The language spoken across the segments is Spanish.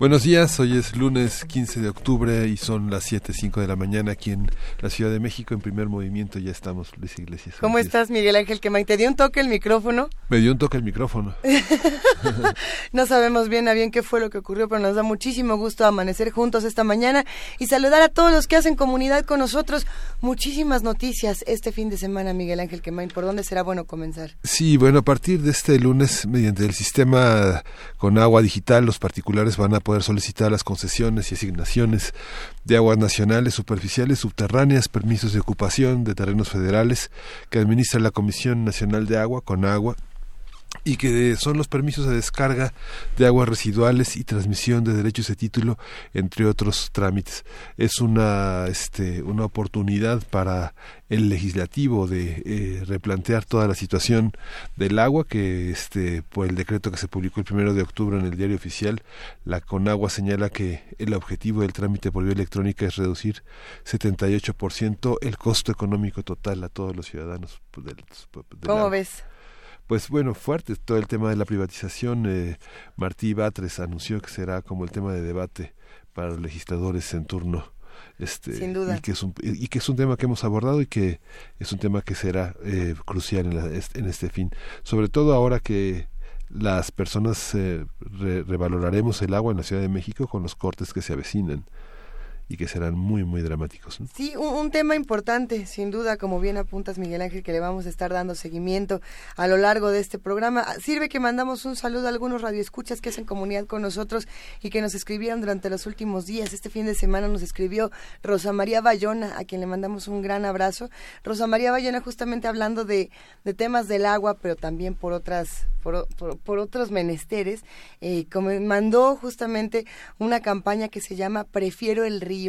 Buenos días, hoy es lunes 15 de octubre y son las 7.05 de la mañana aquí en la Ciudad de México. En primer movimiento ya estamos, Luis Iglesias. ¿Cómo estás, Miguel Ángel Quemain? ¿Te dio un toque el micrófono? Me dio un toque el micrófono. no sabemos bien a bien qué fue lo que ocurrió, pero nos da muchísimo gusto amanecer juntos esta mañana y saludar a todos los que hacen comunidad con nosotros. Muchísimas noticias este fin de semana, Miguel Ángel Quemain. ¿Por dónde será bueno comenzar? Sí, bueno, a partir de este lunes, mediante el sistema con agua digital, los particulares van a poder solicitar las concesiones y asignaciones de aguas nacionales, superficiales, subterráneas, permisos de ocupación de terrenos federales que administra la Comisión Nacional de Agua, con agua, y que son los permisos de descarga de aguas residuales y transmisión de derechos de título entre otros trámites es una este una oportunidad para el legislativo de eh, replantear toda la situación del agua que este por el decreto que se publicó el primero de octubre en el diario oficial la Conagua señala que el objetivo del trámite por vía electrónica es reducir 78% el costo económico total a todos los ciudadanos del, ¿Cómo ves? Pues bueno, fuerte todo el tema de la privatización. Eh, Martí Batres anunció que será como el tema de debate para los legisladores en turno. Este, Sin duda. Y que, es un, y que es un tema que hemos abordado y que es un tema que será eh, crucial en, en, este fin. Sobre todo ahora que las personas eh, revaloraremos el agua en la Ciudad de México con los cortes que se avecinan y que serán muy, muy dramáticos. Sí, un, tema importante, sin duda, como bien apuntas Miguel Ángel, que le vamos a estar dando seguimiento a lo largo de este programa. Ah, sirve que mandamos un saludo a algunos radioescuchas que hacen comunidad con nosotros y que nos escribieron durante los últimos días. Este fin de semana nos escribió Rosa María Bayona, a quien le mandamos un gran abrazo. Rosa María Bayona justamente hablando de, de temas del agua, pero también por otras por, por, otros menesteres, eh, como mandó justamente una campaña que se llama Prefiero el río.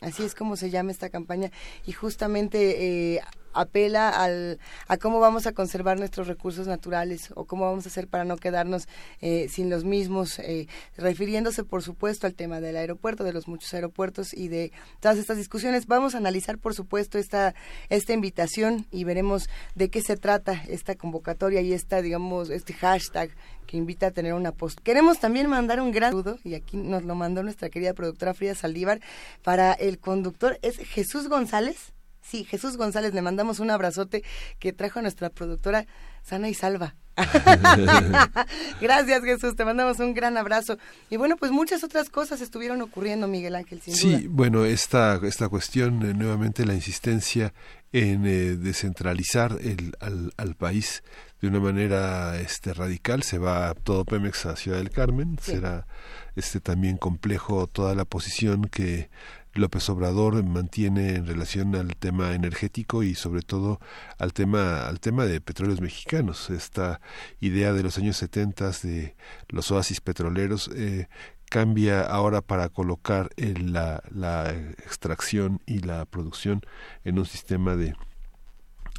Así es como se llama esta campaña y justamente eh, apela al, a cómo vamos a conservar nuestros recursos naturales o cómo vamos a hacer para no quedarnos eh, sin los mismos, eh, refiriéndose por supuesto al tema del aeropuerto, de los muchos aeropuertos y de todas estas discusiones. Vamos a analizar por supuesto esta, esta invitación y veremos de qué se trata esta convocatoria y esta, digamos, este hashtag que invita a tener una post. Queremos también mandar un gran saludo, y aquí nos lo mandó nuestra querida productora Frida Saldívar, para el conductor, es Jesús González, Sí, Jesús González, le mandamos un abrazote que trajo a nuestra productora sana y salva. Gracias Jesús, te mandamos un gran abrazo. Y bueno, pues muchas otras cosas estuvieron ocurriendo, Miguel Ángel, sin sí, bueno, esta, esta cuestión, eh, nuevamente la insistencia en eh, descentralizar el, al, al, país de una manera este, radical, se va todo Pemex a Ciudad del Carmen, será este también complejo toda la posición que López Obrador mantiene en relación al tema energético y sobre todo al tema al tema de petróleos mexicanos. Esta idea de los años 70 de los oasis petroleros eh, cambia ahora para colocar la, la, extracción y la producción en un sistema de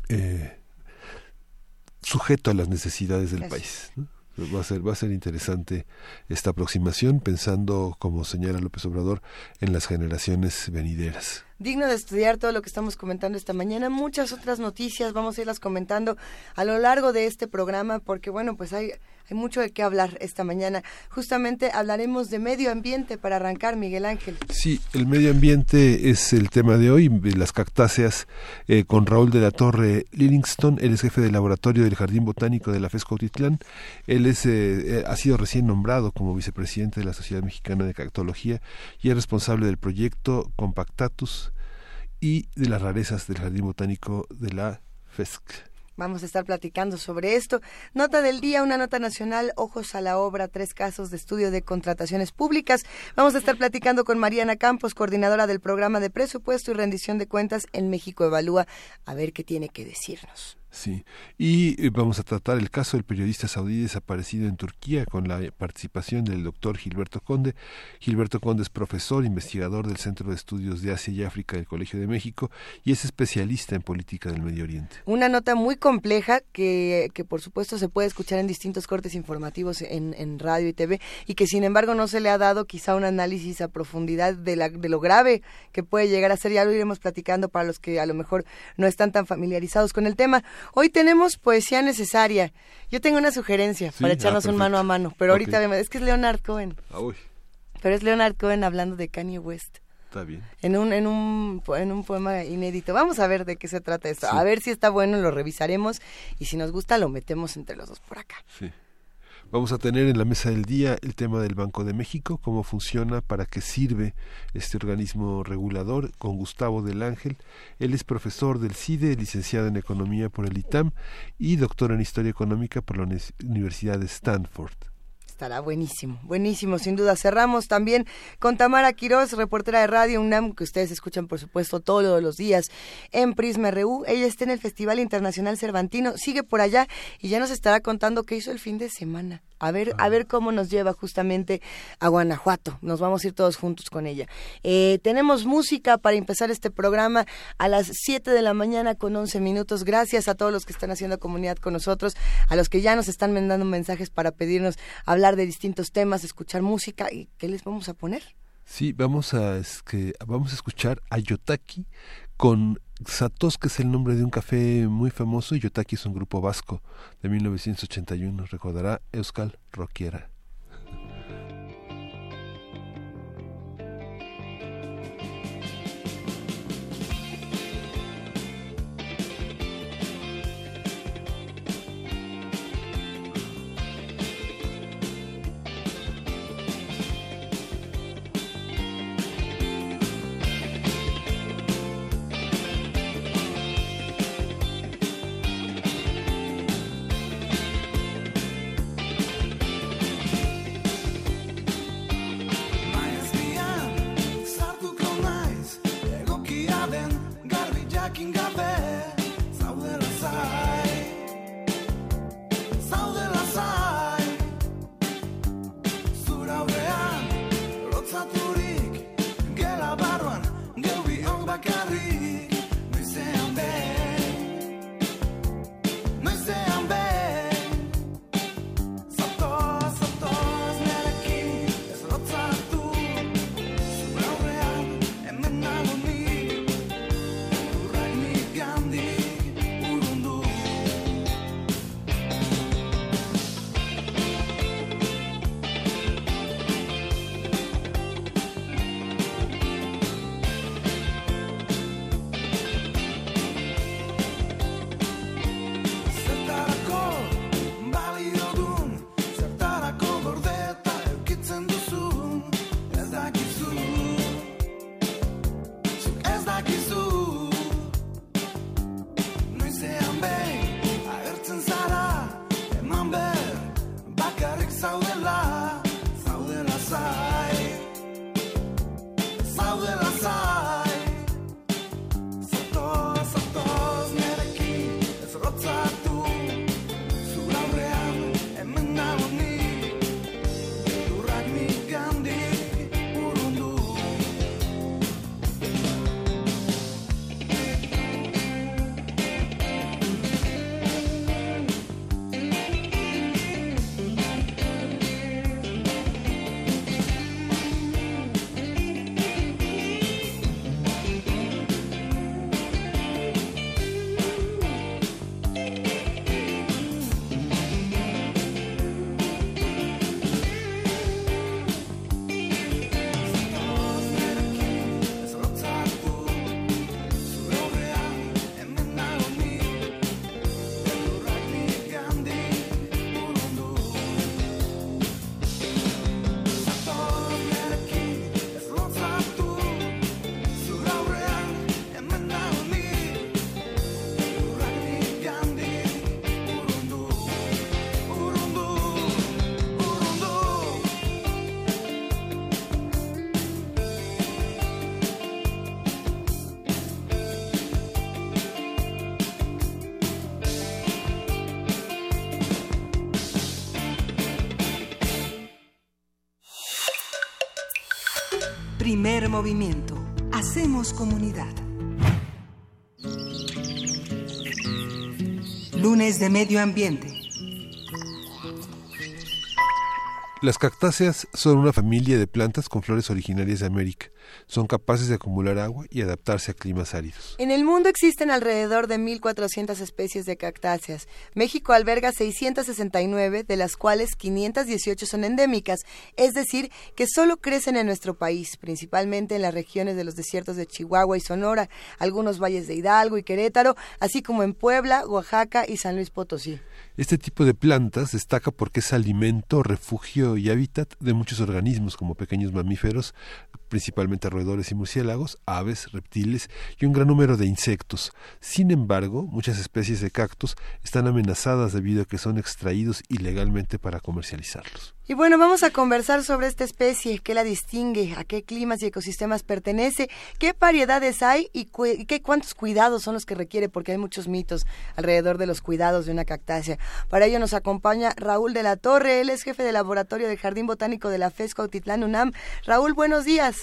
eh, sujeto a las necesidades del país Va a ser, va a ser interesante esta aproximación pensando, como señala López Obrador, en las generaciones venideras digno de estudiar todo lo que estamos comentando esta mañana. Muchas otras noticias vamos a irlas comentando a lo largo de este programa porque, bueno, pues hay, hay mucho de qué hablar esta mañana. Justamente hablaremos de medio ambiente para arrancar, Miguel Ángel. Sí, el medio ambiente es el tema de hoy, las cactáceas, eh, con Raúl de la Torre Livingston. Él es jefe de laboratorio del Jardín Botánico de la FESCO Titlán. Él es, eh, eh, ha sido recién nombrado como vicepresidente de la Sociedad Mexicana de Cactología y es responsable del proyecto Compactatus y de las rarezas del Jardín Botánico de la FESC. Vamos a estar platicando sobre esto. Nota del día, una nota nacional, ojos a la obra, tres casos de estudio de contrataciones públicas. Vamos a estar platicando con Mariana Campos, coordinadora del programa de presupuesto y rendición de cuentas en México Evalúa, a ver qué tiene que decirnos. Sí, y eh, vamos a tratar el caso del periodista saudí desaparecido en Turquía con la participación del doctor Gilberto Conde. Gilberto Conde es profesor, investigador del Centro de Estudios de Asia y África del Colegio de México y es especialista en política del Medio Oriente. Una nota muy compleja que, que por supuesto se puede escuchar en distintos cortes informativos en, en radio y TV y que sin embargo no se le ha dado quizá un análisis a profundidad de, la, de lo grave que puede llegar a ser. Ya lo iremos platicando para los que a lo mejor no están tan familiarizados con el tema. Hoy tenemos poesía necesaria. Yo tengo una sugerencia para ah, echarnos un mano a mano, pero ahorita es que es Leonard Cohen. Ah, pero es Leonard Cohen hablando de Kanye West. Está bien. En un, en un, en un poema inédito. Vamos a ver de qué se trata esto. A ver si está bueno, lo revisaremos y si nos gusta lo metemos entre los dos por acá. Sí. Vamos a tener en la mesa del día el tema del Banco de México, cómo funciona, para qué sirve este organismo regulador, con Gustavo del Ángel. Él es profesor del CIDE, licenciado en Economía por el ITAM y doctor en Historia Económica por la Universidad de Stanford. Estará buenísimo, buenísimo, sin duda. Cerramos también con Tamara Quiroz, reportera de Radio UNAM, que ustedes escuchan, por supuesto, todos los días en Prisma RU. Ella está en el Festival Internacional Cervantino, sigue por allá y ya nos estará contando qué hizo el fin de semana. A ver, a ver cómo nos lleva justamente a Guanajuato. Nos vamos a ir todos juntos con ella. Eh, tenemos música para empezar este programa a las 7 de la mañana con 11 minutos. Gracias a todos los que están haciendo comunidad con nosotros, a los que ya nos están mandando mensajes para pedirnos hablar de distintos temas, escuchar música. ¿Y qué les vamos a poner? Sí, vamos a, es que, vamos a escuchar a Yotaki con Satos, que es el nombre de un café muy famoso, y Yotaki es un grupo vasco de 1981, recordará Euskal Roquiera. Movimiento. Hacemos comunidad. Lunes de Medio Ambiente. Las cactáceas son una familia de plantas con flores originarias de América. Son capaces de acumular agua y adaptarse a climas áridos. En el mundo existen alrededor de 1.400 especies de cactáceas. México alberga 669, de las cuales 518 son endémicas, es decir, que solo crecen en nuestro país, principalmente en las regiones de los desiertos de Chihuahua y Sonora, algunos valles de Hidalgo y Querétaro, así como en Puebla, Oaxaca y San Luis Potosí. Este tipo de plantas destaca porque es alimento, refugio y hábitat de muchos organismos como pequeños mamíferos, principalmente roedores y murciélagos, aves, reptiles y un gran número de insectos. Sin embargo, muchas especies de cactus están amenazadas debido a que son extraídos ilegalmente para comercializarlos. Y bueno, vamos a conversar sobre esta especie, qué la distingue, a qué climas y ecosistemas pertenece, qué variedades hay y qué cuántos cuidados son los que requiere, porque hay muchos mitos alrededor de los cuidados de una cactácea. Para ello nos acompaña Raúl de la Torre, él es jefe de laboratorio del Jardín Botánico de la FESCO Autitlán UNAM. Raúl, buenos días.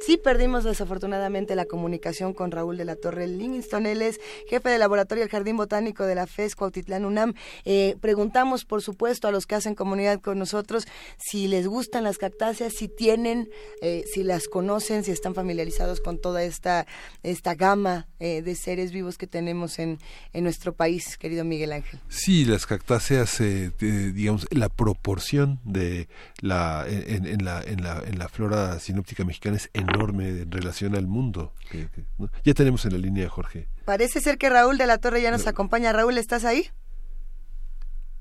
Sí perdimos desafortunadamente la comunicación con Raúl de la Torre Livingston. Él es jefe de laboratorio del Jardín Botánico de la FES Cuautitlán UNAM. Eh, preguntamos, por supuesto, a los que hacen comunidad con nosotros si les gustan las cactáceas, si tienen, eh, si las conocen, si están familiarizados con toda esta, esta gama eh, de seres vivos que tenemos en, en nuestro país, querido Miguel Ángel. Sí, las cactáceas, digamos, la proporción de la en, la, en, la, en la flora sinóptica mexicana es enorme en relación al mundo. Ya tenemos en la línea, Jorge. Parece ser que Raúl de la Torre ya nos acompaña. Raúl, ¿estás ahí?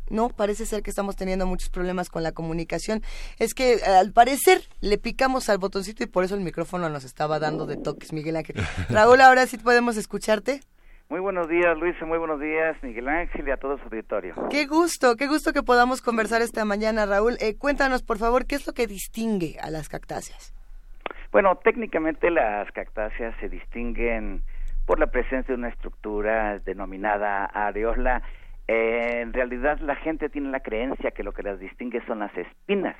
No, parece ser que estamos teniendo muchos problemas con la comunicación. Es que al parecer le picamos al botoncito y por eso el micrófono nos estaba dando de toques, Miguel Ángel. Raúl, ahora sí podemos escucharte. Muy buenos días, Luis, muy buenos días, Miguel Ángel y a todo su auditorio. Qué gusto, qué gusto que podamos conversar esta mañana, Raúl. Eh, cuéntanos, por favor, ¿qué es lo que distingue a las cactáceas? Bueno, técnicamente las cactáceas se distinguen por la presencia de una estructura denominada areola. en realidad la gente tiene la creencia que lo que las distingue son las espinas.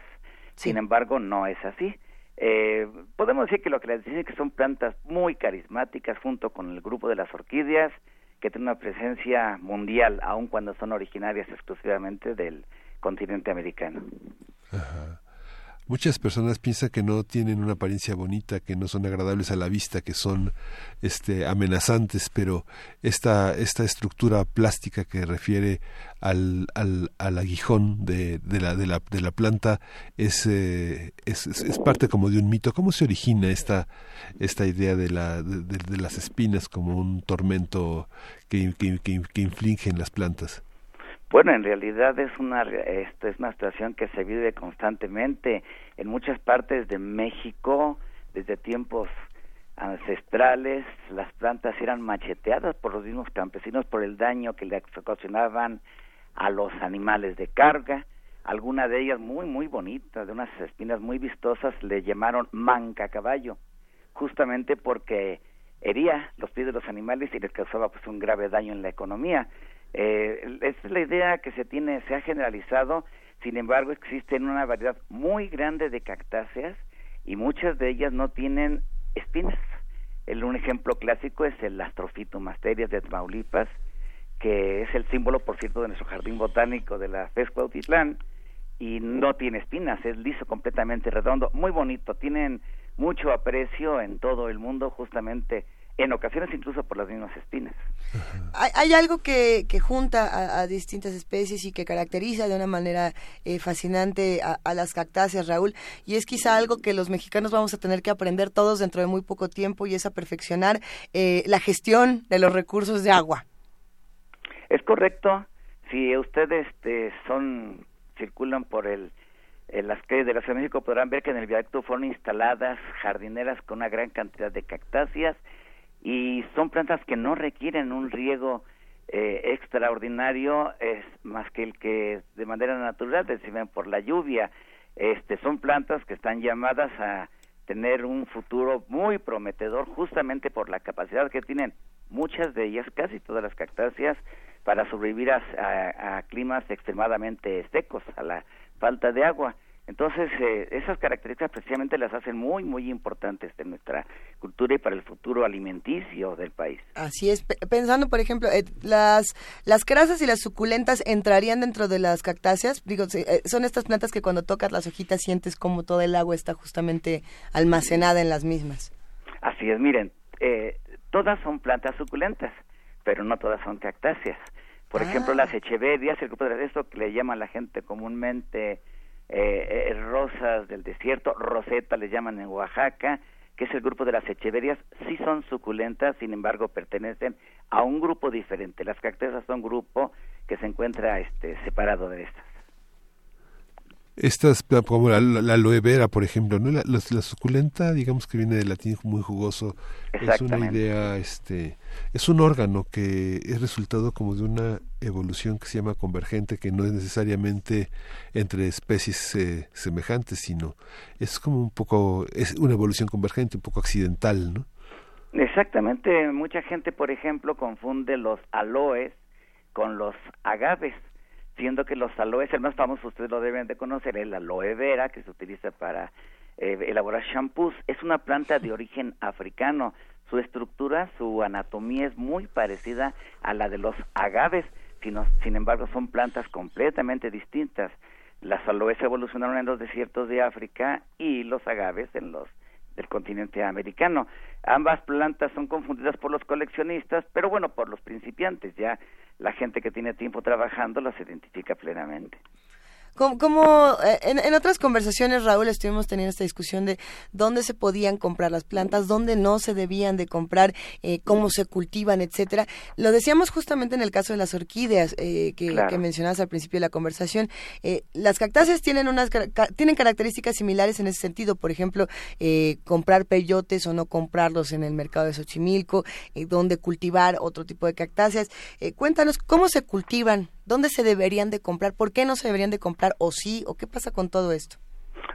Sin embargo, no es así. Eh, podemos decir que lo que las distingue son plantas muy carismáticas junto con el grupo de las orquídeas que tienen una presencia mundial, aun cuando son originarias exclusivamente del continente americano. Muchas personas piensan que no tienen una apariencia bonita, que no son agradables a la vista, que son este, amenazantes, pero esta, esta estructura plástica que refiere al, al, al aguijón de, de, la, de, la, de la planta es, eh, es, parte como de un mito. ¿Cómo se origina esta, esta idea de, la, de, las espinas como un tormento que, que, que, que inflige en las plantas? Bueno, en realidad es una esto es una situación que se vive constantemente en muchas partes de México desde tiempos ancestrales las plantas eran macheteadas por los mismos campesinos por el daño que le ocasionaban a los animales de carga. Alguna de ellas muy muy bonitas, de unas espinas muy vistosas, le llamaron manca caballo, justamente porque hería los pies de los animales y les causaba pues un grave daño en la economía. Eh, es la idea que se tiene, se ha generalizado, sin embargo existen una variedad muy grande de cactáceas y muchas de ellas no tienen espinas. El, un ejemplo clásico es el Astrophytum asterias de Tamaulipas, que es el símbolo, por cierto, de nuestro jardín botánico de la FES Cuautitlán, y no tiene espinas, es liso, completamente redondo, muy bonito, tienen mucho aprecio en todo el mundo justamente en ocasiones incluso por las mismas espinas. Hay, algo que, que junta a, distintas especies y que caracteriza de una manera eh, fascinante a, las cactáceas, Raúl, y es quizá algo que los mexicanos vamos a tener que aprender todos dentro de muy poco tiempo y es a perfeccionar eh, la gestión de los recursos de agua. Es correcto. Si ustedes este, son circulan por el en las calles de la Ciudad de México podrán ver que en el viaducto fueron instaladas jardineras con una gran cantidad de cactáceas y son plantas que no requieren un riego eh, extraordinario es más que el que de manera natural reciben por la lluvia. Este son plantas que están llamadas a tener un futuro muy prometedor justamente por la capacidad que tienen muchas de ellas casi todas las cactáceas para sobrevivir a, a climas extremadamente secos a la falta de agua Entonces, eh, esas características precisamente las hacen muy, muy importantes de nuestra cultura y para el futuro alimenticio del país. Así es. pensando, por ejemplo, eh, las, las crasas y las suculentas entrarían dentro de las cactáceas. Digo, eh, son estas plantas que cuando tocas las hojitas sientes como todo el agua está justamente almacenada en las mismas. Así es, miren, todas son plantas suculentas, pero no todas son cactáceas. Por ejemplo, ah. las echeverias, el grupo de esto que le llama la gente comúnmente eh, eh, rosas del desierto, roseta le llaman en Oaxaca, que es el grupo de las echeverias, sí son suculentas, sin embargo pertenecen a un grupo diferente. Las cactáceas son un grupo que se encuentra este, separado de estas. Estas, como la, aloe vera, por ejemplo, ¿no? La, la, suculenta, digamos que viene del latín muy jugoso, es una idea, este, es un órgano que es resultado como de una evolución que se llama convergente, que no es necesariamente entre especies eh, semejantes, sino es como un poco, es una evolución convergente, un poco accidental, ¿no? Exactamente, mucha gente, por ejemplo, confunde los aloes con los agaves siendo que los aloes, el más famoso ustedes lo deben de conocer, el aloe vera, que se utiliza para eh, elaborar shampoos, es una planta de origen africano. Su estructura, su anatomía es muy parecida a la de los agaves, sino, sin embargo son plantas completamente distintas. Las aloes evolucionaron en los desiertos de África y los agaves en los del continente americano. Ambas plantas son confundidas por los coleccionistas, pero bueno, por los principiantes. Ya la gente que tiene tiempo trabajando las identifica plenamente. Como, eh, en, otras conversaciones, Raúl, estuvimos teniendo esta discusión de dónde se podían comprar las plantas, dónde no se debían de comprar, eh, cómo se cultivan, etcétera. Lo decíamos justamente en el caso de las orquídeas eh, que, mencionabas al principio de la conversación. las cactáceas tienen unas tienen características similares en ese sentido. Por ejemplo, comprar peyotes o no comprarlos en el mercado de Xochimilco, dónde cultivar otro tipo de cactáceas. cuéntanos cómo se cultivan ¿Dónde se deberían de comprar? ¿Por qué no se deberían de comprar? ¿O sí? ¿O qué pasa con todo esto?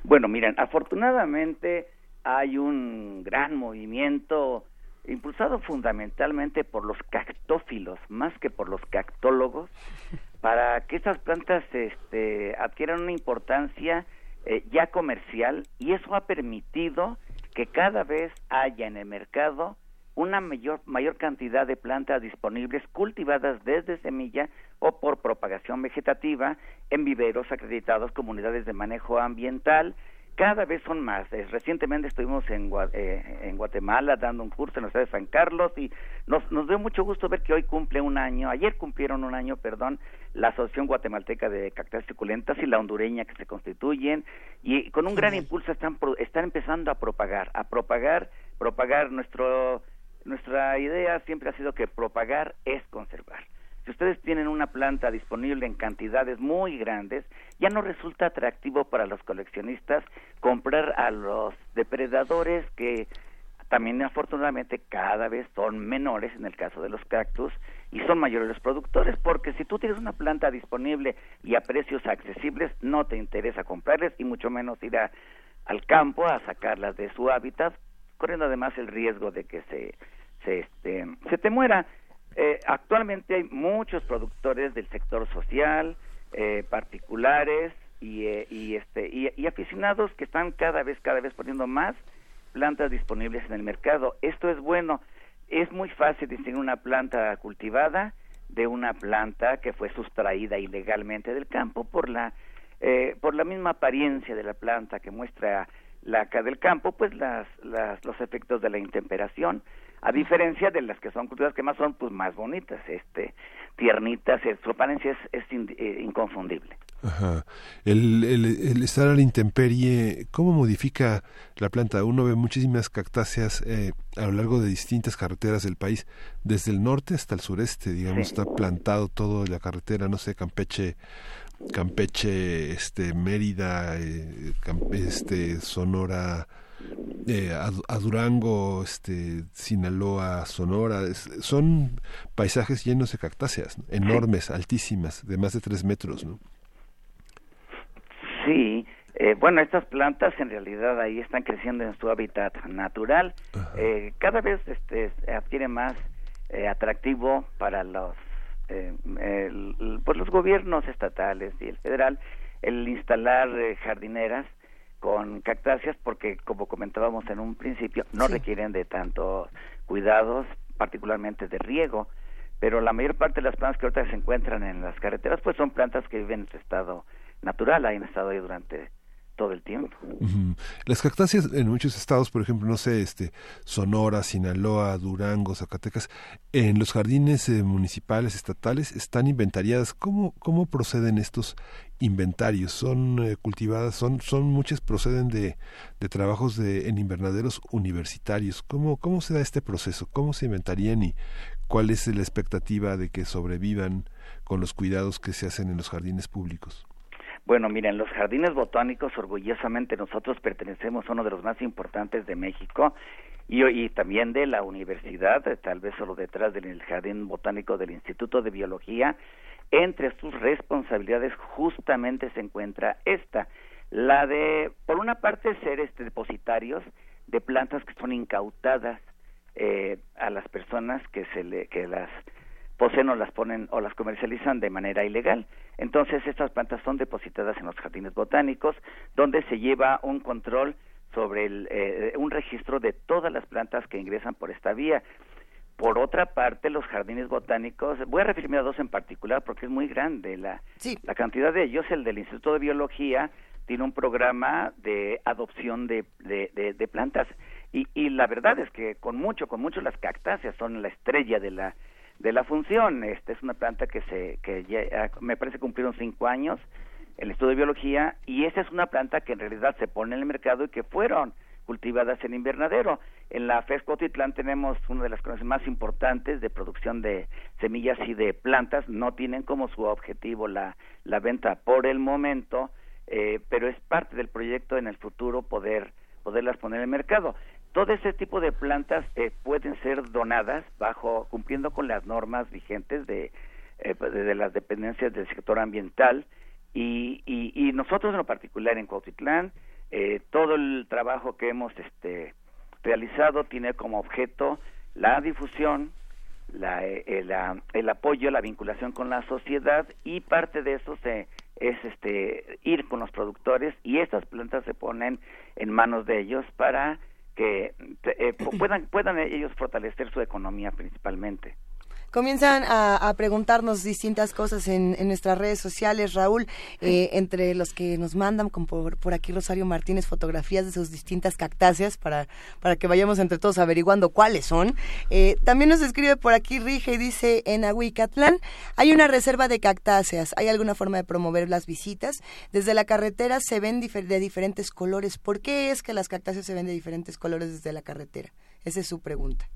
Bueno, miren, afortunadamente hay un gran movimiento impulsado fundamentalmente por los cactófilos, más que por los cactólogos, para que estas plantas este, adquieran una importancia eh, ya comercial y eso ha permitido que cada vez haya en el mercado una mayor, mayor cantidad de plantas disponibles cultivadas desde semilla o por propagación vegetativa en viveros acreditados, comunidades de manejo ambiental, cada vez son más. recientemente estuvimos en, eh, en Guatemala dando un curso en la ciudad de San Carlos y nos, nos dio mucho gusto ver que hoy cumple un año, ayer cumplieron un año, perdón, la Asociación Guatemalteca de Cactáceas Suculentas y la hondureña que se constituyen y con un gran impulso están, están empezando a propagar, a propagar, propagar nuestro nuestra idea siempre ha sido que propagar es conservar. Si ustedes tienen una planta disponible en cantidades muy grandes, ya no resulta atractivo para los coleccionistas comprar a los depredadores que también afortunadamente cada vez son menores en el caso de los cactus y son mayores los productores, porque si tú tienes una planta disponible y a precios accesibles, no te interesa comprarles y mucho menos ir al campo a sacarlas de su hábitat corriendo además el riesgo de que se, se, este, se te muera. Eh, actualmente hay muchos productores del sector social, eh, particulares y, eh, y, este, y, aficionados que están cada vez, cada vez poniendo más plantas disponibles en el mercado. Esto es bueno. Es muy fácil distinguir una planta cultivada de una planta que fue sustraída ilegalmente del campo por la por la misma apariencia de la planta que muestra la acá del campo, pues las, las, los efectos de la intemperación, a diferencia de las que son culturas que más son pues más bonitas, este, tiernitas, su apariencia es, eh, inconfundible. Ajá. El, el, estar a la intemperie, ¿cómo modifica la planta? Uno ve muchísimas cactáceas eh, a lo largo de distintas carreteras del país, desde el norte hasta el sureste, digamos, está plantado todo la carretera, no sé, Campeche, Campeche, este, Mérida, eh, este, Sonora, eh, a, Durango, este, Sinaloa, Sonora, son paisajes llenos de cactáceas, enormes, altísimas, de más de tres metros, ¿no? Sí, eh, bueno, estas plantas en realidad ahí están creciendo en su hábitat natural. Eh, cada vez este, adquiere más atractivo para los eh, pues los gobiernos estatales y el federal el instalar eh, jardineras con cactáceas porque como comentábamos en un principio no requieren de tantos cuidados particularmente de riego pero la mayor parte de las plantas que ahorita se encuentran en las carreteras pues son plantas que viven en su estado natural, han estado ahí durante todo el tiempo. Las cactáceas en muchos estados, por ejemplo, no sé, este Sonora, Sinaloa, Durango, Zacatecas, en los jardines eh, municipales, estatales, están inventariadas. ¿Cómo, cómo proceden estos inventarios? ¿Son eh, cultivadas? ¿Son, son muchas proceden de, de trabajos de, en invernaderos universitarios? ¿Cómo, ¿Cómo se da este proceso? ¿Cómo se inventarían y cuál es la expectativa de que sobrevivan con los cuidados que se hacen en los jardines públicos? Bueno, miren, los jardines botánicos, orgullosamente nosotros pertenecemos a uno de los más importantes de México y, y también de la universidad, tal vez solo detrás del Jardín Botánico del Instituto de Biología. Entre sus responsabilidades justamente se encuentra esta, la de, por una parte, ser este, depositarios de plantas que son incautadas eh, a las personas que se le, que las poseen o las ponen o las comercializan de manera ilegal. Entonces estas plantas son depositadas en los jardines botánicos, donde se lleva un control sobre el, eh, un registro de todas las plantas que ingresan por esta vía. Por otra parte, los jardines botánicos, voy a referirme a dos en particular porque es muy grande la, la cantidad de ellos. El del Instituto de Biología tiene un programa de adopción de, de, de plantas y, y la verdad es que con mucho, con mucho las cactáceas son la estrella de la de la función. Esta es una planta que se que ya, me parece cumplieron cinco años el estudio de biología y esa es una planta que en realidad se pone en el mercado y que fueron cultivadas en invernadero. En la FES Cotitlán tenemos una de las cosas más importantes de producción de semillas y de plantas. No tienen como su objetivo la, la venta por el momento, eh, pero es parte del proyecto en el futuro poder poderlas poner en el mercado. Todo ese tipo de plantas eh, pueden ser donadas bajo cumpliendo con las normas vigentes de, eh, pues, de las dependencias del sector ambiental. Y, y, nosotros en lo particular en Cuautitlán eh, todo el trabajo que hemos este realizado tiene como objeto la difusión la, el apoyo la vinculación con la sociedad y parte de eso se es este ir con los productores y estas plantas se ponen en manos de ellos para que eh, puedan, puedan ellos fortalecer su economía principalmente. Comienzan a, preguntarnos distintas cosas en, nuestras redes sociales, Raúl, eh, entre los que nos mandan por, por, aquí Rosario Martínez fotografías de sus distintas cactáceas para, para que vayamos entre todos averiguando cuáles son. Eh, también nos escribe por aquí Rige y dice, en Ahuicatlán hay una reserva de cactáceas, ¿hay alguna forma de promover las visitas? Desde la carretera se ven de diferentes colores. ¿Por qué es que las cactáceas se ven de diferentes colores desde la carretera? Esa es su pregunta.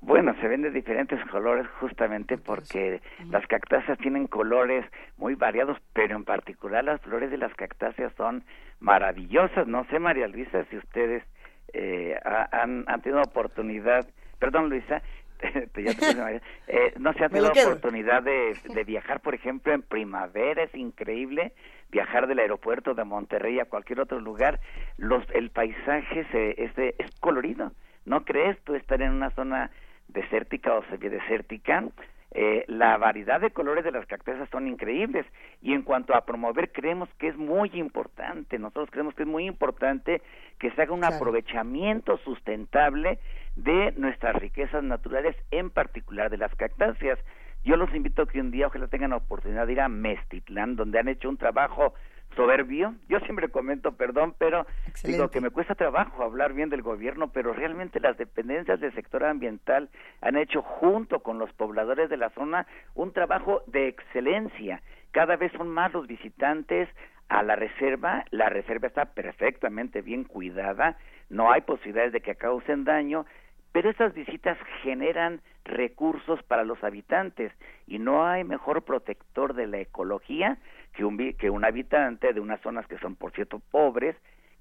Bueno, se ven de diferentes colores justamente porque las cactáceas tienen colores muy variados, pero en particular las flores de las cactáceas son maravillosas. No sé, María Luisa, si ustedes eh, han, han tenido oportunidad, perdón Luisa, ya te eh, no se ha tenido oportunidad de, de, viajar, por ejemplo, en primavera, es increíble viajar del aeropuerto de Monterrey a cualquier otro lugar, los, el paisaje se, es, es colorido. ¿No crees tú estar en una zona desértica o semidesértica, eh, la variedad de colores de las cactáceas son increíbles. Y en cuanto a promover creemos que es muy importante, nosotros creemos que es muy importante que se haga un aprovechamiento sustentable de nuestras riquezas naturales, en particular de las cactáceas. Yo los invito a que un día ojalá tengan la oportunidad de ir a Mestitlán, donde han hecho un trabajo soberbio. Yo siempre comento, perdón, pero digo que me cuesta trabajo hablar bien del gobierno, pero realmente las dependencias del sector ambiental han hecho junto con los pobladores de la zona un trabajo de excelencia. Cada vez son más los visitantes a la reserva, la reserva está perfectamente bien cuidada, no hay posibilidades de que causen daño, pero esas visitas generan recursos para los habitantes y no hay mejor protector de la ecología que un, que un habitante de unas zonas que son, por cierto, pobres,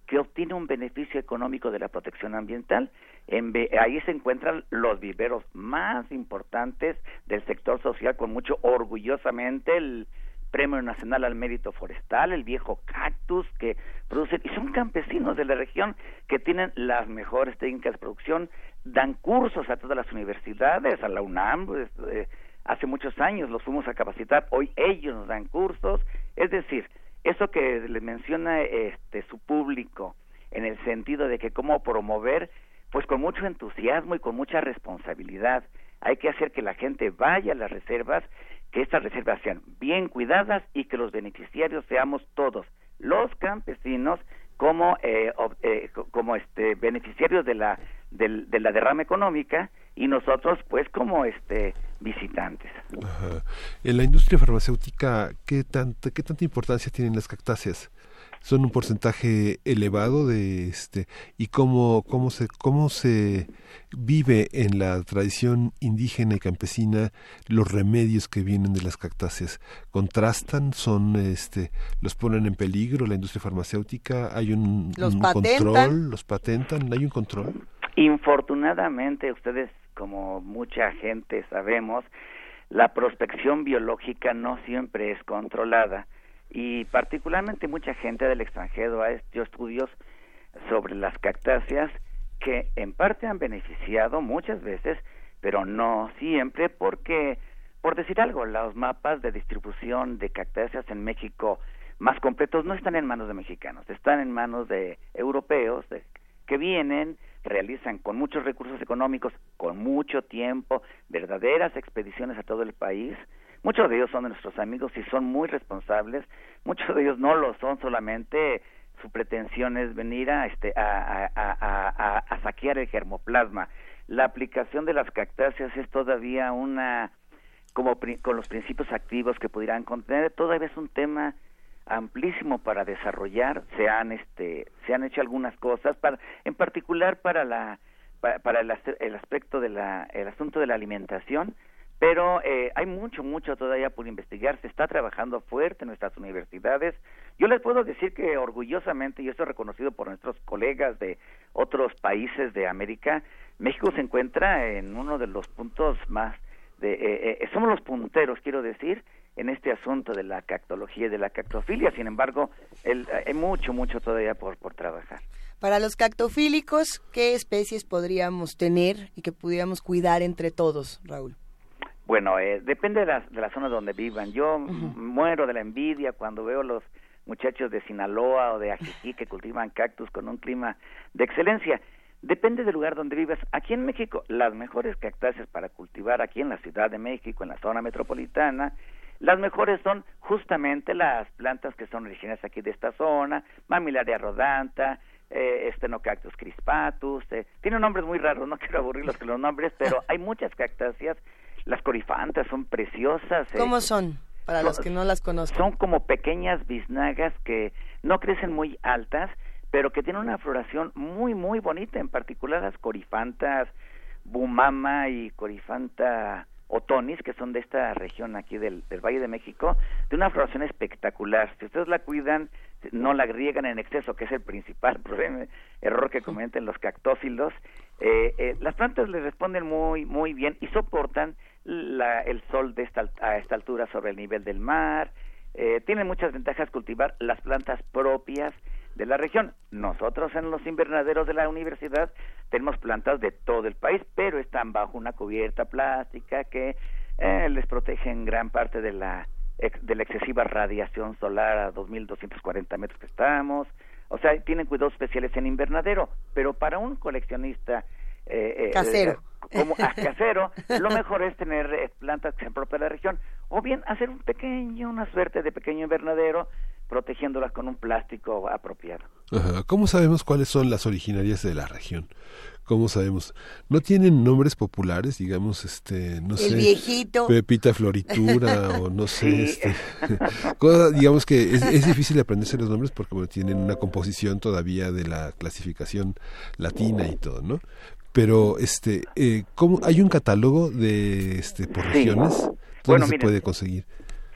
que obtiene un beneficio económico de la protección ambiental. En, ahí se encuentran los viveros más importantes del sector social, con mucho orgullosamente el Premio Nacional al Mérito Forestal, el viejo cactus que producen, y son campesinos de la región que tienen las mejores técnicas de producción, dan cursos a todas las universidades, a la UNAM, pues, eh, hace muchos años los fuimos a capacitar, hoy ellos nos dan cursos, es decir, eso que le menciona este su público en el sentido de que cómo promover pues con mucho entusiasmo y con mucha responsabilidad. Hay que hacer que la gente vaya a las reservas que estas reservas sean bien cuidadas y que los beneficiarios seamos todos los campesinos como eh, eh, como este beneficiarios de la de la derrama económica y nosotros pues como este visitantes. En la industria farmacéutica, ¿qué tanta, ¿qué tanta importancia tienen las cactáceas? son un porcentaje elevado de este y cómo cómo se cómo se vive en la tradición indígena y campesina los remedios que vienen de las cactáceas contrastan son este los ponen en peligro la industria farmacéutica hay un, un control los patentan hay un control infortunadamente ustedes como mucha gente sabemos, la prospección biológica no siempre es controlada y particularmente mucha gente del extranjero ha hecho estudios sobre las cactáceas que en parte han beneficiado muchas veces, pero no siempre porque, por decir algo, los mapas de distribución de cactáceas en México más completos no están en manos de mexicanos, están en manos de europeos que vienen realizan con muchos recursos económicos, con mucho tiempo, verdaderas expediciones a todo el país. Muchos de ellos son de nuestros amigos y son muy responsables. Muchos de ellos no lo son solamente su pretensión es venir a, este, a, saquear el germoplasma. La aplicación de las cactáceas es todavía una, como con los principios activos que pudieran contener, todavía es un tema amplísimo para desarrollar se han este se han hecho algunas cosas para en particular para la para, el, el, aspecto de la el asunto de la alimentación pero eh, hay mucho mucho todavía por investigar se está trabajando fuerte en nuestras universidades. Yo les puedo decir que orgullosamente y esto es reconocido por nuestros colegas de otros países de América México se encuentra en uno de los puntos más de eh, eh, somos los punteros quiero decir en este asunto de la cactología y de la cactofilia. Sin embargo, hay mucho, mucho todavía por, por trabajar. Para los cactofílicos, ¿qué especies podríamos tener y que pudiéramos cuidar entre todos, Raúl? Bueno, eh, depende de la, de la zona donde vivan. Yo muero de la envidia cuando veo los muchachos de Sinaloa o de Ajijí que cultivan cactus con un clima de excelencia. Depende del lugar donde vivas. Aquí en México, las mejores cactáceas para cultivar aquí en la Ciudad de México, en la zona metropolitana, las mejores son justamente las plantas que son originarias aquí de esta zona, Mamilaria rodanta, eh, Stenocactus crispatus, eh, tienen nombres muy raros, no quiero aburrirlos con los nombres, pero hay muchas cactáceas, las corifantas son preciosas. Eh, ¿Cómo son? Para los que no las conocen. Son como pequeñas biznagas que no crecen muy altas, pero que tienen una floración muy, muy bonita, en particular las corifantas bumama y corifanta otonis, que son de esta región aquí del, Valle de México, de una floración espectacular. Si ustedes la cuidan, no la riegan en exceso, que es el principal problema, error que cometen los cactófilos, eh, eh, las plantas le responden muy, muy bien y soportan la, el sol de esta, a esta altura sobre el nivel del mar. Eh, tienen muchas ventajas cultivar las plantas propias de la región. Nosotros en los invernaderos de la universidad tenemos plantas de todo el país, pero están bajo una cubierta plástica que eh, les protege en gran parte de la de la excesiva radiación solar a 2.240 metros que estamos. O sea, tienen cuidados especiales en invernadero, pero para un coleccionista eh, eh casero. como a casero, lo mejor es tener eh, plantas que sean propias de la región, o bien hacer un pequeño, una suerte de pequeño invernadero protegiéndolas con un plástico apropiado. ¿Cómo sabemos cuáles son las originarias de la región? ¿Cómo sabemos? ¿No tienen nombres populares, digamos, este, no El viejito. Pepita Floritura o no sé, este, digamos que es, difícil aprenderse los nombres porque tienen una composición todavía de la clasificación latina y todo, ¿no? Pero, este, eh, ¿cómo, ¿hay un catálogo de, este, por regiones? ¿Dónde se puede conseguir?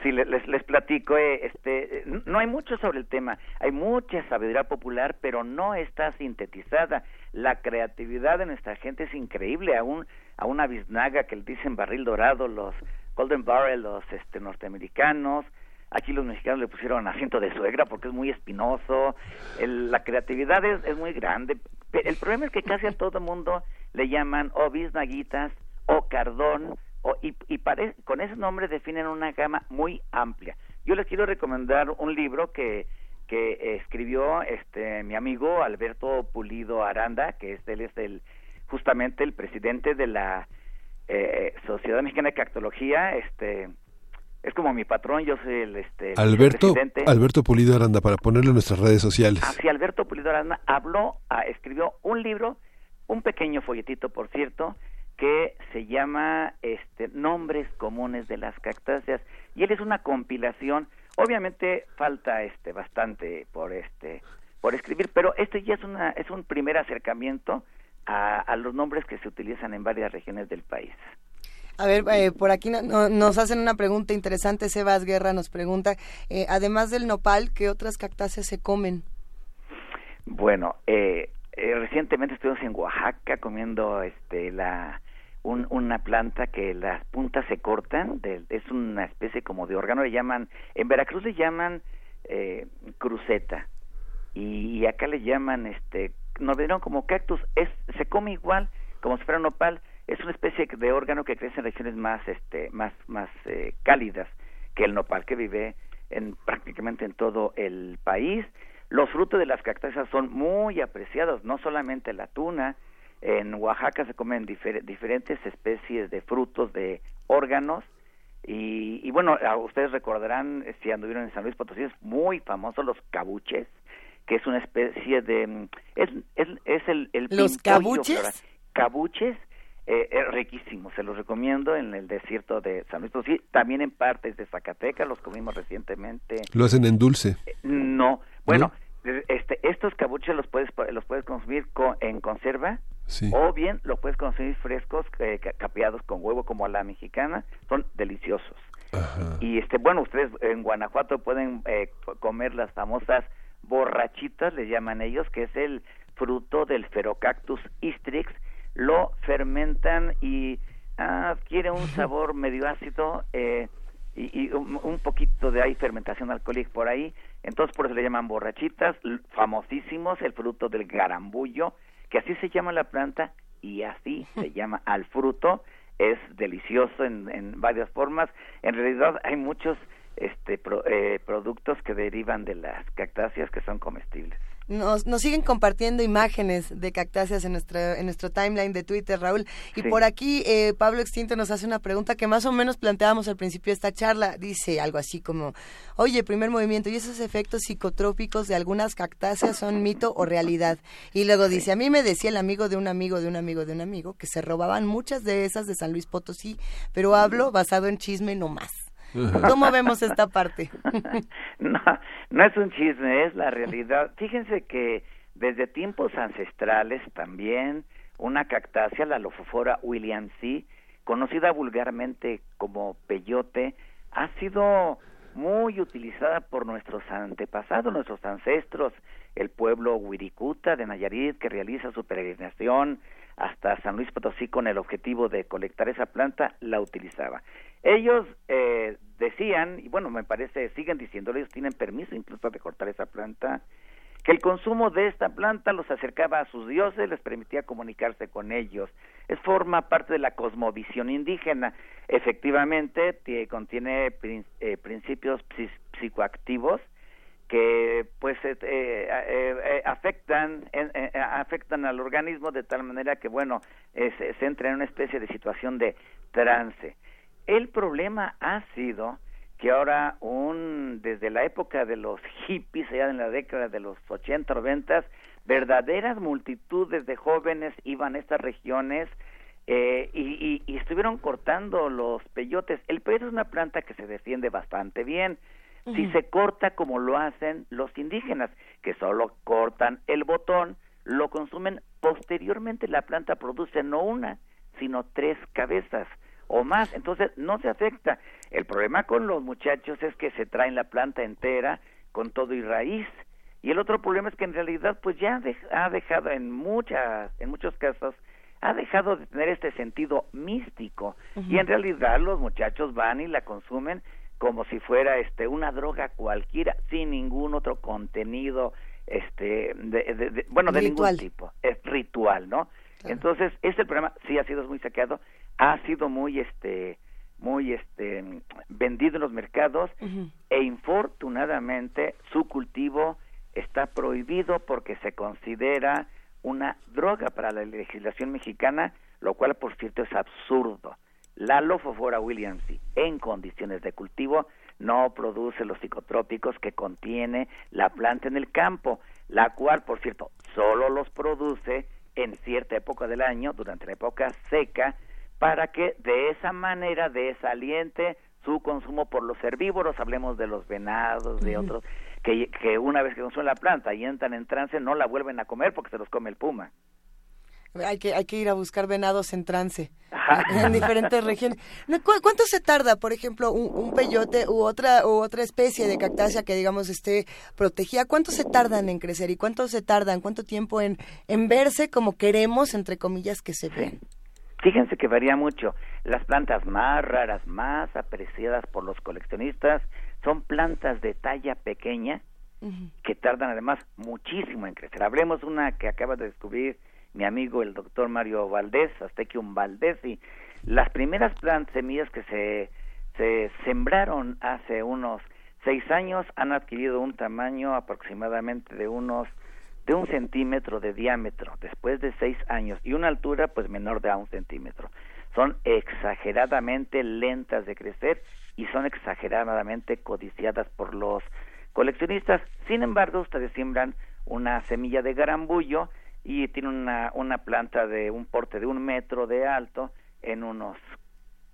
Sí, les, les platico, eh, este, no hay mucho sobre el tema, hay mucha sabiduría popular, pero no está sintetizada. La creatividad de nuestra gente es increíble, aún a una biznaga que le dicen barril dorado, los Golden Barrel, los este, norteamericanos, aquí los mexicanos le pusieron asiento de suegra porque es muy espinoso, la creatividad es, es muy grande. El problema es que casi a todo el mundo le llaman o biznaguitas o cardón, y, y con ese nombre definen una gama muy amplia. yo les quiero recomendar un libro que que escribió este mi amigo Alberto Pulido Aranda, que es él es el justamente el presidente de la eh, Sociedad Mexicana de Cactología, este es como mi patrón, yo soy el este Alberto Alberto Pulido Aranda para ponerlo en nuestras redes sociales. Así Alberto Pulido Aranda habló, ah, escribió un libro, un pequeño folletito por cierto, que se llama este Nombres comunes de las cactáceas y él es una compilación Obviamente falta este bastante por este por escribir, pero este ya es una es un primer acercamiento a, los nombres que se utilizan en varias regiones del país. A ver, eh, por aquí nos hacen una pregunta interesante. Sebas Guerra nos pregunta, eh, además del nopal, ¿qué otras cactáceas se comen? Bueno, eh, recientemente estuvimos en Oaxaca comiendo este la una planta que las puntas se cortan, es una especie como de órgano, le llaman, en Veracruz le llaman eh, cruceta y, acá le llaman, este, nos dieron como cactus, es, se come igual como si fuera un nopal, es una especie de órgano que crece en regiones más, este, más, más eh, cálidas que el nopal que vive en prácticamente en todo el país. Los frutos de las cactáceas son muy apreciados, no solamente la tuna, en Oaxaca se comen diferentes especies de frutos, de órganos, y, bueno, ustedes recordarán, eh, si anduvieron en San Luis Potosí, es muy famoso los cabuches, que es una especie de... Mm, es, es, es el, el ¿Los cabuches? Cabuches, eh, es riquísimo, se los recomiendo en el desierto de San Luis Potosí, también en partes de Zacatecas, los comimos recientemente. ¿Lo hacen en dulce? Eh, no, bueno, este, estos cabuches los puedes, los puedes consumir en conserva, o bien lo puedes consumir frescos, eh, capeados con huevo como a la mexicana, son deliciosos. Y este, bueno, ustedes en Guanajuato pueden eh, comer las famosas borrachitas, le llaman ellos, que es el fruto del Ferocactus istrix, lo fermentan y adquiere un sabor medio ácido eh, y, un, un, poquito de ahí fermentación alcohólica por ahí, entonces por eso le llaman borrachitas, famosísimos, el fruto del garambullo, que así se llama la planta y así se llama al fruto, es delicioso en, en varias formas. En realidad hay muchos este, eh, productos que derivan de las cactáceas que son comestibles. Nos, nos, siguen compartiendo imágenes de cactáceas en nuestro, en nuestro timeline de Twitter, Raúl. Y por aquí eh, Pablo Extinto nos hace una pregunta que más o menos planteábamos al principio de esta charla. Dice algo así como, oye, primer movimiento, ¿y esos efectos psicotrópicos de algunas cactáceas son mito o realidad? Y luego dice, a mí me decía el amigo de un amigo de un amigo de un amigo que se robaban muchas de esas de San Luis Potosí, pero hablo basado en chisme no más. ¿Cómo vemos esta parte? no, no es un chisme, es la realidad. Fíjense que desde tiempos ancestrales también una cactácea, la Lophophora williamsi, conocida vulgarmente como peyote, ha sido muy utilizada por nuestros antepasados, nuestros ancestros, el pueblo Wirikuta de Nayarit que realiza su peregrinación hasta San Luis Potosí con el objetivo de colectar esa planta, la utilizaba. Ellos eh, decían, y bueno, me parece, siguen diciendo, ellos tienen permiso incluso de cortar esa planta, que el consumo de esta planta los acercaba a sus dioses, les permitía comunicarse con ellos. Es forma parte de la cosmovisión indígena. Efectivamente, contiene eh, principios psicoactivos que pues eh, eh, afectan afectan al organismo de tal manera que bueno se entra en una especie de situación de trance el problema ha sido que ahora un desde la época de los hippies allá en la década de los 80 90 verdaderas multitudes de jóvenes iban a estas regiones eh, y, y, estuvieron cortando los peyotes. El peyote es una planta que se defiende bastante bien. Si se corta como lo hacen los indígenas, que solo cortan el botón, lo consumen, posteriormente la planta produce no una, sino tres cabezas o más, entonces no se afecta. El problema con los muchachos es que se traen la planta entera con todo y raíz. Y el otro problema es que en realidad pues ya ha dejado en muchas en muchos casos ha dejado de tener este sentido místico y en realidad los muchachos van y la consumen como si fuera este una droga cualquiera sin ningún otro contenido este de, bueno de ningún tipo. Es ritual no entonces ese programa sí ha sido muy saqueado ha sido muy este muy este vendido en los mercados e infortunadamente su cultivo está prohibido porque se considera una droga para la legislación mexicana, lo cual por cierto es absurdo. La Lofofora williamsi en condiciones de cultivo no produce los psicotrópicos que contiene la planta en el campo, la cual por cierto solo los produce en cierta época del año, durante la época seca, para que de esa manera desaliente su consumo por los herbívoros, hablemos de los venados, de otros, que, que una vez que consumen la planta y entran en trance no la vuelven a comer porque se los come el puma. Hay que, hay que ir a buscar venados en trance en diferentes regiones. ¿Cuánto se tarda, por ejemplo, un, peyote u otra u otra especie de cactácea que digamos esté protegida? ¿Cuánto se tardan en crecer y cuánto se tardan, cuánto tiempo en, en verse como queremos, entre comillas, que se ven? Fíjense que varía mucho. Las plantas más raras, más apreciadas por los coleccionistas, son plantas de talla pequeña que tardan además muchísimo en crecer. Hablemos de una que acaba de descubrir mi amigo el doctor Mario Valdés, Aztequium Valdés, y las primeras plantas, semillas que se, se sembraron hace unos seis años han adquirido un tamaño aproximadamente de unos de un centímetro de diámetro después de seis años y una altura pues menor de a un centímetro. Son exageradamente lentas de crecer y son exageradamente codiciadas por los coleccionistas. Sin embargo, ustedes siembran una semilla de garambullo y tiene una, una planta de un porte de un metro de alto en unos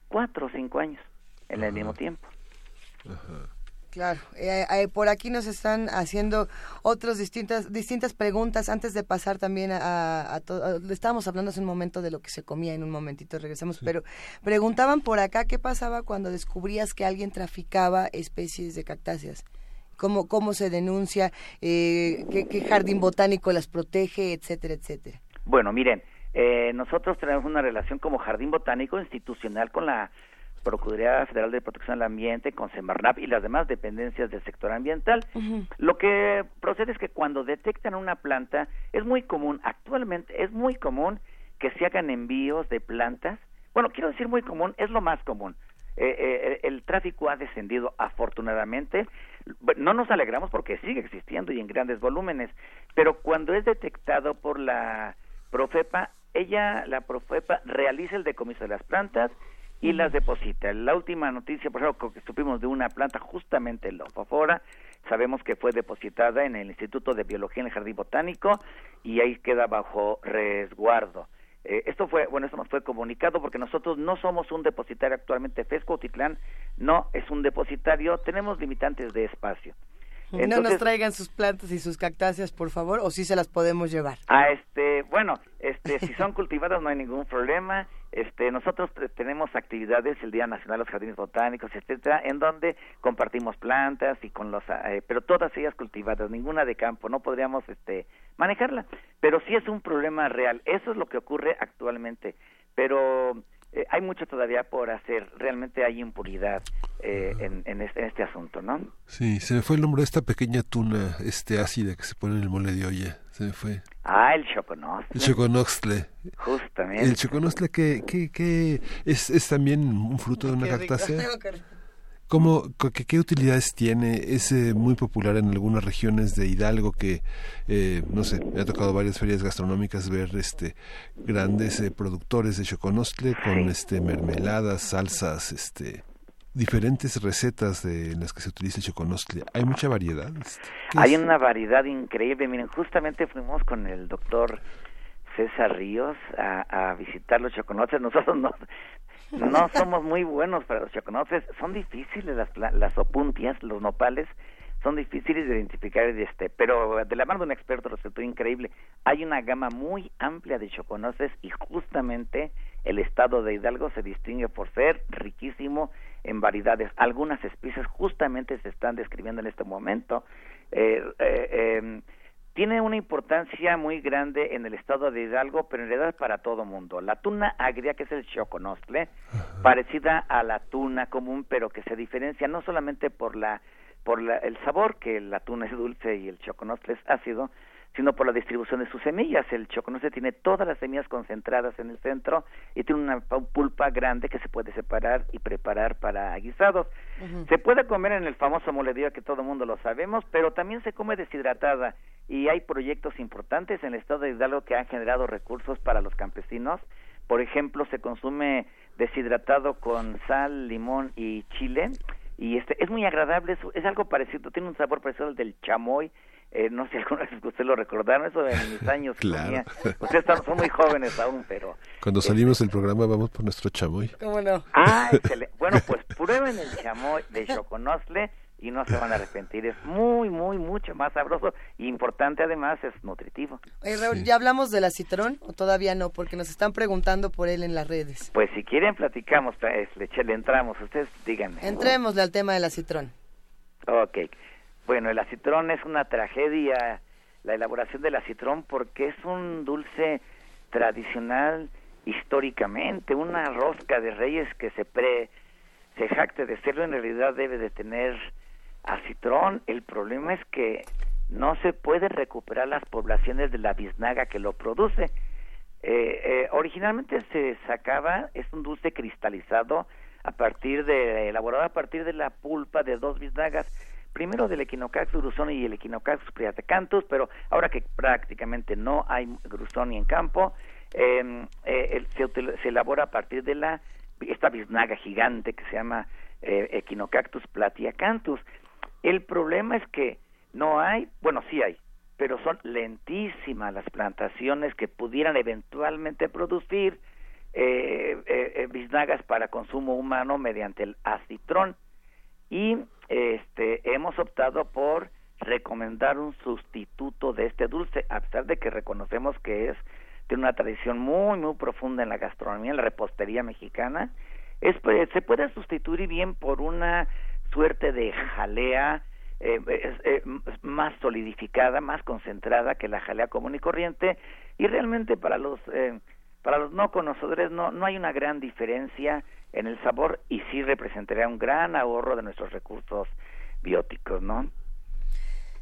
cuatro o cinco años en el mismo tiempo. Claro, eh, eh, por aquí nos están haciendo otras distintas distintas preguntas antes de pasar también a, a, estábamos hablando hace un momento de lo que se comía en un momentito regresamos, pero preguntaban por acá qué pasaba cuando descubrías que alguien traficaba especies de cactáceas cómo, cómo se denuncia, eh, qué, jardín botánico las protege, etcétera, etcétera. Bueno, miren, eh, nosotros tenemos una relación como jardín botánico institucional con la Procuraduría Federal de Protección del Ambiente, con Semarnap y las demás dependencias del sector ambiental. Lo que procede es que cuando detectan una planta, es muy común, actualmente es muy común que se hagan envíos de plantas. Bueno, quiero decir muy común, es lo más común. Eh, eh, el tráfico ha descendido afortunadamente. No nos alegramos porque sigue existiendo y en grandes volúmenes, pero cuando es detectado por la Profepa, ella, la Profepa, realiza el decomiso de las plantas y las deposita. La última noticia, por ejemplo, que supimos de una planta justamente en Lofofora, sabemos que fue depositada en el Instituto de Biología en el Jardín Botánico y ahí queda bajo resguardo. Eh, esto fue, bueno, esto nos fue comunicado porque nosotros no somos un depositario actualmente, Fesco Titlán no es un depositario, tenemos limitantes de espacio. no nos traigan sus plantas y sus cactáceas, por favor, o si se las podemos llevar. Ah, este, bueno, este, si son cultivadas no hay ningún problema. Este, nosotros tenemos actividades el Día Nacional de los Jardines Botánicos, etcétera, en donde compartimos plantas y con los, eh, pero todas ellas cultivadas, ninguna de campo, no podríamos, este, manejarla. Pero sí es un problema real. Eso es lo que ocurre actualmente. Pero eh, hay mucho todavía por hacer. Realmente hay impunidad eh, en, este, asunto, ¿no? Sí, se me fue el nombre de esta pequeña tuna este ácida que se pone en el mole de olla. Se me fue. Ah, el choconostle. El choconostle. Justamente. El choconostle que, que, que es, es también un fruto de una cactácea. ¿Cómo, qué, utilidades tiene? Es eh, muy popular en algunas regiones de Hidalgo que, eh, no sé, me ha tocado varias ferias gastronómicas ver este grandes eh, productores de choconostle con este mermeladas, salsas, este diferentes recetas de en las que se utiliza el choconostle. ¿Hay mucha variedad? Este, Hay una variedad increíble. Miren, justamente fuimos con el doctor César Ríos a, a visitar los choconostles. Nosotros nos, no somos muy buenos para los choconoces, son difíciles las, las opuntias, los nopales, son difíciles de identificar este, pero de la mano de un experto resultó increíble. Hay una gama muy amplia de choconoces y justamente el estado de Hidalgo se distingue por ser riquísimo en variedades. Algunas especies justamente se están describiendo en este momento. Eh, eh, em, tiene una importancia muy grande en el estado de Hidalgo, pero en realidad para todo mundo. La tuna agria, que es el choconostle, parecida a la tuna común, pero que se diferencia no solamente por la por el sabor, que el atún es dulce y el choconostle es ácido, sino por la distribución de sus semillas. El choconostle tiene todas las semillas concentradas en el centro y tiene una pulpa grande que se puede separar y preparar para guisados. Se puede comer en el famoso moledío que todo el mundo lo sabemos, pero también se come deshidratada y hay proyectos importantes en el estado de Hidalgo que han generado recursos para los campesinos. Por ejemplo, se consume deshidratado con sal, limón y chile y este es muy agradable, es, es algo parecido, tiene un sabor parecido al del chamoy eh, no sé alguna vez que usted lo recordaron, eso en mis años. claro. Ustedes son muy jóvenes aún, pero... Cuando salimos del programa vamos por nuestro chamoy. ¿Cómo no? Ah, excelente. Bueno, pues prueben el chamoy de Choconosle y no se van a arrepentir. Es muy, muy, mucho más sabroso y importante además, es nutritivo. Raúl, ¿ya hablamos del acitrón o todavía no? Porque nos están preguntando por él en las redes. Pues si quieren platicamos, pues, le, le entramos. Ustedes díganme. Entrémosle al tema del acitrón. Ok. Bueno, el acitrón es una tragedia, la elaboración del acitrón, porque es un dulce tradicional históricamente, una rosca de reyes que se pre se jacte de serlo, en realidad debe de tener acitrón. El problema es que no se puede recuperar las poblaciones de la biznaga que lo produce. Eh, eh, originalmente se sacaba, es un dulce cristalizado a partir de, elaborado a partir de la pulpa de dos biznagas primero del Equinocax grusoni y el Equinocax priatecanthus, pero ahora que prácticamente no hay grusoni en campo, em, eh, se, elabora a partir de la esta biznaga gigante que se llama eh, Equinocactus platiacanthus. El problema es que no hay, bueno, sí hay, pero son lentísimas las plantaciones que pudieran eventualmente producir eh, eh biznagas para consumo humano mediante el acitrón y este, hemos optado por recomendar un sustituto de este dulce, a pesar de que reconocemos que es de una tradición muy, muy profunda en la gastronomía, en la repostería mexicana, es, pues, se puede sustituir bien por una suerte de jalea eh, eh, más solidificada, más concentrada que la jalea común y corriente, y realmente para los, eh, para los no conocedores no, no hay una gran diferencia en el sabor y sí representaría un gran ahorro de nuestros recursos bióticos, ¿no?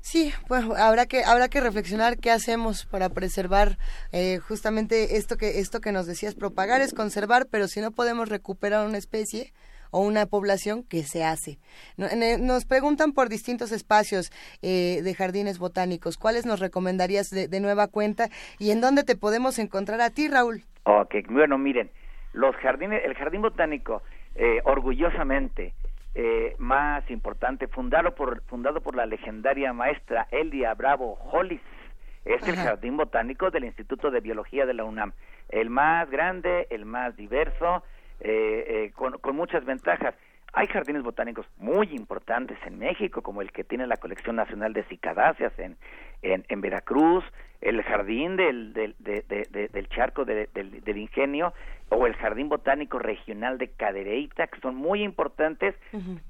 Sí, pues habrá que habrá que reflexionar qué hacemos para preservar eh, justamente esto que esto que nos decías propagar es conservar, pero si no podemos recuperar una especie o una población, ¿qué se hace? Nos preguntan por distintos espacios eh, de jardines botánicos. ¿Cuáles nos recomendarías de, de, nueva cuenta y en dónde te podemos encontrar a ti, Raúl? Ok, bueno, miren, los jardines, el jardín botánico, eh, orgullosamente eh, más importante, fundado por, fundado por la legendaria maestra Elia Bravo Hollis, es el jardín botánico del Instituto de Biología de la UNAM, el más grande, el más diverso, eh, con, con muchas ventajas. Hay jardines botánicos muy importantes en México, como el que tiene la Colección Nacional de Cicadáceas en, en, en Veracruz, el jardín del, del, del charco del, del, ingenio o el jardín botánico regional de Cadereyta, que son muy importantes,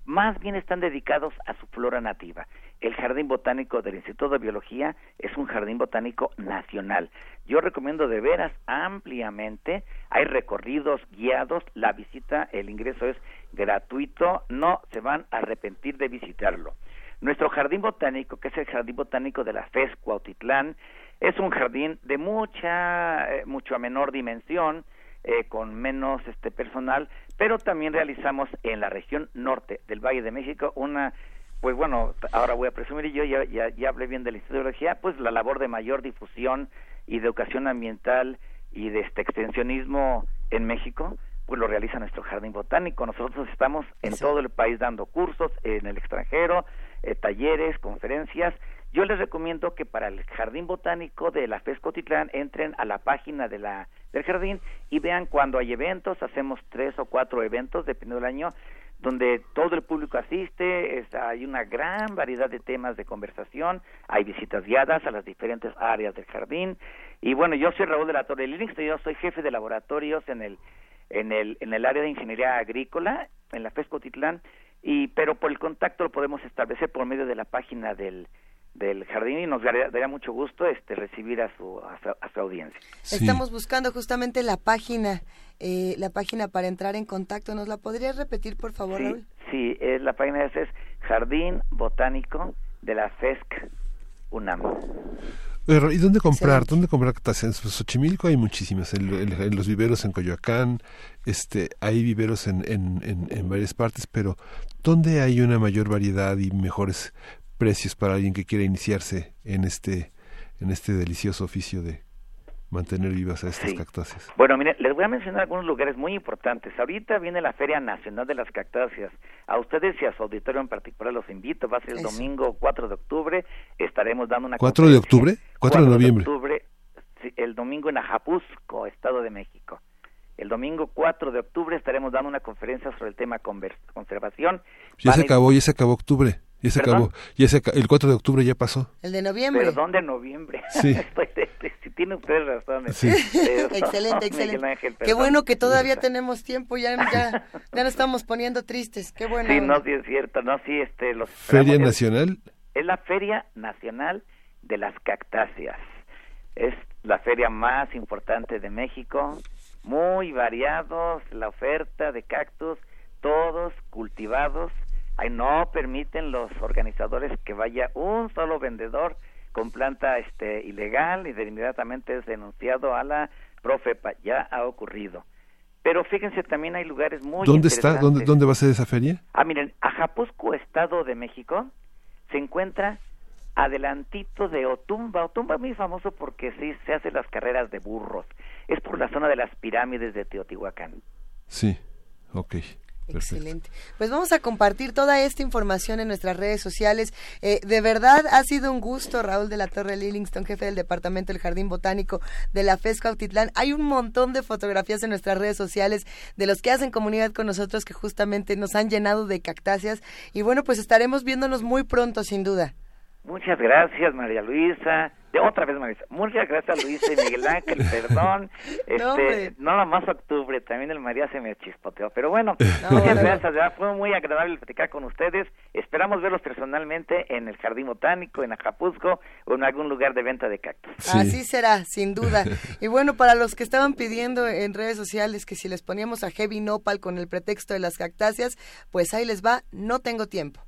más bien están dedicados a su flora nativa. El jardín botánico del Instituto de Biología es un jardín botánico nacional. Yo recomiendo de veras ampliamente, hay recorridos guiados, la visita, el ingreso es gratuito, no se van a arrepentir de visitarlo. Nuestro jardín botánico, que es el jardín botánico de la FES Cuautitlán, es un jardín de mucha, eh, mucho a menor dimensión, eh, con menos este personal, pero también realizamos en la región norte del Valle de México una, pues bueno, ahora voy a presumir y yo ya, ya, ya hablé bien de la pues la labor de mayor difusión y de educación ambiental y de este extensionismo en México, pues lo realiza nuestro jardín botánico. Nosotros estamos en todo el país dando cursos en el extranjero, eh, talleres, conferencias yo les recomiendo que para el jardín botánico de la FES Cotitlán entren a la página de la, del jardín y vean cuando hay eventos, hacemos tres o cuatro eventos, dependiendo del año, donde todo el público asiste, hay una gran variedad de temas de conversación, hay visitas guiadas a las diferentes áreas del jardín. Y bueno, yo soy Raúl de la Torre Linux, yo soy jefe de laboratorios en el, en el, en el área de ingeniería agrícola, en la FES Cotitlán, y, pero por el contacto lo podemos establecer por medio de la página del del jardín y nos daría, mucho gusto este recibir a su, a su, audiencia. Estamos buscando justamente la página, eh, la página para entrar en contacto. ¿Nos la podrías repetir, por favor, sí, Sí, es, la página es, es Jardín Botánico de la FESC UNAM. ¿Y dónde comprar? ¿Dónde comprar? En Xochimilco hay muchísimas, en, los viveros en Coyoacán, este, hay viveros en, en, en, varias partes, pero ¿dónde hay una mayor variedad y mejores precios para alguien que quiera iniciarse en este, en este delicioso oficio de mantener vivas a estas cactáceas? Bueno, mire, les voy a mencionar algunos lugares muy importantes. Ahorita viene la Feria Nacional de las Cactáceas. A ustedes y a su auditorio en particular los invito. Va a ser el domingo 4 de octubre. Estaremos dando una ¿4 de octubre? 4, de noviembre. De octubre, el domingo en Ajapusco, Estado de México. El domingo 4 de octubre estaremos dando una conferencia sobre el tema conservación. Ya se acabó, ya se acabó octubre. Ya se acabó. Ya se el 4 de octubre ya pasó. El de noviembre. Perdón, de noviembre. Sí. tiene usted razón. Sí. excelente, excelente. Qué bueno que todavía tenemos tiempo, ya, ya, ya nos estamos poniendo tristes. Qué bueno. Sí, no, sí es cierto. No, sí, este, los ¿Feria Nacional? Es la Feria Nacional de las Cactáceas. Es la feria más importante de México. Muy variados, la oferta de cactus, todos cultivados Ahí no permiten los organizadores que vaya un solo vendedor con planta este ilegal y de inmediatamente es denunciado a la Profepa. Ya ha ocurrido. Pero fíjense, también hay lugares muy ¿Dónde está? ¿Dónde, ¿Dónde va a ser esa feria? Ah, miren, Ajapusco, Estado de México, se encuentra adelantito de Otumba. Otumba es muy famoso porque sí se hacen las carreras de burros. Es por la zona de las pirámides de Teotihuacán. Sí, ok. Excelente. Pues vamos a compartir toda esta información en nuestras redes sociales. Eh, de verdad ha sido un gusto, Raúl de la Torre Lillingston, jefe del Departamento del Jardín Botánico de la FESCO Autitlán. Hay un montón de fotografías en nuestras redes sociales de los que hacen comunidad con nosotros que justamente nos han llenado de cactáceas. Y bueno, pues estaremos viéndonos muy pronto, sin duda. Muchas gracias, María Luisa. Otra vez, María Muchas gracias, Luisa y Miguel Ángel. Perdón. Este, no, nada más octubre, también el María se me chispoteó. Pero bueno, muchas gracias. Fue muy agradable platicar con ustedes. Esperamos verlos personalmente en el Jardín Botánico, en Acapuzco o en algún lugar de venta de cactus. Así será, sin duda. y bueno, para los que estaban pidiendo en redes sociales que si les poníamos a Heavy Nopal con el pretexto de las cactáceas, pues ahí les va, no tengo tiempo.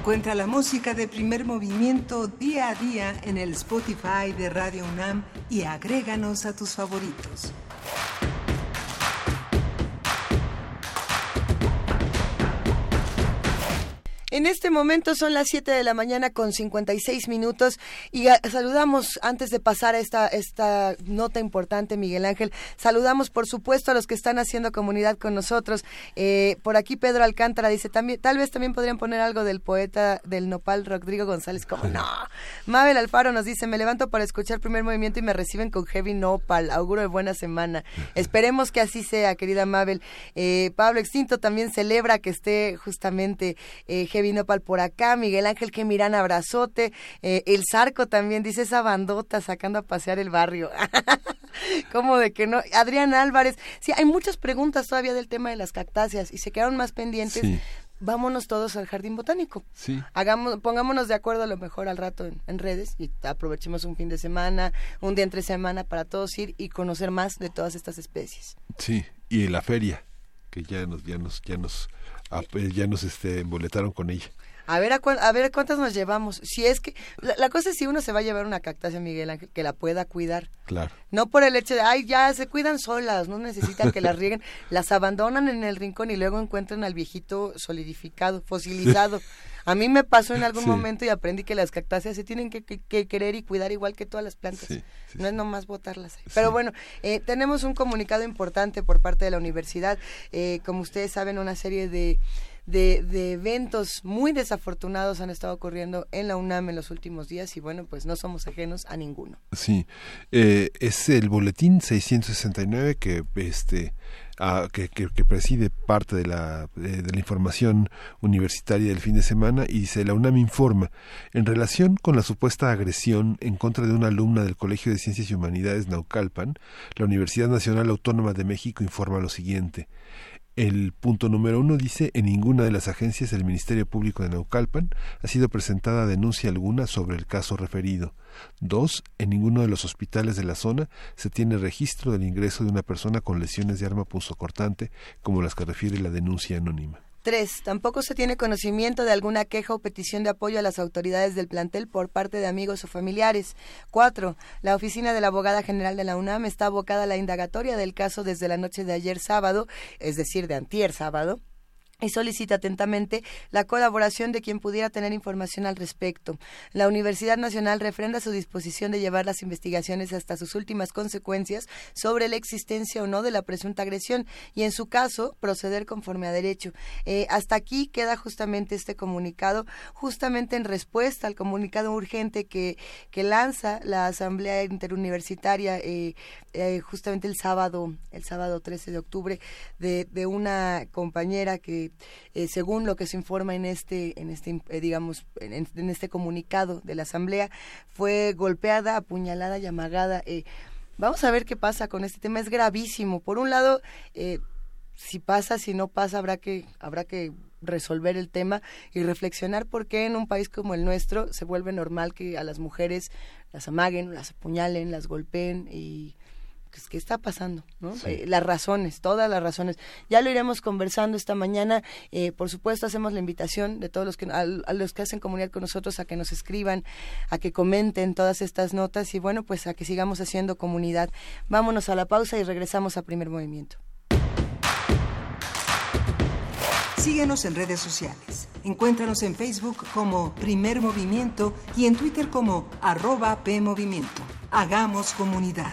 Encuentra la música de primer movimiento día a día en el Spotify de Radio UNAM y agréganos a tus favoritos. En este momento son las 7 de la mañana con 56 minutos y saludamos, antes de pasar a esta, esta nota importante, Miguel Ángel, saludamos por supuesto a los que están haciendo comunidad con nosotros. Eh, por aquí Pedro Alcántara dice, también, tal vez también podrían poner algo del poeta del nopal Rodrigo González, como no. Mabel Alfaro nos dice, me levanto para escuchar primer movimiento y me reciben con heavy nopal, auguro de buena semana. Esperemos que así sea, querida Mabel. Eh, Pablo Extinto también celebra que esté justamente eh, Vino Nopal por acá, Miguel Ángel que miran abrazote, eh, el Zarco también dice esa bandota sacando a pasear el barrio. ¿Cómo de que no? Adrián Álvarez, sí, hay muchas preguntas todavía del tema de las cactáceas y se quedaron más pendientes. Vámonos todos al jardín botánico. Sí. Hagamos, pongámonos de acuerdo a lo mejor al rato en, en, redes y aprovechemos un fin de semana, un día entre semana para todos ir y conocer más de todas estas especies. Sí, y la feria, que ya nos, ya nos, ya nos ya nos este, emboletaron con ella. A ver, a, ver cuántas nos llevamos. Si es que la, cosa es si uno se va a llevar una cactácea, Miguel Ángel, que la pueda cuidar. Claro. No por el hecho de, ay, ya se cuidan solas, no necesitan que las rieguen, las abandonan en el rincón y luego encuentran al viejito solidificado, fosilizado. A mí me pasó en algún momento y aprendí que las cactáceas se tienen que, querer y cuidar igual que todas las plantas. no es nomás botarlas ahí. Pero bueno, eh, tenemos un comunicado importante por parte de la universidad. Eh, como ustedes saben, una serie de de, eventos muy desafortunados han estado ocurriendo en la UNAM en los últimos días y bueno, pues no somos ajenos a ninguno. Sí, eh, es el boletín 669 que este que, que, preside parte de la, de, la información universitaria del fin de semana y dice la UNAM informa en relación con la supuesta agresión en contra de una alumna del Colegio de Ciencias y Humanidades Naucalpan, la Universidad Nacional Autónoma de México informa lo siguiente el punto número uno dice, en ninguna de las agencias del Ministerio Público de Naucalpan ha sido presentada denuncia alguna sobre el caso referido. Dos, en ninguno de los hospitales de la zona se tiene registro del ingreso de una persona con lesiones de arma punzocortante, como las que refiere la denuncia anónima. Tres, tampoco se tiene conocimiento de alguna queja o petición de apoyo a las autoridades del plantel por parte de amigos o familiares. Cuatro, la oficina de la abogada general de la UNAM está abocada a la indagatoria del caso desde la noche de ayer sábado, es decir, de antier sábado, y solicita atentamente la colaboración de quien pudiera tener información al respecto. La Universidad Nacional refrenda su disposición de llevar las investigaciones hasta sus últimas consecuencias sobre la existencia o no de la presunta agresión y, en su caso, proceder conforme a derecho. Eh, hasta aquí queda justamente este comunicado, justamente en respuesta al comunicado urgente que, que lanza la Asamblea Interuniversitaria eh, eh, justamente el sábado, el sábado 13 de octubre, de, de una compañera que eh, según lo que se informa en este, en este eh, digamos, en, este comunicado de la Asamblea, fue golpeada, apuñalada y amagada. Eh, vamos a ver qué pasa con este tema. Es gravísimo. Por un lado, si pasa, si no pasa, habrá que, habrá que resolver el tema y reflexionar por qué en un país como el nuestro se vuelve normal que a las mujeres las amaguen, las apuñalen, las golpeen y pues, ¿qué está pasando? ¿no? Eh, las razones, todas las razones. Ya lo iremos conversando esta mañana. Eh, por supuesto, hacemos la invitación de todos los que, a, los que hacen comunidad con nosotros a que nos escriban, a que comenten todas estas notas y bueno, pues a que sigamos haciendo comunidad. Vámonos a la pausa y regresamos a primer movimiento. Síguenos en redes sociales. Encuéntranos en Facebook como Primer Movimiento y en Twitter como arroba PMovimiento. Hagamos comunidad.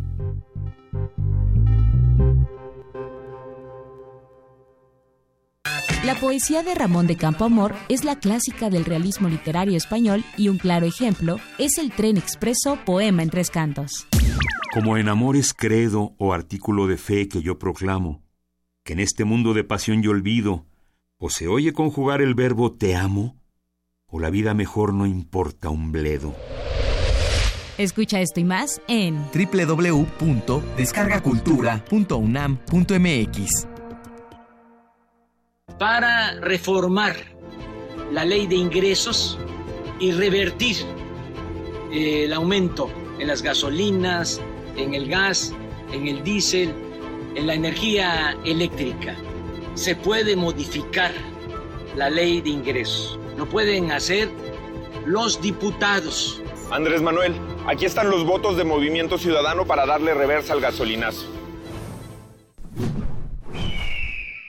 La poesía de Ramón de Campoamor es la clásica del realismo literario español y un claro ejemplo es el Tren Expreso Poema en tres cantos. Como en amores credo o artículo de fe que yo proclamo, que en este mundo de pasión y olvido, o se oye conjugar el verbo te amo, o la vida mejor no importa un bledo. Escucha esto y más en www.descargacultura.unam.mx. Para reformar la ley de ingresos y revertir eh, el aumento en las gasolinas, en el gas, en el diésel, en la energía eléctrica. Se puede modificar la ley de ingresos. Lo pueden hacer los diputados. Andrés Manuel, aquí están los votos de Movimiento Ciudadano para darle reversa al gasolinazo.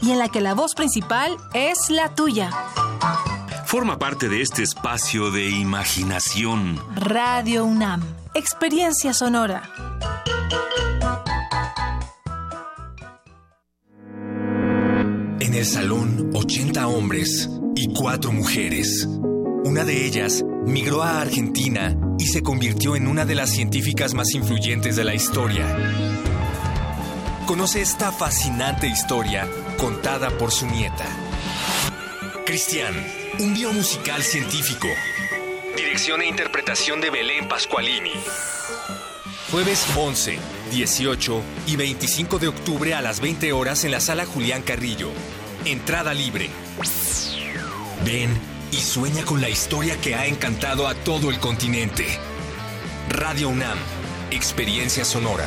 y en la que la voz principal es la tuya. Forma parte de este espacio de imaginación. Radio UNAM, experiencia sonora. En el salón, 80 hombres y 4 mujeres. Una de ellas migró a Argentina y se convirtió en una de las científicas más influyentes de la historia. Conoce esta fascinante historia contada por su nieta. Cristian, un biomusical científico. Dirección e interpretación de Belén Pascualini. Jueves 11, 18 y 25 de octubre a las 20 horas en la sala Julián Carrillo. Entrada libre. Ven y sueña con la historia que ha encantado a todo el continente. Radio UNAM, Experiencia Sonora.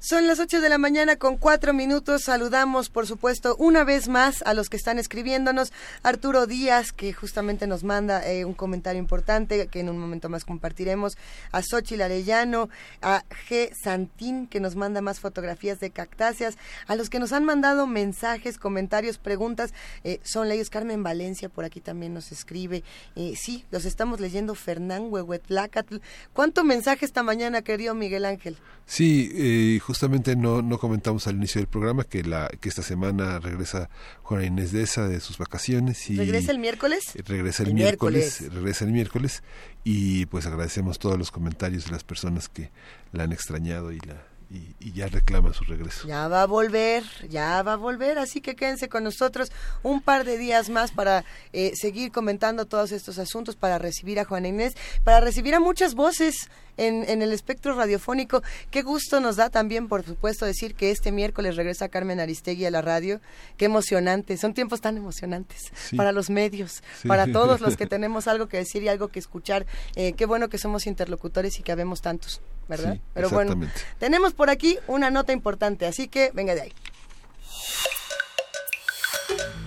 Son las 8 de la mañana con cuatro minutos. Saludamos, por supuesto, una vez más a los que están escribiéndonos. Arturo Díaz, que justamente nos manda eh, un comentario importante que en un momento más compartiremos. A Xochitl Arellano, a G. Santín, que nos manda más fotografías de cactáceas. A los que nos han mandado mensajes, comentarios, preguntas. Eh, son leyes Carmen Valencia, por aquí también nos escribe. Eh, sí, los estamos leyendo. Fernán Huehuetlacatl. ¿Cuánto mensaje esta mañana, querido Miguel Ángel? Sí, justamente no, no comentamos al inicio del programa que la que esta semana regresa Juana Inés de esa de sus vacaciones y regresa el miércoles regresa el, miércoles, regresa el miércoles y pues agradecemos todos los comentarios de las personas que la han extrañado y la y, ya reclama su regreso. Ya va a volver, ya va a volver, así que quédense con nosotros un par de días más para eh, seguir comentando todos estos asuntos, para recibir a Juana Inés, para recibir a muchas voces en, en, el espectro radiofónico. Qué gusto nos da también, por supuesto, decir que este miércoles regresa Carmen Aristegui a la radio. Qué emocionante, son tiempos tan emocionantes Sí. para los medios, Sí. para todos los que tenemos algo que decir y algo que escuchar. Eh, qué bueno que somos interlocutores y que habemos tantos, ¿verdad? Sí, Pero bueno, tenemos por aquí una nota importante, así que venga de ahí.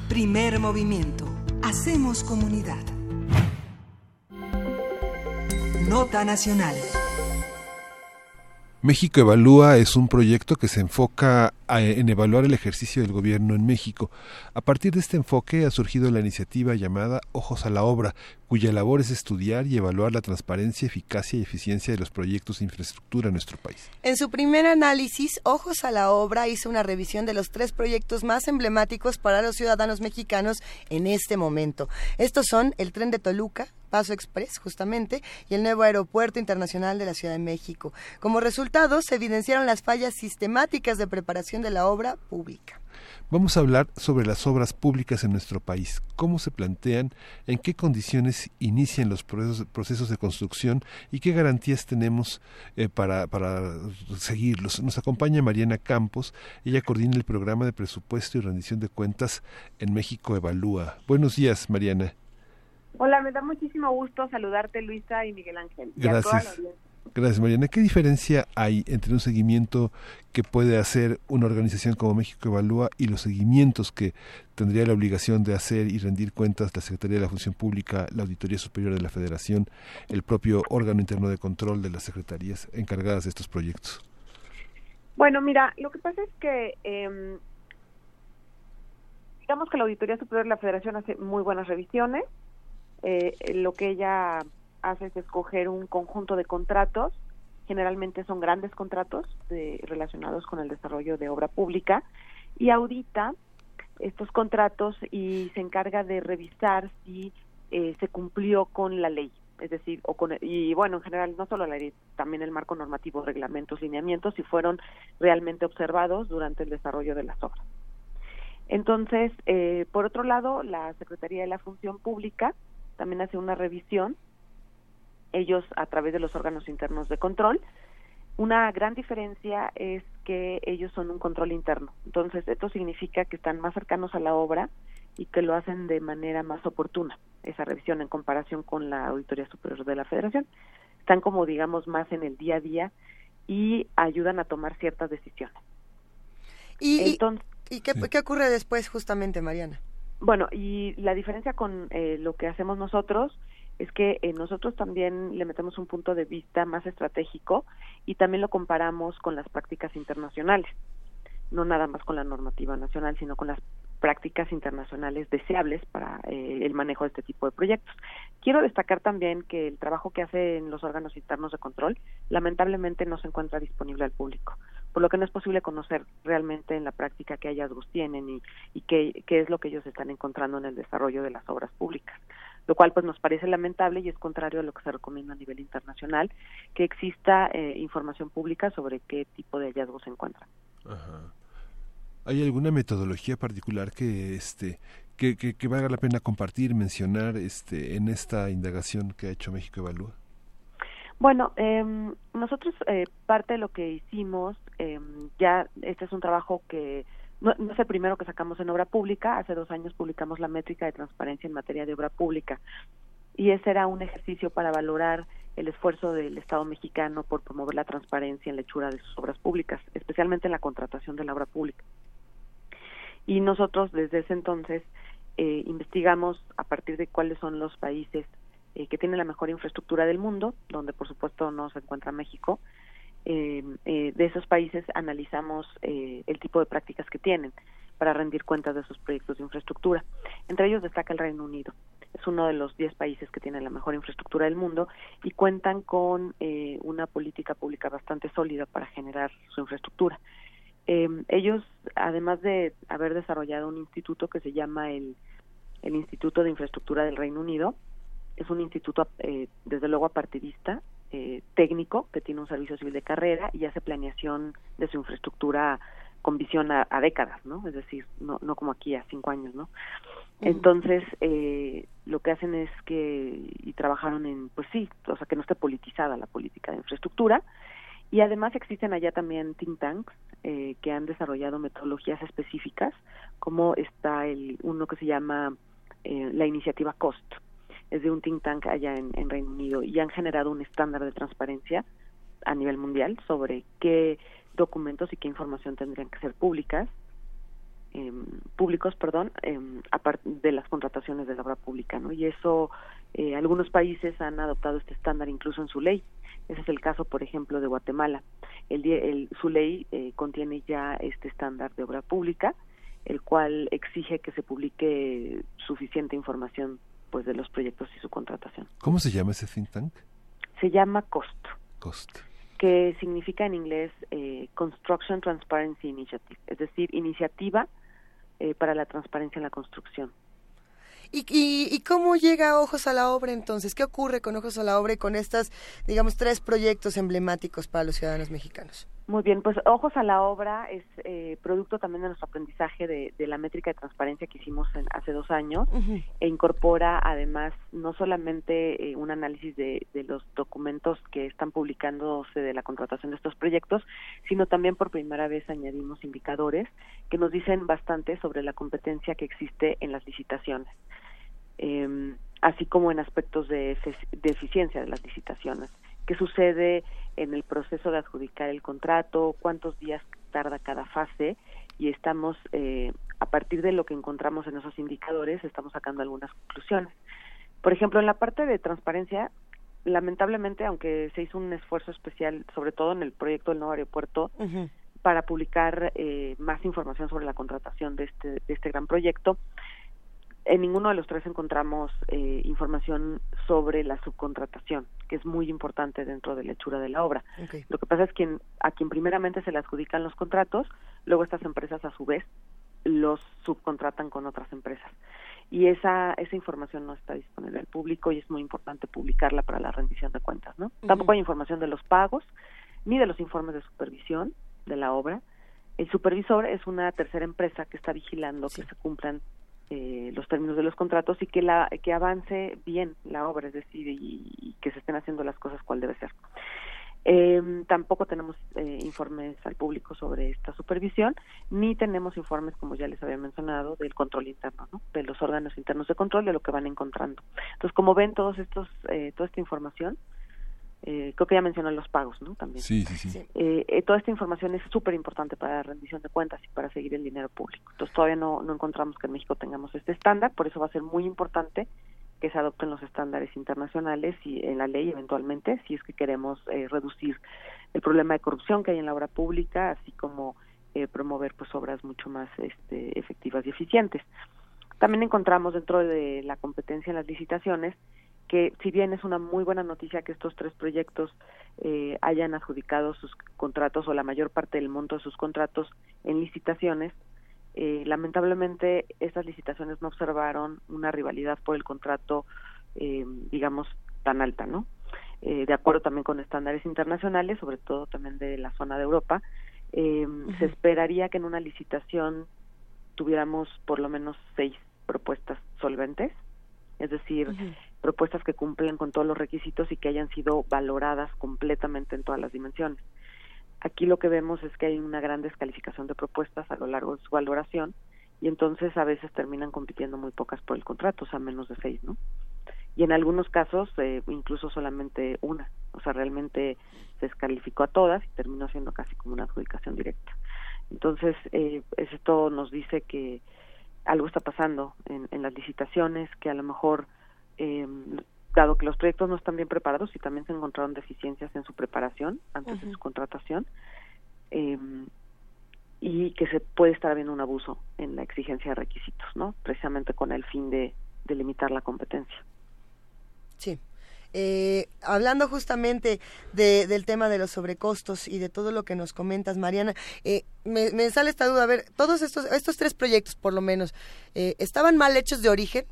Primer movimiento. Hacemos comunidad. Nota nacional. México Evalúa es un proyecto que se enfoca en evaluar el ejercicio del gobierno en México. A partir de este enfoque ha surgido la iniciativa llamada Ojos a la Obra, cuya labor es estudiar y evaluar la transparencia, eficacia y eficiencia de los proyectos de infraestructura en nuestro país. En su primer análisis, Ojos a la Obra hizo una revisión de los tres proyectos más emblemáticos para los ciudadanos mexicanos en este momento. Estos son el tren de Toluca, Paso Express, justamente, y el nuevo Aeropuerto Internacional de la Ciudad de México. Como resultado, se evidenciaron las fallas sistemáticas de preparación de la obra pública. Vamos a hablar sobre las obras públicas en nuestro país, cómo se plantean, en qué condiciones inician los procesos, de construcción y qué garantías tenemos eh, para, para seguirlos. Nos acompaña Mariana Campos, ella coordina el programa de presupuesto y rendición de cuentas en México Evalúa. Buenos días, Mariana. Hola, me da muchísimo gusto saludarte, Luisa y Miguel Ángel. Gracias. Gracias, Mariana. ¿Qué diferencia hay entre un seguimiento que puede hacer una organización como México Evalúa y los seguimientos que tendría la obligación de hacer y rendir cuentas la Secretaría de la Función Pública, la Auditoría Superior de la Federación, el propio órgano interno de control de las secretarías encargadas de estos proyectos? Bueno, mira, lo que pasa es que em, digamos que la Auditoría Superior de la Federación hace muy buenas revisiones, eh, lo que ella hace es escoger un conjunto de contratos, generalmente son grandes contratos relacionados con el desarrollo de obra pública, y audita estos contratos y se encarga de revisar si eh, se cumplió con la ley es decir, o con, y bueno, en general no solo la ley, también el marco normativo, reglamentos, lineamientos, si fueron realmente observados durante el desarrollo de las obras. Entonces, eh, por otro lado, la Secretaría de la Función Pública también hace una revisión, ellos a través de los órganos internos de control. Una gran diferencia es que ellos son un control interno. Entonces, esto significa que están más cercanos a la obra y que lo hacen de manera más oportuna, esa revisión en comparación con la Auditoría Superior de la Federación. Están como, digamos, más en el día a día y ayudan a tomar ciertas decisiones. ¿Y, ¿y qué, qué ocurre después justamente, Mariana? Bueno, y la diferencia con eh, lo que hacemos nosotros es que eh, nosotros también le metemos un punto de vista más estratégico y también lo comparamos con las prácticas internacionales, no nada más con la normativa nacional, sino con las prácticas internacionales deseables para eh, el manejo de este tipo de proyectos. Quiero destacar también que el trabajo que hacen los órganos internos de control lamentablemente no se encuentra disponible al público, por lo que no es posible conocer realmente en la práctica qué hallazgos tienen y, y qué, qué es lo que ellos están encontrando en el desarrollo de las obras públicas lo cual pues nos parece lamentable y es contrario a lo que se recomienda a nivel internacional que exista eh, información pública sobre qué tipo de hallazgos se encuentran. Ajá. ¿Hay alguna metodología particular que este que, que, valga la pena compartir, mencionar este en esta indagación que ha hecho México Evalúa? Bueno, eh, nosotros eh, parte de lo que hicimos, eh, ya este es un trabajo que no, no, es el primero que sacamos en obra pública, hace dos años publicamos la métrica de transparencia en materia de obra pública y ese era un ejercicio para valorar el esfuerzo del Estado mexicano por promover la transparencia en la hechura de sus obras públicas, especialmente en la contratación de la obra pública y nosotros desde ese entonces eh, investigamos a partir de cuáles son los países eh, que tienen la mejor infraestructura del mundo, donde por supuesto no se encuentra México. Eh, de esos países analizamos el tipo de prácticas que tienen para rendir cuentas de sus proyectos de infraestructura. Entre ellos destaca el Reino Unido. Es uno de los 10 países que tienen la mejor infraestructura del mundo y cuentan con una política pública bastante sólida para generar su infraestructura. Eh, ellos, además de haber desarrollado un instituto que se llama el, el Instituto de Infraestructura del Reino Unido, es un instituto, eh, desde luego, apartidista, eh, técnico, que tiene un servicio civil de carrera y hace planeación de su infraestructura con visión a, décadas, ¿no? Es decir, no, no como aquí a cinco años, ¿no? Entonces, eh, lo que hacen es que, y trabajaron en, pues sí, o sea, que no esté politizada la política de infraestructura, y además existen allá también think tanks eh, que han desarrollado metodologías específicas, como está el uno que se llama eh, la iniciativa COST, es de un think tank allá en, Reino Unido y han generado un estándar de transparencia a nivel mundial sobre qué documentos y qué información tendrían que ser públicas eh, públicos perdón eh, de las contrataciones de la obra pública no y eso Eh, algunos países han adoptado este estándar incluso en su ley. Ese es el caso, por ejemplo, de Guatemala. El, su ley eh, contiene ya este estándar de obra pública, el cual exige que se publique suficiente información pues de los proyectos y su contratación. ¿Cómo se llama ese think tank? Se llama COST. COST. Que significa en inglés eh, Construction Transparency Initiative, es decir, iniciativa eh, para la transparencia en la construcción. ¿Y, y, cómo llega Ojos a la Obra entonces? ¿Qué ocurre con Ojos a la Obra y con estas, digamos, tres proyectos emblemáticos para los ciudadanos mexicanos? Muy bien, pues Ojos a la Obra es eh, producto también de nuestro aprendizaje de, la métrica de transparencia que hicimos hace dos años e incorpora además no solamente eh, un análisis de, de, los documentos que están publicándose de la contratación de estos proyectos, sino también por primera vez añadimos indicadores que nos dicen bastante sobre la competencia que existe en las licitaciones. Em, así como en aspectos de, eficiencia de las licitaciones. ¿Qué sucede en el proceso de adjudicar el contrato? ¿Cuántos días tarda cada fase? Y estamos, eh, a partir de lo que encontramos en esos indicadores, estamos sacando algunas conclusiones. Por ejemplo, en la parte de transparencia, lamentablemente, aunque se hizo un esfuerzo especial, sobre todo en el proyecto del nuevo aeropuerto, para publicar eh, más información sobre la contratación de este, de este gran proyecto, en ninguno de los tres encontramos eh, información sobre la subcontratación, que es muy importante dentro de la hechura de la obra. Lo que pasa es que a quien primeramente se le adjudican los contratos, luego estas empresas a su vez los subcontratan con otras empresas. Y esa, esa información no está disponible al público y es muy importante publicarla para la rendición de cuentas. ¿no? Tampoco hay información de los pagos ni de los informes de supervisión de la obra. El supervisor es una tercera empresa que está vigilando que se cumplan eh, los términos de los contratos y que la que avance bien la obra, es decir, y, que se estén haciendo las cosas cual debe ser. Eh, tampoco tenemos eh, informes al público sobre esta supervisión, ni tenemos informes, como ya les había mencionado, del control interno, ¿no? de los órganos internos de control, de lo que van encontrando. Entonces, como ven, todos estos, eh, toda esta información eh, creo que ya mencionó los pagos, ¿no? También. Sí, sí, sí. Eh, eh, toda esta información es súper importante para la rendición de cuentas y para seguir el dinero público. Entonces todavía no, no encontramos que en México tengamos este estándar, por eso va a ser muy importante que se adopten los estándares internacionales y en la ley eventualmente, si es que queremos reducir el problema de corrupción que hay en la obra pública, así como promover pues obras mucho más este, efectivas y eficientes. También encontramos dentro de la competencia en las licitaciones que si bien es una muy buena noticia que estos tres proyectos eh, hayan adjudicado sus contratos o la mayor parte del monto de sus contratos en licitaciones, eh, lamentablemente estas licitaciones no observaron una rivalidad por el contrato, eh, digamos, tan alta, ¿no? de acuerdo también con estándares internacionales, sobre todo también de la zona de Europa, se esperaría que en una licitación tuviéramos por lo menos seis propuestas solventes, es decir, propuestas que cumplen con todos los requisitos y que hayan sido valoradas completamente en todas las dimensiones. Aquí lo que vemos es que hay una gran descalificación de propuestas a lo largo de su valoración y entonces a veces terminan compitiendo muy pocas por el contrato, o sea, menos de seis, ¿no? Y en algunos casos eh, incluso solamente una, o sea, realmente se descalificó a todas y terminó siendo casi como una adjudicación directa. Entonces, eh, esto nos dice que algo está pasando en, en las licitaciones, que a lo mejor eh, dado que los proyectos no están bien preparados y también se encontraron deficiencias en su preparación antes de su contratación eh, y que se puede estar habiendo un abuso en la exigencia de requisitos, ¿no? Precisamente con el fin de, de limitar la competencia. Sí. Eh, hablando justamente de, del tema de los sobrecostos y de todo lo que nos comentas, Mariana, eh, me, sale esta duda. A ver, todos estos, estos tres proyectos, por lo menos, eh, ¿estaban mal hechos de origen?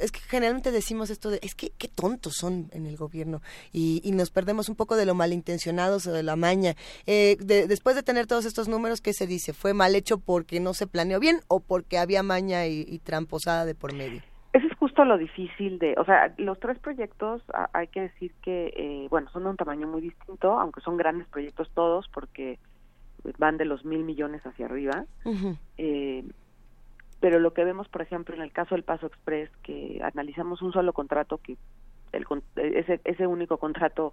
Es que generalmente decimos esto de, es que qué tontos son en el gobierno y, nos perdemos un poco de lo malintencionados o de la maña. después de tener todos estos números, ¿qué se dice? ¿Fue mal hecho porque no se planeó bien o porque había maña y tramposada de por medio? Justo lo difícil de, o sea, los tres proyectos hay que decir que, eh, bueno, son de un tamaño muy distinto, aunque son grandes proyectos todos porque van de los mil millones hacia arriba. eh, pero lo que vemos, por ejemplo, en el caso del Paso Express, que analizamos un solo contrato que el, ese, ese único contrato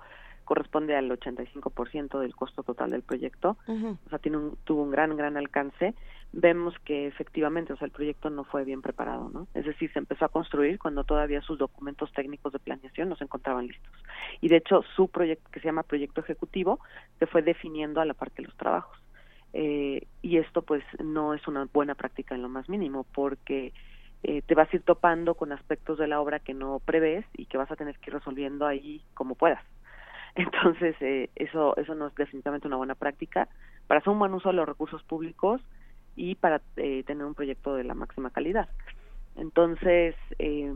corresponde al 85% del costo total del proyecto, o sea, tiene un, tuvo un gran, gran alcance, vemos que efectivamente, o sea, el proyecto no fue bien preparado, ¿no? Es decir, se empezó a construir cuando todavía sus documentos técnicos de planeación no se encontraban listos. Y de hecho, su proyecto, que se llama proyecto ejecutivo, se fue definiendo a la parte de los trabajos. Eh, y esto, pues, no es una buena práctica en lo más mínimo, porque eh, te vas a ir topando con aspectos de la obra que no prevés y que vas a tener que ir resolviendo ahí como puedas. Entonces, eh, eso, eso no es definitivamente una buena práctica para hacer un buen uso de los recursos públicos y para eh, tener un proyecto de la máxima calidad. Entonces, eh,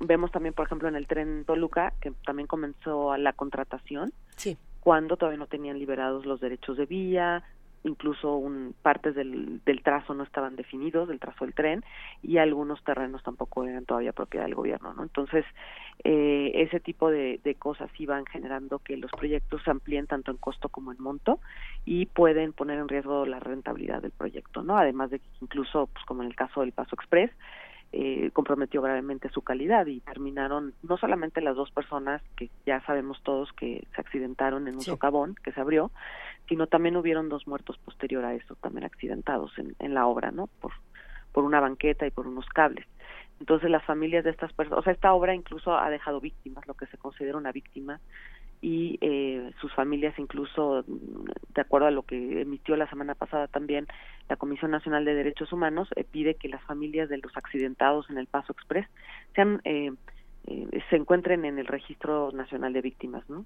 vemos también, por ejemplo, en el tren Toluca, que también comenzó la contratación, sí. cuando todavía no tenían liberados los derechos de vía, incluso un, partes del, trazo no estaban definidos, del trazo del tren, y algunos terrenos tampoco eran todavía propiedad del gobierno, ¿no? Entonces, eh, ese tipo de, de cosas iban generando que los proyectos se amplíen tanto en costo como en monto y pueden poner en riesgo la rentabilidad del proyecto, ¿no? Además de que incluso, pues como en el caso del Paso Express, eh, comprometió gravemente su calidad y terminaron no solamente las dos personas que ya sabemos todos que se accidentaron en un socavón que se abrió, sino también hubieron dos muertos posterior a eso, también accidentados en, en la obra, ¿no? Por, por una banqueta y por unos cables. Entonces las familias de estas personas, o sea, esta obra incluso ha dejado víctimas, lo que se considera una víctima, y eh, sus familias incluso, de acuerdo a lo que emitió la semana pasada también la Comisión Nacional de Derechos Humanos, eh, pide que las familias de los accidentados en el Paso Express sean eh, eh, se encuentren en el registro nacional de víctimas, ¿no?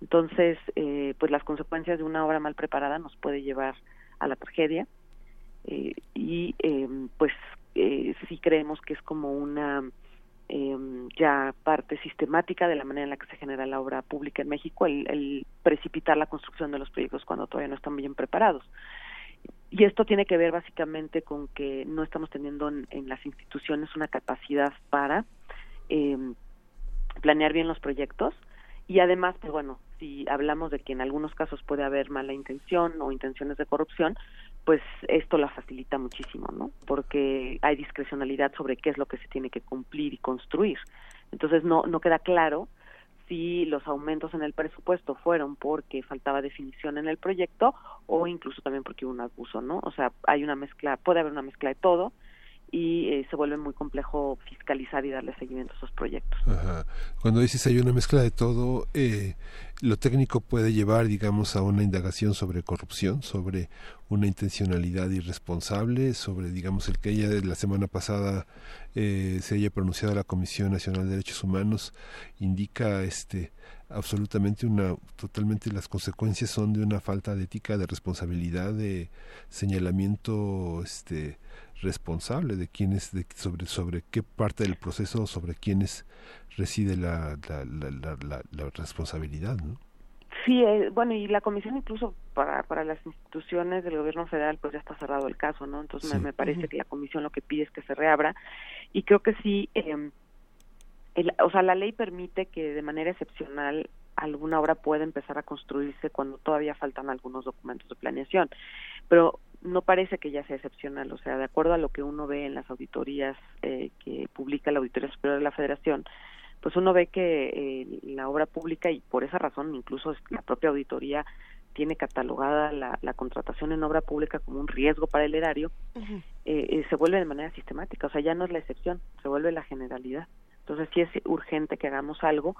Entonces, eh, pues las consecuencias de una obra mal preparada nos puede llevar a la tragedia y pues sí creemos que es como una eh, ya parte sistemática de la manera en la que se genera la obra pública en México, el, el precipitar la construcción de los proyectos cuando todavía no están bien preparados. Y esto tiene que ver básicamente con que no estamos teniendo en, en las instituciones una capacidad para eh, planear bien los proyectos y además, pues bueno, si hablamos de que en algunos casos puede haber mala intención o intenciones de corrupción, pues esto la facilita muchísimo, ¿no? Porque hay discrecionalidad sobre qué es lo que se tiene que cumplir y construir. Entonces no no queda claro si los aumentos en el presupuesto fueron porque faltaba definición en el proyecto o incluso también porque hubo un abuso, ¿no? O sea, hay una mezcla, puede haber una mezcla de todo y eh, se vuelve muy complejo fiscalizar y darle seguimiento a esos proyectos. Ajá. Cuando dices hay una mezcla de todo, eh, lo técnico puede llevar, digamos, a una indagación sobre corrupción, sobre una intencionalidad irresponsable, sobre, digamos, el que ella la semana pasada eh, se haya pronunciado la Comisión Nacional de Derechos Humanos, indica este absolutamente una totalmente las consecuencias son de una falta de ética de responsabilidad de señalamiento este responsable de quiénes de, sobre sobre qué parte del proceso sobre quiénes reside la la, la, la, la responsabilidad ¿no? Sí, eh, bueno, y la comisión incluso para, para las instituciones del gobierno federal pues ya está cerrado el caso, ¿no? Entonces sí. me, me, parece uh -huh. que la comisión lo que pide es que se reabra y creo que sí, eh, el, o sea, la ley permite que de manera excepcional alguna obra pueda empezar a construirse cuando todavía faltan algunos documentos de planeación, pero no parece que ya sea excepcional, o sea, de acuerdo a lo que uno ve en las auditorías eh, que publica la Auditoría Superior de la Federación, pues uno ve que eh, la obra pública y por esa razón incluso la propia auditoría tiene catalogada la, la contratación en obra pública como un riesgo para el erario, uh -huh. eh, se vuelve de manera sistemática, o sea, ya no es la excepción, se vuelve la generalidad. Entonces sí es urgente que hagamos algo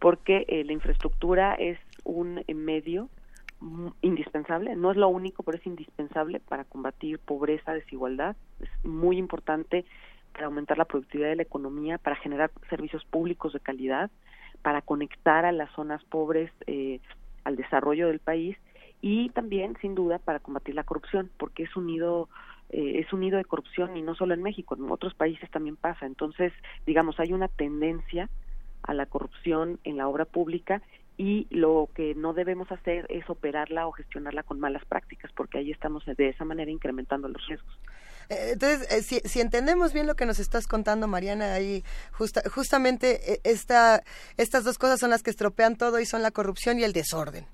porque eh, la infraestructura es un medio indispensable, no es lo único, pero es indispensable para combatir pobreza, desigualdad, es muy importante para aumentar la productividad de la economía, para generar servicios públicos de calidad, para conectar a las zonas pobres eh, al desarrollo del país y también, sin duda, para combatir la corrupción, porque es un nido eh, es un nido de corrupción y no solo en México, en otros países también pasa. Entonces, digamos, hay una tendencia a la corrupción en la obra pública y lo que no debemos hacer es operarla o gestionarla con malas prácticas, porque ahí estamos de esa manera incrementando los riesgos. Entonces, eh, si, si, entendemos bien lo que nos estás contando, Mariana, ahí justa, justamente esta, estas dos cosas son las que estropean todo y son la corrupción y el desorden.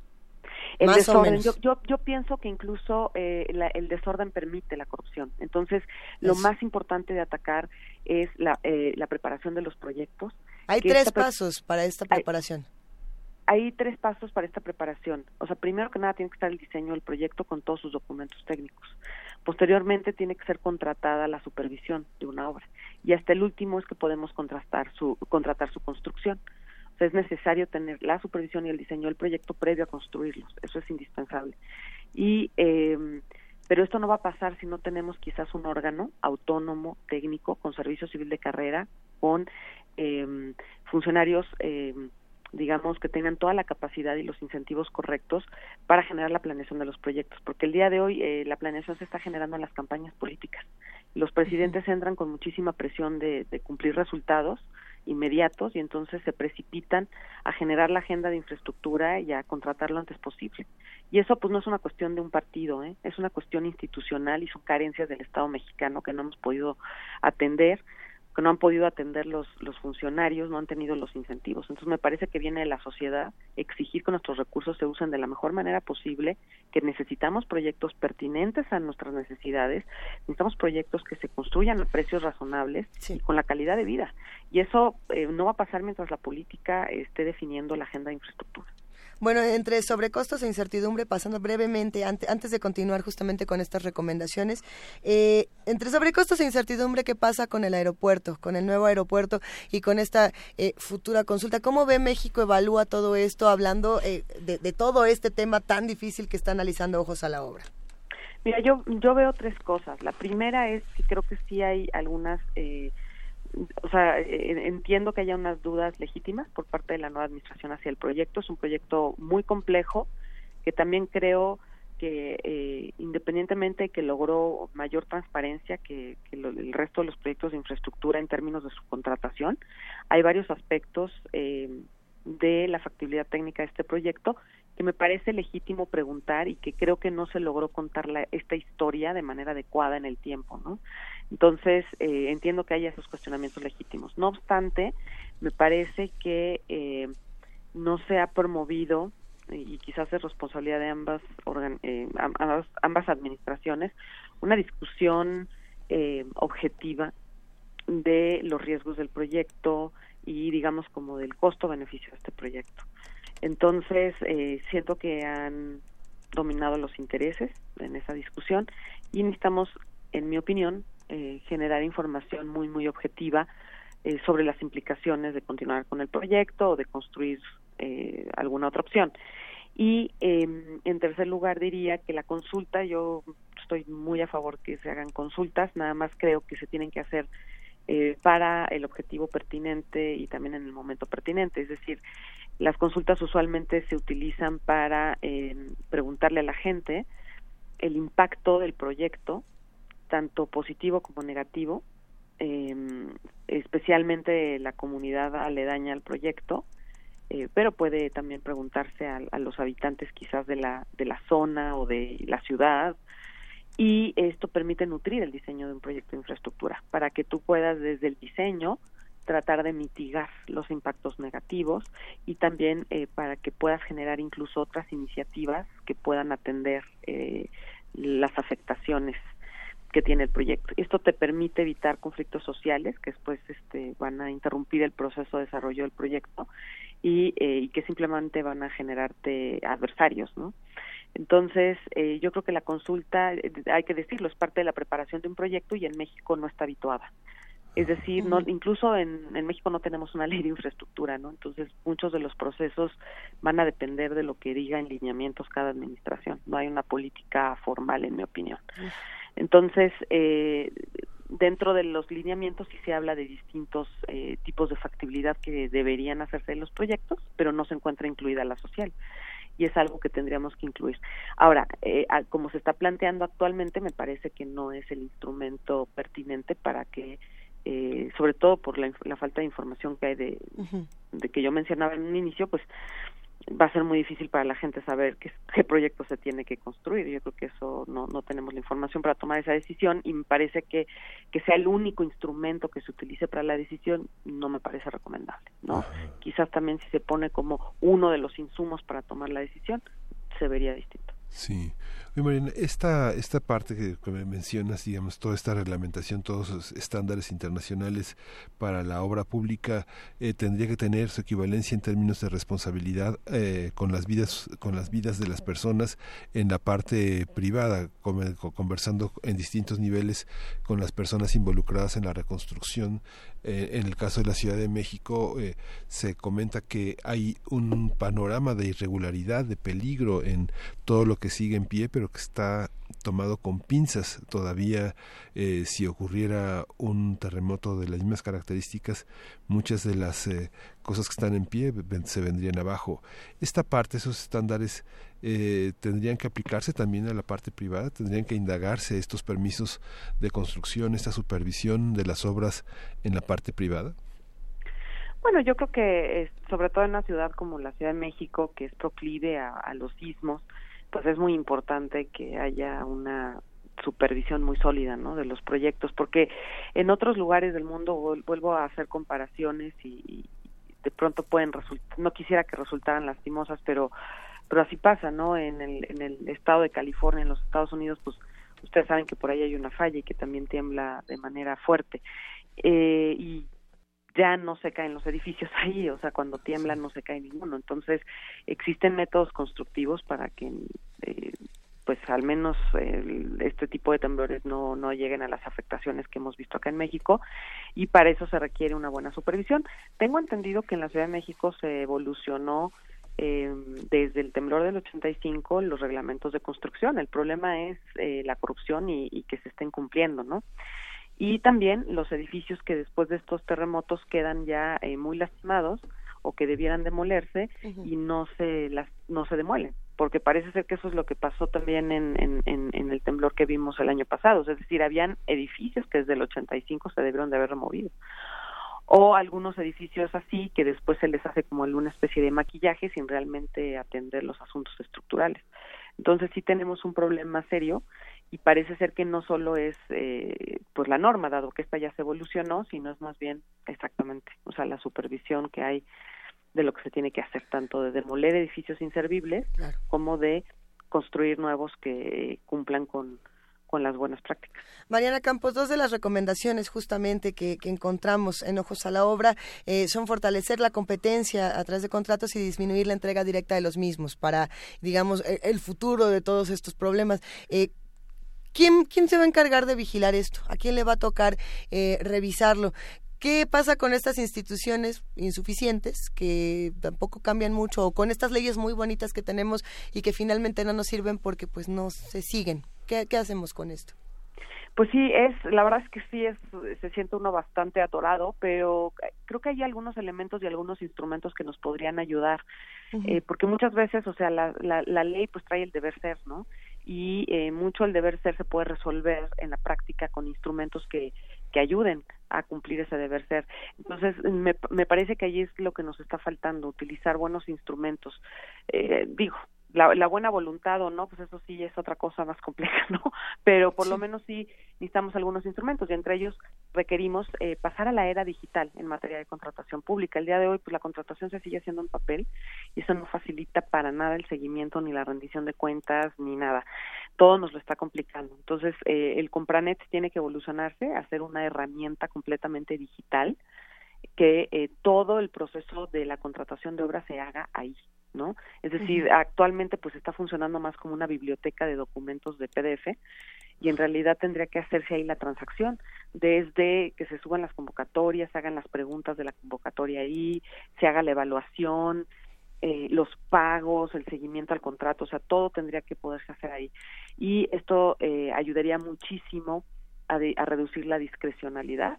El Más desorden, yo, yo, yo, pienso que incluso eh, la, el desorden permite la corrupción. Entonces, lo Eso. más importante de atacar es la, eh, la preparación de los proyectos. Hay tres pasos para esta preparación. Hay, hay tres pasos para esta preparación. O sea, primero que nada tiene que estar el diseño del proyecto con todos sus documentos técnicos. Posteriormente tiene que ser contratada la supervisión de una obra. Y hasta el último es que podemos contrastar su, contratar su construcción. O sea, es necesario tener la supervisión y el diseño del proyecto previo a construirlos. Eso es indispensable. Y eh, pero esto no va a pasar si no tenemos quizás un órgano autónomo, técnico, con servicio civil de carrera, con eh, funcionarios, eh, digamos, que tengan toda la capacidad y los incentivos correctos para generar la planeación de los proyectos, porque el día de hoy eh, la planeación se está generando en las campañas políticas. Los presidentes entran con muchísima presión de, de cumplir resultados, inmediatos y entonces se precipitan a generar la agenda de infraestructura y a contratar lo antes posible. Y eso pues no es una cuestión de un partido, ¿eh? es una cuestión institucional y son carencias del Estado mexicano que no hemos podido atender que no han podido atender los, los funcionarios, no han tenido los incentivos. Entonces me parece que viene de la sociedad exigir que nuestros recursos se usen de la mejor manera posible, que necesitamos proyectos pertinentes a nuestras necesidades, necesitamos proyectos que se construyan a precios razonables y con la calidad de vida. Y eso eh, no va a pasar mientras la política esté definiendo la agenda de infraestructura. Bueno, entre sobrecostos e incertidumbre, pasando brevemente, antes de continuar justamente con estas recomendaciones, eh, entre sobrecostos e incertidumbre, ¿qué pasa con el aeropuerto, con el nuevo aeropuerto y con esta eh, futura consulta? ¿Cómo ve México evalúa todo esto, hablando eh, de, todo este tema tan difícil que está analizando Ojos a la Obra? Mira, yo, yo veo tres cosas. La primera es que creo que sí hay algunas o sea, entiendo que haya unas dudas legítimas por parte de la nueva administración hacia el proyecto. Es un proyecto muy complejo que también creo que eh, independientemente de que logró mayor transparencia que, el resto de los proyectos de infraestructura en términos de su contratación, hay varios aspectos eh, de la factibilidad técnica de este proyecto que me parece legítimo preguntar y que creo que no se logró contar la, esta historia de manera adecuada en el tiempo, ¿no? Entonces, eh, entiendo que haya esos cuestionamientos legítimos. No obstante, me parece que eh, no se ha promovido, y quizás es responsabilidad de ambas, eh, ambas, administraciones, una discusión objetiva de los riesgos del proyecto y, digamos, como del costo-beneficio de este proyecto. Entonces, siento que han dominado los intereses en esa discusión y necesitamos, en mi opinión, eh, generar información muy, muy objetiva eh, sobre las implicaciones de continuar con el proyecto o de construir eh, alguna otra opción. Y em, en tercer lugar diría que la consulta, yo estoy muy a favor que se hagan consultas, nada más creo que se tienen que hacer para el objetivo pertinente y también en el momento pertinente. Es decir, las consultas usualmente se utilizan para em, preguntarle a la gente el impacto del proyecto tanto positivo como negativo, eh, especialmente la comunidad aledaña al proyecto, eh, pero puede también preguntarse a, los habitantes quizás de la, de la zona o de la ciudad, y esto permite nutrir el diseño de un proyecto de infraestructura. Para que tú puedas desde el diseño tratar de mitigar los impactos negativos y también eh, para que puedas generar incluso otras iniciativas que puedan atender eh, las afectaciones que tiene el proyecto. Esto te permite evitar conflictos sociales que después este, van a interrumpir el proceso de desarrollo del proyecto y, eh, y que simplemente van a generarte adversarios, ¿no? Entonces, eh, yo creo que la consulta, eh, hay que decirlo, es parte de la preparación de un proyecto y en México no está habituada. Es decir, no, incluso en, en México no tenemos una ley de infraestructura, ¿no? Entonces, muchos de los procesos van a depender de lo que diga en lineamientos cada administración. No hay una política formal, en mi opinión. Entonces, eh, dentro de los lineamientos sí se habla de distintos eh, tipos de factibilidad que deberían hacerse en los proyectos, pero no se encuentra incluida la social y es algo que tendríamos que incluir. Ahora, eh, como se está planteando actualmente, me parece que no es el instrumento pertinente para que, eh, sobre todo por la, falta de información que hay de, de que yo mencionaba en un inicio, pues va a ser muy difícil para la gente saber qué, qué proyecto se tiene que construir. Yo creo que eso no, no tenemos la información para tomar esa decisión y me parece que, que sea el único instrumento que se utilice para la decisión no me parece recomendable. ¿no? Quizás también si se pone como uno de los insumos para tomar la decisión, se vería distinto. Sí. Marina, esta, esta parte que, me mencionas, digamos, toda esta reglamentación, todos los estándares internacionales para la obra pública eh, tendría que tener su equivalencia en términos de responsabilidad eh, con las vidas con las vidas de las personas en la parte privada, conversando en distintos niveles con las personas involucradas en la reconstrucción. Eh, en el caso de la Ciudad de México se comenta que hay un panorama de irregularidad, de peligro en todo lo que sigue en pie, pero que está tomado con pinzas. Todavía eh, si ocurriera un terremoto de las mismas características muchas de las eh, cosas que están en pie se vendrían abajo. Esta parte esos estándares eh, tendrían que aplicarse también a la parte privada tendrían que indagarse estos permisos de construcción esta supervisión de las obras en la parte privada bueno, yo creo que sobre todo en una ciudad como la Ciudad de México, que es proclive a los sismos, pues es muy importante que haya una supervisión muy sólida ¿no? de los proyectos porque en otros lugares del mundo vuelvo a hacer comparaciones y, de pronto pueden resultar no quisiera que resultaran lastimosas pero pero así pasa no en el en el estado de California en los Estados Unidos pues ustedes saben que por ahí hay una falla y que también tiembla de manera fuerte eh, y ya no se caen los edificios ahí, o sea, cuando tiemblan no se cae ninguno. Entonces, existen métodos constructivos para que, eh, pues, al menos este tipo de temblores no, no lleguen a las afectaciones que hemos visto acá en México y para eso se requiere una buena supervisión. Tengo entendido que en la Ciudad de México se evolucionó eh, desde el temblor del 85 los reglamentos de construcción. El problema es eh, la corrupción y, y que se estén cumpliendo, ¿no? y también los edificios que después de estos terremotos quedan ya eh, muy lastimados o que debieran demolerse y no se las no se demuelen porque parece ser que eso es lo que pasó también en, en, en, el temblor que vimos el año pasado es decir habían edificios que desde el 85 se debieron de haber removido o algunos edificios así que después se les hace como una especie de maquillaje sin realmente atender los asuntos estructurales. Entonces sí tenemos un problema serio y parece ser que no solo es eh, pues la norma dado que esta ya se evolucionó sino es más bien exactamente o sea la supervisión que hay de lo que se tiene que hacer tanto de demoler edificios inservibles como de construir nuevos que cumplan con con las buenas prácticas. Mariana Campos, dos de las recomendaciones justamente que, encontramos en Ojos a la Obra eh, son fortalecer la competencia a través de contratos y disminuir la entrega directa de los mismos para, digamos, e, el, futuro de todos estos problemas. Eh, ¿Quién, ¿Quién se va a encargar de vigilar esto? ¿A quién le va a tocar eh, revisarlo? ¿Qué pasa con estas instituciones insuficientes que tampoco cambian mucho o con estas leyes muy bonitas que tenemos y que finalmente no nos sirven porque pues no se siguen? ¿Qué, qué hacemos con esto? Pues sí, es, la verdad es que sí, es, se siente uno bastante atorado, pero creo que hay algunos elementos y algunos instrumentos que nos podrían ayudar, eh, porque muchas veces, o sea, la, la, la ley pues trae el deber ser, ¿no? y eh, mucho el deber ser se puede resolver en la práctica con instrumentos que, que ayuden a cumplir ese deber ser. Entonces, me, me parece que ahí es lo que nos está faltando, utilizar buenos instrumentos. Eh, digo, la, la, buena voluntad o no, pues eso sí es otra cosa más compleja, ¿no? Pero por lo menos sí necesitamos algunos instrumentos y entre ellos requerimos eh, pasar a la era digital en materia de contratación pública. El día de hoy, pues la contratación se sigue haciendo en papel y eso no facilita para nada el seguimiento ni la rendición de cuentas ni nada. Todo nos lo está complicando. Entonces, eh, el Compranet tiene que evolucionarse, hacer una herramienta completamente digital que eh, todo el proceso de la contratación de obra se haga ahí, ¿no? Es decir, actualmente pues está funcionando más como una biblioteca de documentos de PDF y en realidad tendría que hacerse ahí la transacción, desde que se suban las convocatorias, se hagan las preguntas de la convocatoria ahí, se haga la evaluación, eh, los pagos, el seguimiento al contrato, o sea, todo tendría que poderse hacer ahí. Y esto eh, ayudaría muchísimo a, a reducir la discrecionalidad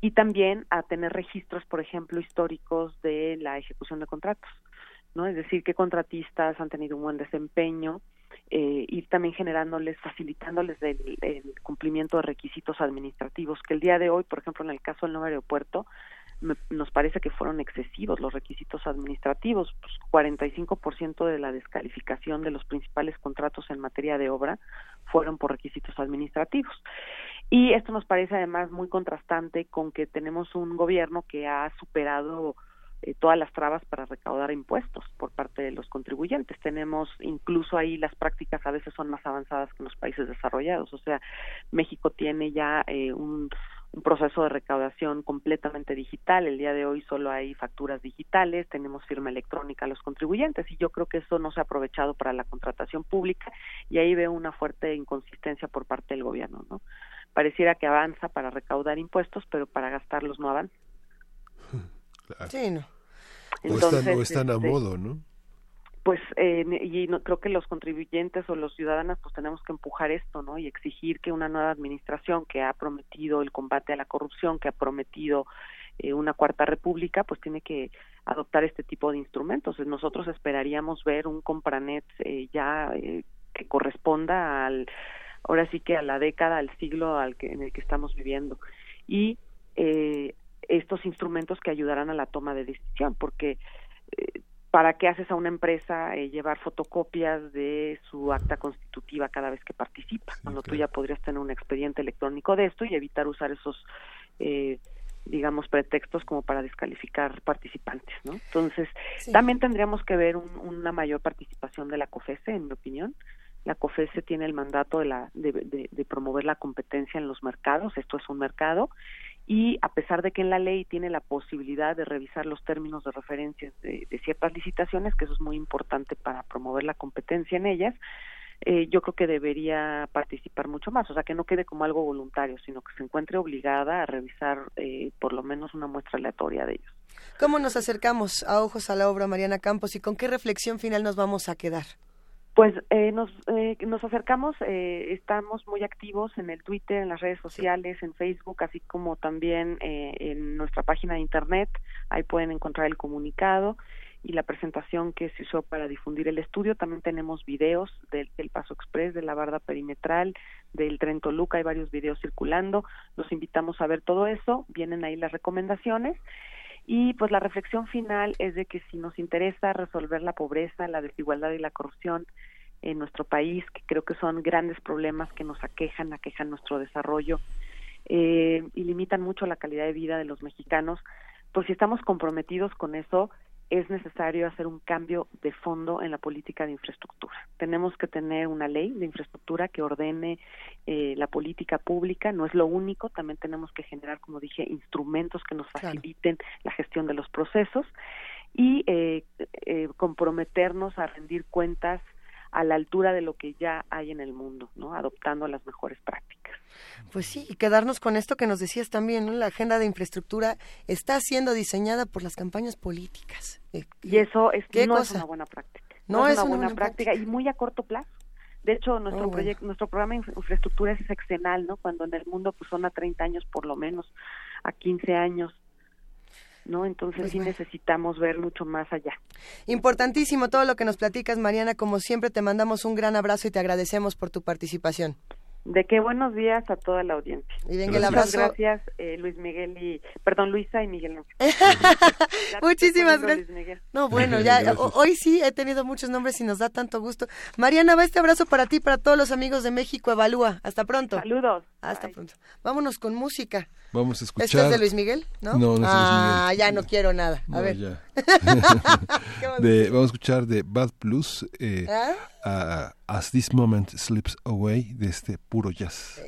y también a tener registros, por ejemplo, históricos de la ejecución de contratos, ¿no? Es decir, qué contratistas han tenido un buen desempeño, eh, ir también generándoles, facilitándoles el, cumplimiento de requisitos administrativos, que el día de hoy, por ejemplo, en el caso del nuevo aeropuerto, nos parece que fueron excesivos los requisitos administrativos, pues 45% de la descalificación de los principales contratos en materia de obra fueron por requisitos administrativos. Y esto nos parece además muy contrastante con que tenemos un gobierno que ha superado eh, todas las trabas para recaudar impuestos por parte de los contribuyentes. Tenemos incluso ahí las prácticas a veces son más avanzadas que en los países desarrollados. O sea, México tiene ya eh, un, un proceso de recaudación completamente digital. El día de hoy solo hay facturas digitales, tenemos firma electrónica a los contribuyentes y yo creo que eso no se ha aprovechado para la contratación pública y ahí veo una fuerte inconsistencia por parte del gobierno, ¿no? Pareciera que avanza para recaudar impuestos, pero para gastarlos no avanza. Sí, no. Entonces, o están, a este, modo, ¿no? Pues, eh, y no, creo que los contribuyentes o los ciudadanos pues tenemos que empujar esto, ¿no? Y exigir que una nueva administración que ha prometido el combate a la corrupción, que ha prometido eh, una cuarta república, pues tiene que adoptar este tipo de instrumentos. Nosotros esperaríamos ver un compranet eh, ya eh, que corresponda al, ahora sí que a la década, al siglo al que, en el que estamos viviendo. Y eh, estos instrumentos que ayudarán a la toma de decisión, porque eh, ¿para qué haces a una empresa eh, llevar fotocopias de su acta constitutiva cada vez que participa? cuando tú ya podrías tener un expediente electrónico de esto y evitar usar esos, eh, digamos, pretextos como para descalificar participantes, ¿no? Entonces, también tendríamos que ver una mayor participación de la COFESE, en mi opinión. La COFESE tiene el mandato de, la, de, de promover la competencia en los mercados, esto es un mercado, y a pesar de que en la ley tiene la posibilidad de revisar los términos de referencia de, ciertas licitaciones, que eso es muy importante para promover la competencia en ellas, eh, yo creo que debería participar mucho más, o sea, que no quede como algo voluntario, sino que se encuentre obligada a revisar eh, por lo menos una muestra aleatoria de ellos. ¿Cómo nos acercamos a ojos a la obra, Mariana Campos, y con qué reflexión final nos vamos a quedar? Pues eh, nos, eh, nos acercamos, eh, estamos muy activos en el Twitter, en las redes sociales, en Facebook, así como también eh, en nuestra página de Internet. Ahí pueden encontrar el comunicado y la presentación que se usó para difundir el estudio. También tenemos videos del, del Paso Express, de la barda perimetral, del Tren Toluca, hay varios videos circulando. Los invitamos a ver todo eso. Vienen ahí las recomendaciones. Y pues la reflexión final es de que si nos interesa resolver la pobreza, la desigualdad y la corrupción en nuestro país, que creo que son grandes problemas que nos aquejan, aquejan nuestro desarrollo eh, y limitan mucho la calidad de vida de los mexicanos, pues si estamos comprometidos con eso, es necesario hacer un cambio de fondo en la política de infraestructura. Tenemos que tener una ley de infraestructura que ordene eh, la política pública, no es lo único, también tenemos que generar, como dije, instrumentos que nos faciliten la gestión de los procesos y eh, eh, comprometernos a rendir cuentas a la altura de lo que ya hay en el mundo, ¿no? Adoptando las mejores prácticas. Pues sí, y quedarnos con esto que nos decías también, ¿no? La agenda de infraestructura está siendo diseñada por las campañas políticas. Eh, y eso es que no es una buena práctica. No, es, una, buena, práctica, y muy a corto plazo. De hecho, nuestro oh, proyecto, nuestro programa de infraestructura es sexenal, ¿no? Cuando en el mundo pues son a 30 años por lo menos, a 15 años. ¿No? Entonces pues sí necesitamos ver mucho más allá. Importantísimo todo lo que nos platicas, Mariana. Como siempre, te mandamos un gran abrazo y te agradecemos por tu participación. De qué buenos días a toda la audiencia. Y venga el abrazo. gracias, eh, Luis Miguel y, perdón, Luisa y Miguel. Muchísimas gracias. No, bueno, ya hoy sí he tenido muchos nombres y nos da tanto gusto. Mariana, va este abrazo para ti, para todos los amigos de México Evalúa. Hasta pronto. Saludos. Hasta pronto. Vámonos con música. Vamos a escuchar. ¿Esto es de Luis Miguel? No, no, no es ah, Luis Miguel. ya no quiero nada. A ver. de, vamos a escuchar de Bad Plus eh, ¿Ah? As This Moment Slips Away de este puro jazz.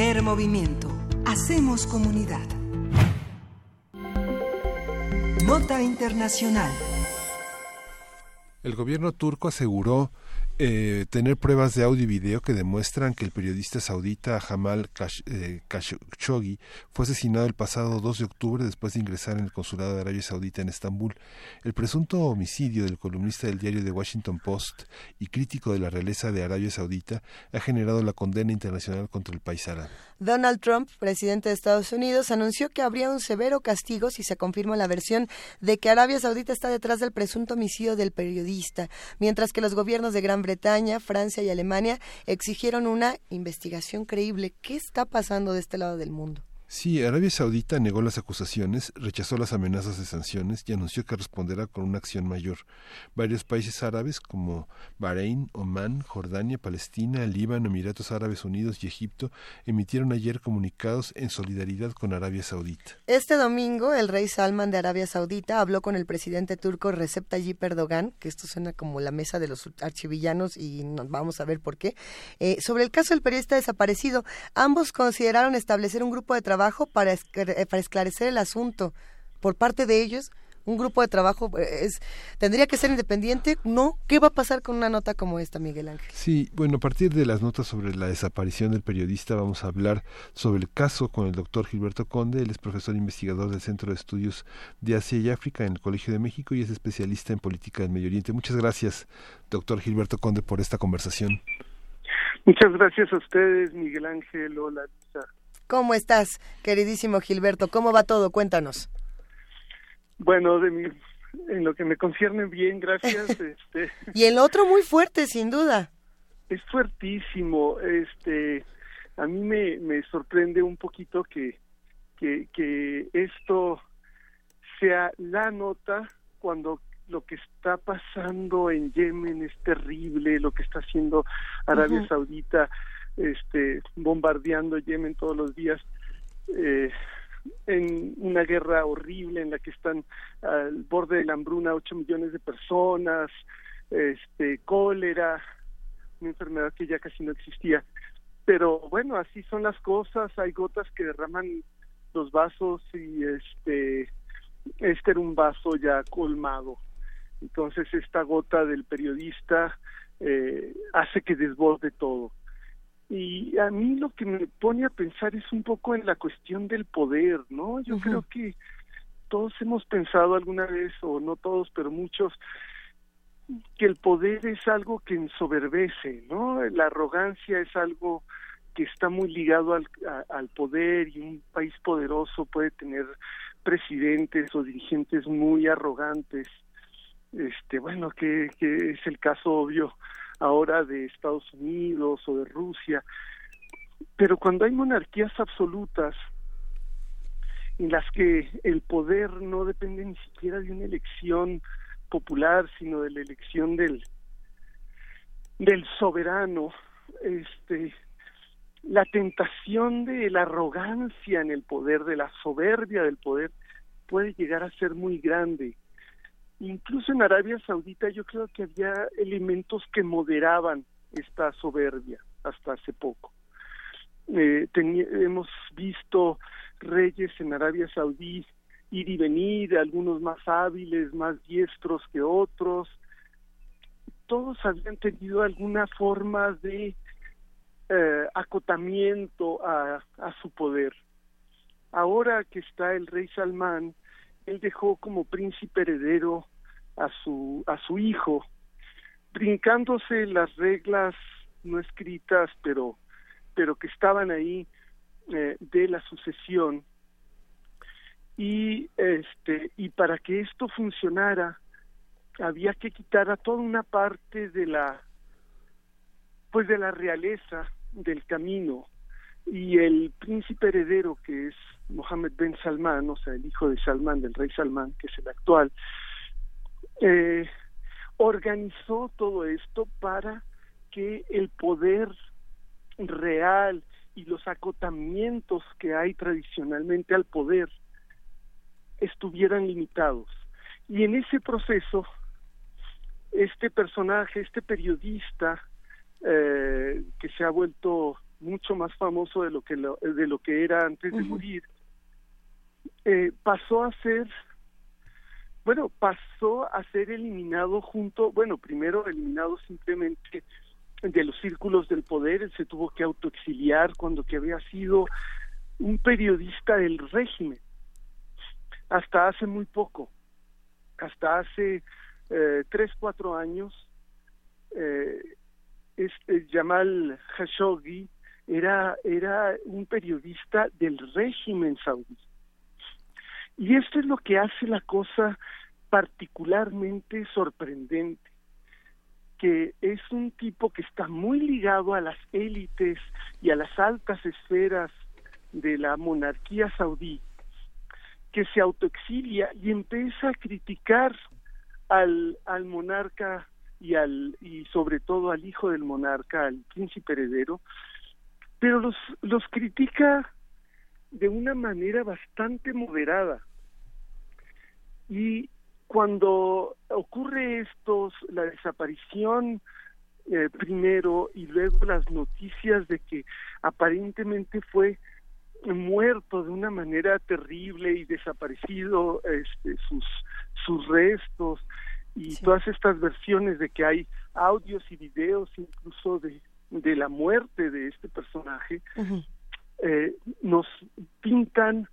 Primer movimiento. Hacemos comunidad. Nota Internacional. El gobierno turco aseguró eh, tener pruebas de audio y video que demuestran que el periodista saudita Jamal eh, Khashoggi fue asesinado el pasado 2 de octubre después de ingresar en el consulado de Arabia Saudita en Estambul. El presunto homicidio del columnista del diario The Washington Post y crítico de la realeza de Arabia Saudita ha generado la condena internacional contra el país árabe. Donald Trump, presidente de Estados Unidos, anunció que habría un severo castigo si se confirma la versión de que Arabia Saudita está detrás del presunto homicidio del periodista, mientras que los gobiernos de Gran Bretaña, Francia y Alemania exigieron una investigación creíble. ¿Qué está pasando de este lado del mundo? Sí, Arabia Saudita negó las acusaciones, rechazó las amenazas de sanciones y anunció que responderá con una acción mayor. Varios países árabes como Bahrein, Omán, Jordania, Palestina, Líbano, Emiratos Árabes Unidos y Egipto emitieron ayer comunicados en solidaridad con Arabia Saudita. Este domingo, el rey Salman de Arabia Saudita habló con el presidente turco Recep Tayyip Erdogan, que esto suena como la mesa de los archivillanos y nos vamos a ver por qué, eh, sobre el caso del periodista desaparecido. Ambos consideraron establecer un grupo de trabajo para, eh, para esclarecer el asunto. Por parte de ellos un grupo de trabajo eh, es tendría que ser independiente no qué va a pasar con una nota como esta Miguel Ángel sí bueno a partir de las notas sobre la desaparición del periodista vamos a hablar sobre el caso con el doctor Gilberto Conde. Él es profesor investigador del Centro de Estudios de Asia y África en el Colegio de México y es especialista en política del Medio Oriente. Muchas gracias doctor Gilberto Conde por esta conversación. Muchas gracias a ustedes Miguel Ángel. Hola Lisa ¿Cómo estás, queridísimo Gilberto? ¿Cómo va todo? Cuéntanos. Bueno, de mi, en lo que me concierne bien, gracias. este, y el otro muy fuerte, sin duda. Es fuertísimo. Este, a mí me, me sorprende un poquito que, que, que esto sea la nota cuando lo que está pasando en Yemen es terrible, lo que está haciendo Arabia Saudita este, bombardeando Yemen todos los días eh, en una guerra horrible en la que están al borde de la hambruna ocho millones de personas, este, cólera, una enfermedad que ya casi no existía. Pero bueno, así son las cosas, hay gotas que derraman los vasos y este, este era un vaso ya colmado. Entonces esta gota del periodista eh, hace que desborde todo. Y a mí lo que me pone a pensar es un poco en la cuestión del poder, ¿no? Yo creo que todos hemos pensado alguna vez, o no todos, pero muchos, que el poder es algo que ensoberbece, ¿no? La arrogancia es algo que está muy ligado al, al poder y un país poderoso puede tener presidentes o dirigentes muy arrogantes. Este, bueno, que, que es el caso obvio ahora de Estados Unidos o de Rusia, pero cuando hay monarquías absolutas en las que el poder no depende ni siquiera de una elección popular, sino de la elección del del soberano, este la tentación de la arrogancia en el poder, de la soberbia del poder, puede llegar a ser muy grande Incluso en Arabia Saudita yo creo que había elementos que moderaban esta soberbia hasta hace poco. Eh, hemos visto reyes en Arabia Saudí ir y venir, algunos más hábiles, más diestros que otros. Todos habían tenido alguna forma de eh, acotamiento a, a su poder. Ahora que está el rey Salmán, él dejó como príncipe heredero a su a su hijo. Brincándose las reglas no escritas pero pero que estaban ahí eh, de la sucesión. Y este y para que esto funcionara había que quitar a toda una parte de la pues de la realeza del camino. Y el príncipe heredero que es Mohammed Ben Salman, o sea, el hijo de Salman, del rey Salman, que es el actual, eh, organizó todo esto para que el poder real y los acotamientos que hay tradicionalmente al poder estuvieran limitados. Y en ese proceso, este personaje, este periodista, eh, que se ha vuelto mucho más famoso de lo que de lo que era antes de morir, eh, pasó a ser bueno, pasó a ser eliminado junto, bueno, primero eliminado simplemente de los círculos del poder, él se tuvo que autoexiliar cuando que había sido un periodista del régimen, hasta hace muy poco, hasta hace eh, tres, cuatro años, eh, este Jamal Khashoggi era, era un periodista del régimen saudí. Y esto es lo que hace la cosa particularmente sorprendente, que es un tipo que está muy ligado a las élites y a las altas esferas de la monarquía saudí, que se autoexilia y empieza a criticar al, al monarca y al y sobre todo al hijo del monarca, al príncipe heredero, pero los los critica de una manera bastante moderada. Y cuando ocurre esto, la desaparición eh, primero y luego las noticias de que aparentemente fue muerto de una manera terrible y desaparecido este, sus sus restos y todas estas versiones de que hay audios y videos incluso de, de la muerte de este personaje eh, nos pintan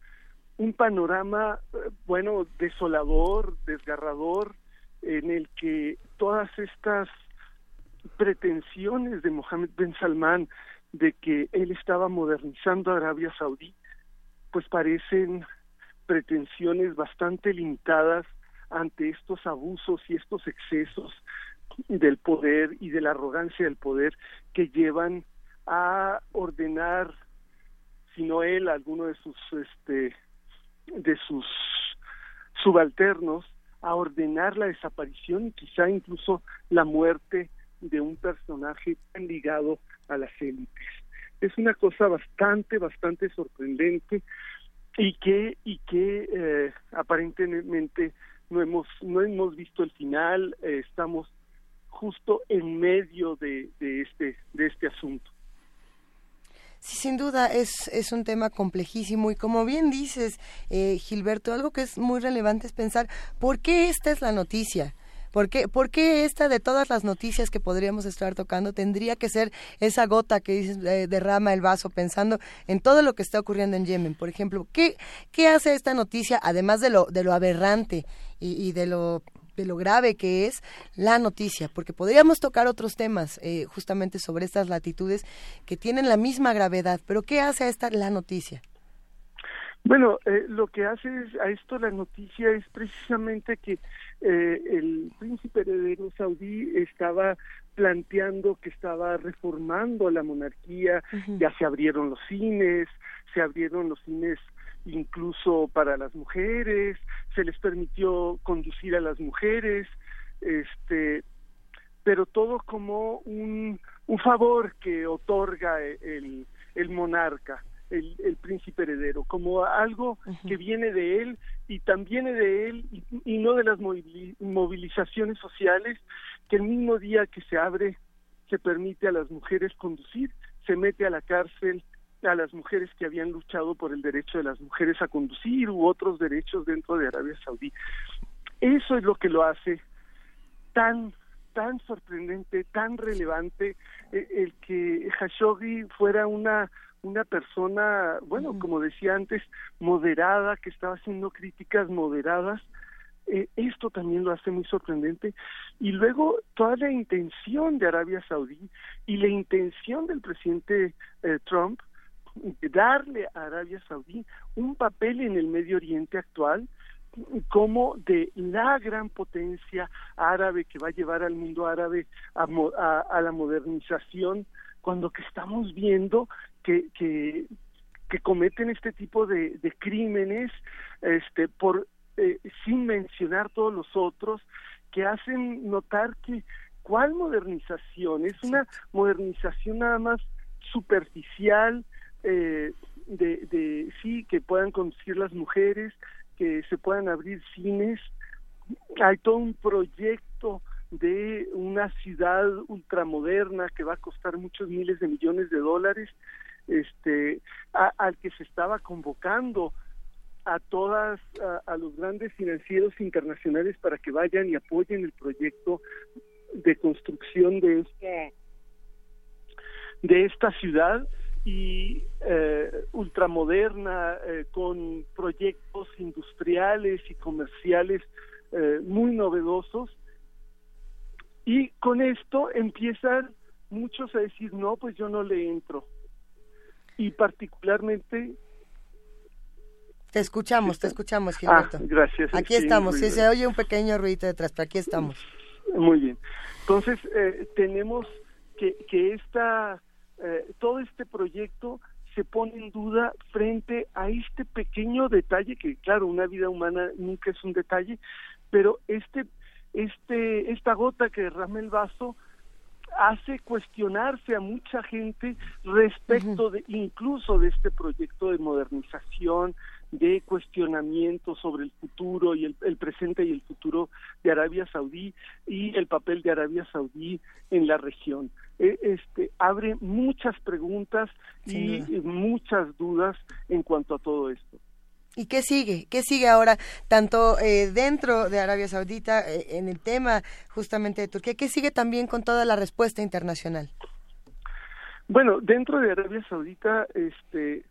un panorama eh, bueno desolador desgarrador en el que todas estas pretensiones de Mohammed Ben Salman de que él estaba modernizando Arabia Saudí, pues parecen pretensiones bastante limitadas ante estos abusos y estos excesos del poder y de la arrogancia del poder que llevan a ordenar si no él alguno de sus este de sus subalternos a ordenar la desaparición y quizá incluso la muerte de un personaje tan ligado a las élites. Es una cosa bastante, bastante sorprendente y que, y que eh, aparentemente no hemos, no hemos visto el final, eh, estamos justo en medio de, de, este, de este asunto. Sí, sin duda es, es un tema complejísimo y como bien dices, eh, Gilberto, algo que es muy relevante es pensar por qué esta es la noticia. ¿Por qué, ¿Por qué esta de todas las noticias que podríamos estar tocando tendría que ser esa gota que eh, derrama el vaso pensando en todo lo que está ocurriendo en Yemen? Por ejemplo, ¿qué, qué hace esta noticia, además de lo, de lo aberrante y, y de lo de lo grave que es la noticia, porque podríamos tocar otros temas eh, justamente sobre estas latitudes que tienen la misma gravedad, pero ¿qué hace a esta la noticia? Bueno, eh, lo que hace a esto la noticia es precisamente que eh, el príncipe heredero saudí estaba planteando que estaba reformando la monarquía, ya se abrieron los cines, se abrieron los cines incluso para las mujeres, se les permitió conducir a las mujeres, este, pero todo como un, un favor que otorga el, el monarca el, príncipe heredero, como algo que viene de él y también de él y, no de las movilizaciones sociales que el mismo día que se abre se permite a las mujeres conducir, se mete a la cárcel a las mujeres que habían luchado por el derecho de las mujeres a conducir u otros derechos dentro de Arabia Saudí. Eso es lo que lo hace tan tan sorprendente, tan relevante eh, el que Khashoggi fuera una una persona, bueno, como decía antes, moderada, que estaba haciendo críticas moderadas. Eh, esto también lo hace muy sorprendente. Y luego toda la intención de Arabia Saudí y la intención del presidente eh, Trump darle a Arabia Saudí un papel en el Medio Oriente actual como de la gran potencia árabe que va a llevar al mundo árabe a, a la modernización cuando que estamos viendo que, que, que cometen este tipo de, de crímenes este por eh, sin mencionar todos los otros que hacen notar que cuál modernización es una modernización nada más superficial eh, de, de sí que puedan conducir las mujeres que se puedan abrir cines. Hay todo un proyecto de una ciudad ultramoderna que va a costar muchos miles de millones de dólares, este, al que se estaba convocando a todas a, los grandes financieros internacionales para que vayan y apoyen el proyecto de construcción de esta de esta ciudad y eh, ultramoderna eh, con proyectos industriales y comerciales eh, muy novedosos y con esto empiezan muchos a decir no pues yo no le entro y particularmente te escuchamos, te escuchamos, ah, Gilberto. gracias. Aquí estamos, sí, se oye un pequeño ruido detrás, pero aquí estamos. Muy bien. Entonces, eh, tenemos que, que esta, eh, todo este proyecto se pone en duda frente a este pequeño detalle, que claro, una vida humana nunca es un detalle, pero este, este, esta gota que derrama el vaso hace cuestionarse a mucha gente respecto de incluso de este proyecto de modernización, de cuestionamiento sobre el futuro y el, presente y el futuro de Arabia Saudí y el papel de Arabia Saudí en la región. E, este abre muchas preguntas y muchas dudas en cuanto a todo esto. ¿Y qué sigue? ¿Qué sigue ahora, tanto eh, dentro de Arabia Saudita, eh, en el tema justamente de Turquía? ¿Qué sigue también con toda la respuesta internacional? Bueno, dentro de Arabia Saudita, este,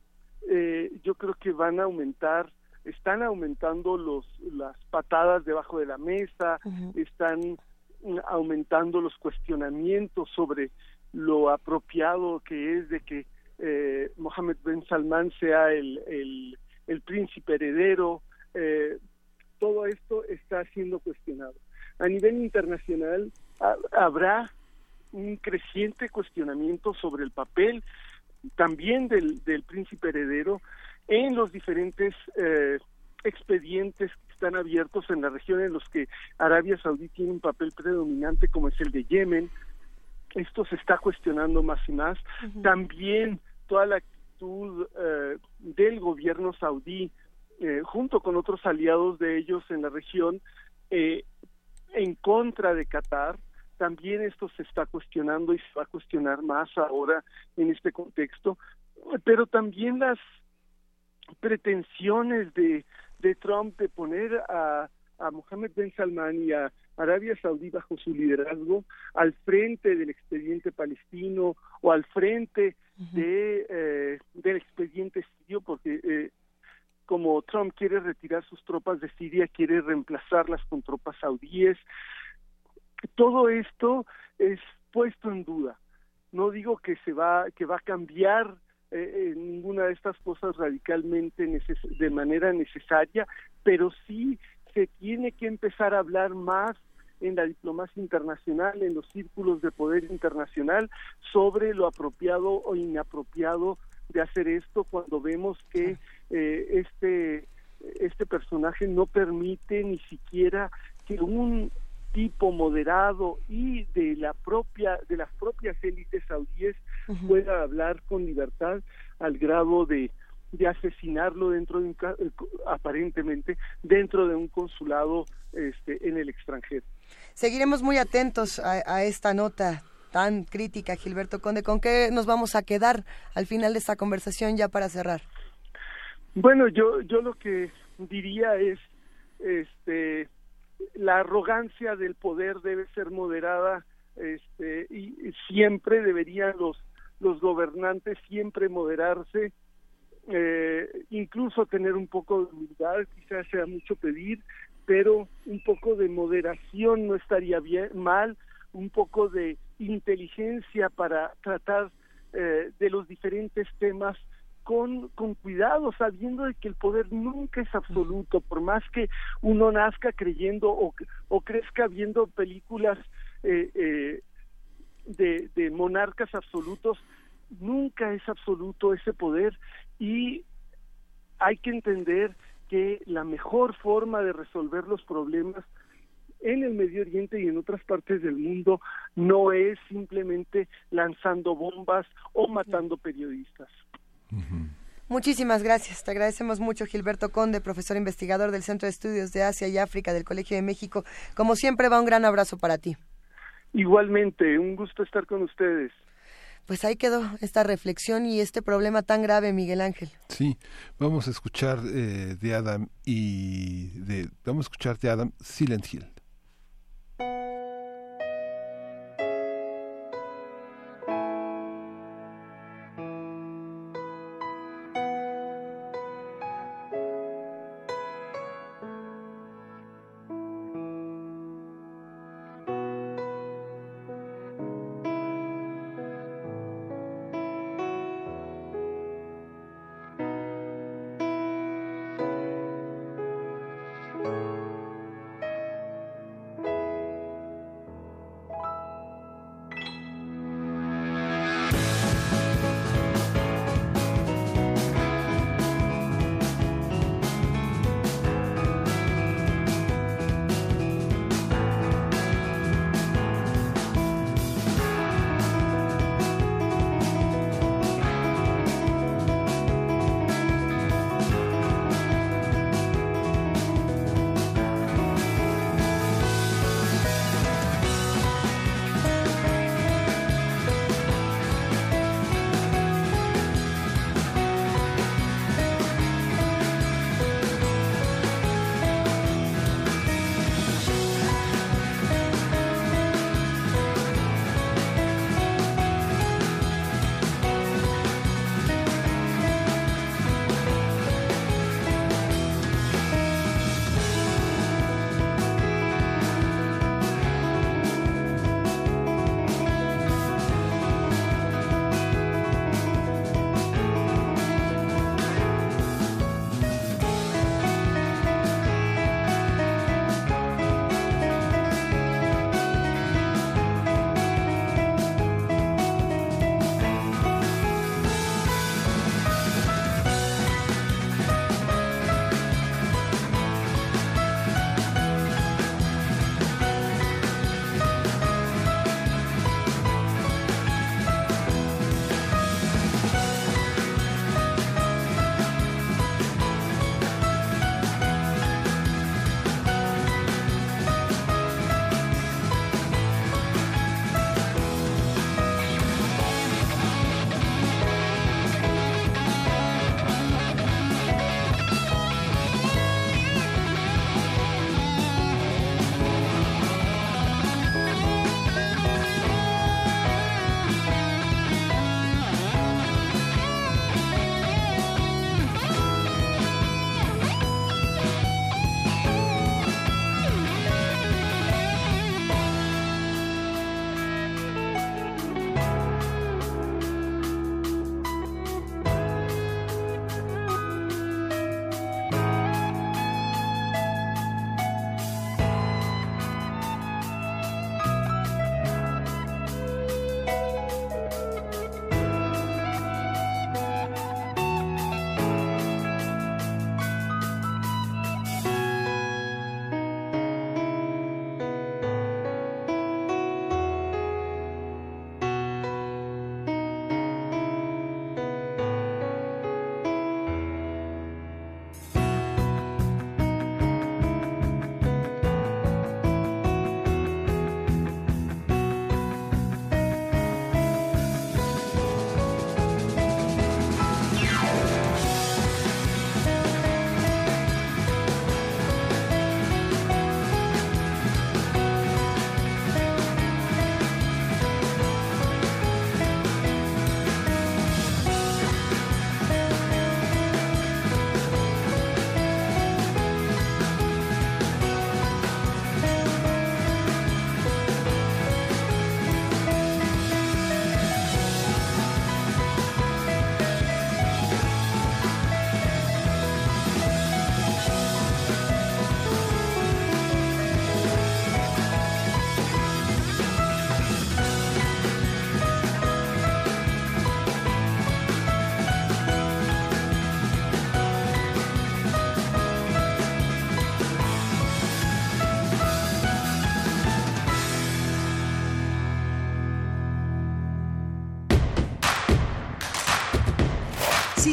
eh, yo creo que van a aumentar, están aumentando los las patadas debajo de la mesa, están aumentando los cuestionamientos sobre lo apropiado que es de que eh, Mohammed Ben Salman sea el, el, el príncipe heredero. Eh, todo esto está siendo cuestionado. A nivel internacional habrá un creciente cuestionamiento sobre el papel también del, del príncipe heredero en los diferentes eh, expedientes que están abiertos en la región en los que Arabia Saudí tiene un papel predominante como es el de Yemen. Esto se está cuestionando más y más. También toda la actitud eh, del gobierno saudí eh, junto con otros aliados de ellos en la región en contra de Qatar también esto se está cuestionando y se va a cuestionar más ahora en este contexto, pero también las pretensiones de, de Trump de poner a, a Mohammed Ben Salman y a Arabia Saudí bajo su liderazgo al frente del expediente palestino o al frente de eh, del expediente sirio porque eh, como Trump quiere retirar sus tropas de Siria quiere reemplazarlas con tropas saudíes todo esto es puesto en duda. No digo que se va que va a cambiar eh, ninguna de estas cosas radicalmente de manera necesaria, pero sí se tiene que empezar a hablar más en la diplomacia internacional, en los círculos de poder internacional, sobre lo apropiado o inapropiado de hacer esto cuando vemos que eh, este este personaje no permite ni siquiera que un tipo moderado y de la propia de las propias élites saudíes pueda hablar con libertad al grado de de asesinarlo dentro de un eh, aparentemente dentro de un consulado este en el extranjero. Seguiremos muy atentos a, esta nota tan crítica, Gilberto Conde. ¿Con qué nos vamos a quedar al final de esta conversación ya para cerrar? Bueno, yo yo lo que diría es este la arrogancia del poder debe ser moderada este, y, siempre deberían los, los gobernantes siempre moderarse, eh, incluso tener un poco de humildad, quizás sea mucho pedir, pero un poco de moderación no estaría bien mal, un poco de inteligencia para tratar eh, de los diferentes temas con, con cuidado, sabiendo de que el poder nunca es absoluto, por más que uno nazca creyendo o, o crezca viendo películas eh, eh, de, de monarcas absolutos, nunca es absoluto ese poder y hay que entender que la mejor forma de resolver los problemas en el Medio Oriente y en otras partes del mundo no es simplemente lanzando bombas o matando periodistas. Muchísimas gracias. Te agradecemos mucho, Gilberto Conde, profesor investigador del Centro de Estudios de Asia y África del Colegio de México. Como siempre, va un gran abrazo para ti. Igualmente, un gusto estar con ustedes. Pues ahí quedó esta reflexión y este problema tan grave, Miguel Ángel. Sí, vamos a escuchar eh, de Adam y de vamos a escuchar de Adam Silent Hill.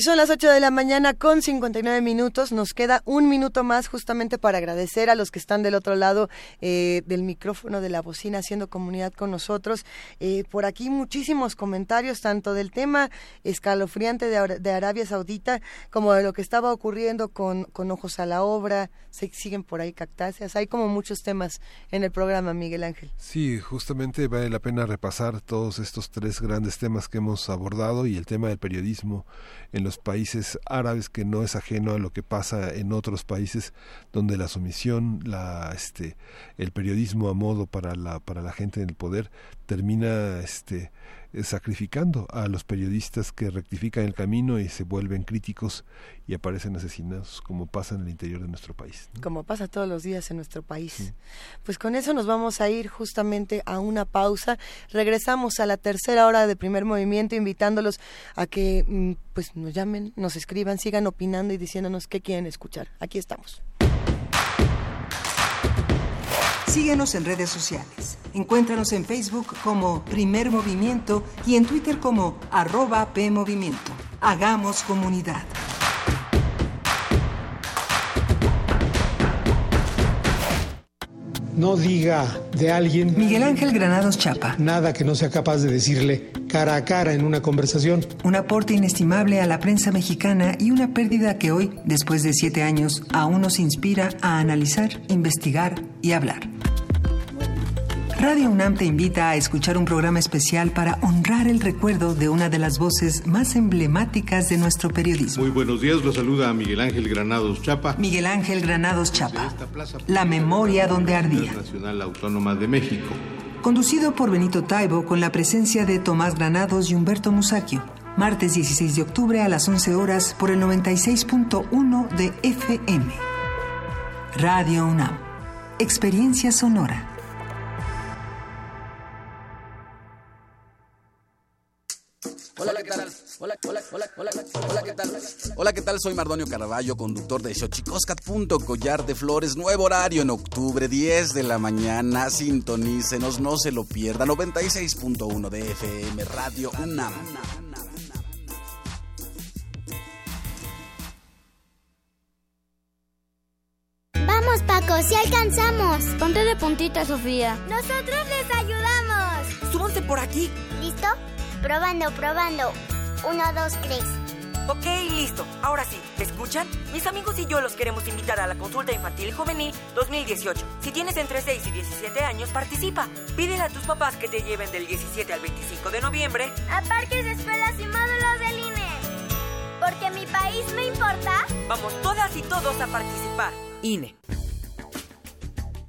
Son las 8 de la mañana con 59 minutos. Nos queda un minuto más justamente para agradecer a los que están del otro lado eh, del micrófono de la bocina haciendo comunidad con nosotros. Eh, por aquí muchísimos comentarios, tanto del tema escalofriante de, de, Arabia Saudita como de lo que estaba ocurriendo con, con Ojos a la Obra. Se siguen por ahí cactáceas. Hay como muchos temas en el programa, Miguel Ángel. Sí, justamente vale la pena repasar todos estos tres grandes temas que hemos abordado y el tema del periodismo en los países árabes que no es ajeno a lo que pasa en otros países donde la sumisión, la este el periodismo a modo para la para la gente en el poder termina este sacrificando a los periodistas que rectifican el camino y se vuelven críticos y aparecen asesinados como pasa en el interior de nuestro país. Como pasa todos los días en nuestro país. Pues con eso nos vamos a ir justamente a una pausa. Regresamos a la tercera hora de primer movimiento invitándolos a que mm, pues nos llamen, nos escriban, sigan opinando y diciéndonos qué quieren escuchar. Aquí estamos. Síguenos en redes sociales. Encuéntranos en Facebook como Primer Movimiento y en Twitter como arroba PMovimiento. Hagamos comunidad. No diga de alguien. Miguel Ángel Granados Chapa. Nada que no sea capaz de decirle cara a cara en una conversación. Un aporte inestimable a la prensa mexicana y una pérdida que hoy, después de siete años, aún nos inspira a analizar, investigar y hablar. Radio UNAM te invita a escuchar un programa especial para honrar el recuerdo de una de las voces más emblemáticas de nuestro periodismo. Muy buenos días, lo saluda Miguel Ángel Granados Chapa. Miguel Ángel Granados Chapa. La memoria donde ardía. Nacional Autónoma de México. Conducido por Benito Taibo con la presencia de Tomás Granados y Humberto Musacchio. Martes 16 de octubre a las 11 horas por el 96.1 de FM. Radio UNAM. Experiencia sonora. Hola, hola, hola, hola, ¿qué tal? Hola, ¿qué tal? Soy Mardonio Caraballo, conductor de Xochicoscat. Collar de Flores, nuevo horario en octubre, 10 de la mañana. Sintonícenos, no se lo pierda. 96.1 de FM, Radio UNAM. Vamos, Paco, si alcanzamos. Ponte de puntita, Sofía. Nosotros les ayudamos. Súbanse por aquí. ¿Listo? Probando, probando. Uno, dos, tres. Ok, listo. Ahora sí, ¿me escuchan? Mis amigos y yo los queremos invitar a la consulta infantil y juvenil 2018. Si tienes entre 6 y 17 años, participa. Pídele a tus papás que te lleven del 17 al 25 de noviembre a parques, escuelas y módulos del INE. Porque mi país me importa. Vamos todas y todos a participar. INE.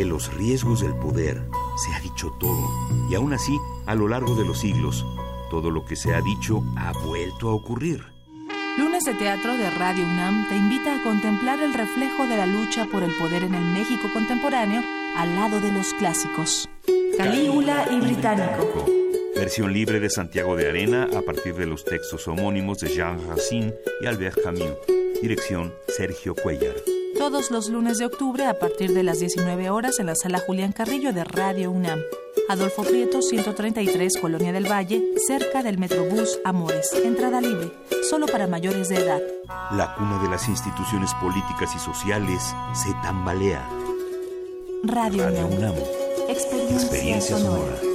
De los riesgos del poder se ha dicho todo, y aún así, a lo largo de los siglos, todo lo que se ha dicho ha vuelto a ocurrir. Lunes de Teatro de Radio UNAM te invita a contemplar el reflejo de la lucha por el poder en el México contemporáneo al lado de los clásicos. Calígula y Británico. Versión libre de Santiago de Arena a partir de los textos homónimos de Jean Racine y Albert Camus. Dirección Sergio Cuellar todos los lunes de octubre a partir de las 19 horas en la sala Julián Carrillo de Radio UNAM. Adolfo Prieto, 133, Colonia del Valle, cerca del Metrobús Amores. Entrada libre, solo para mayores de edad. La cuna de las instituciones políticas y sociales se tambalea. Radio, UNAM. Experiencia, sonora.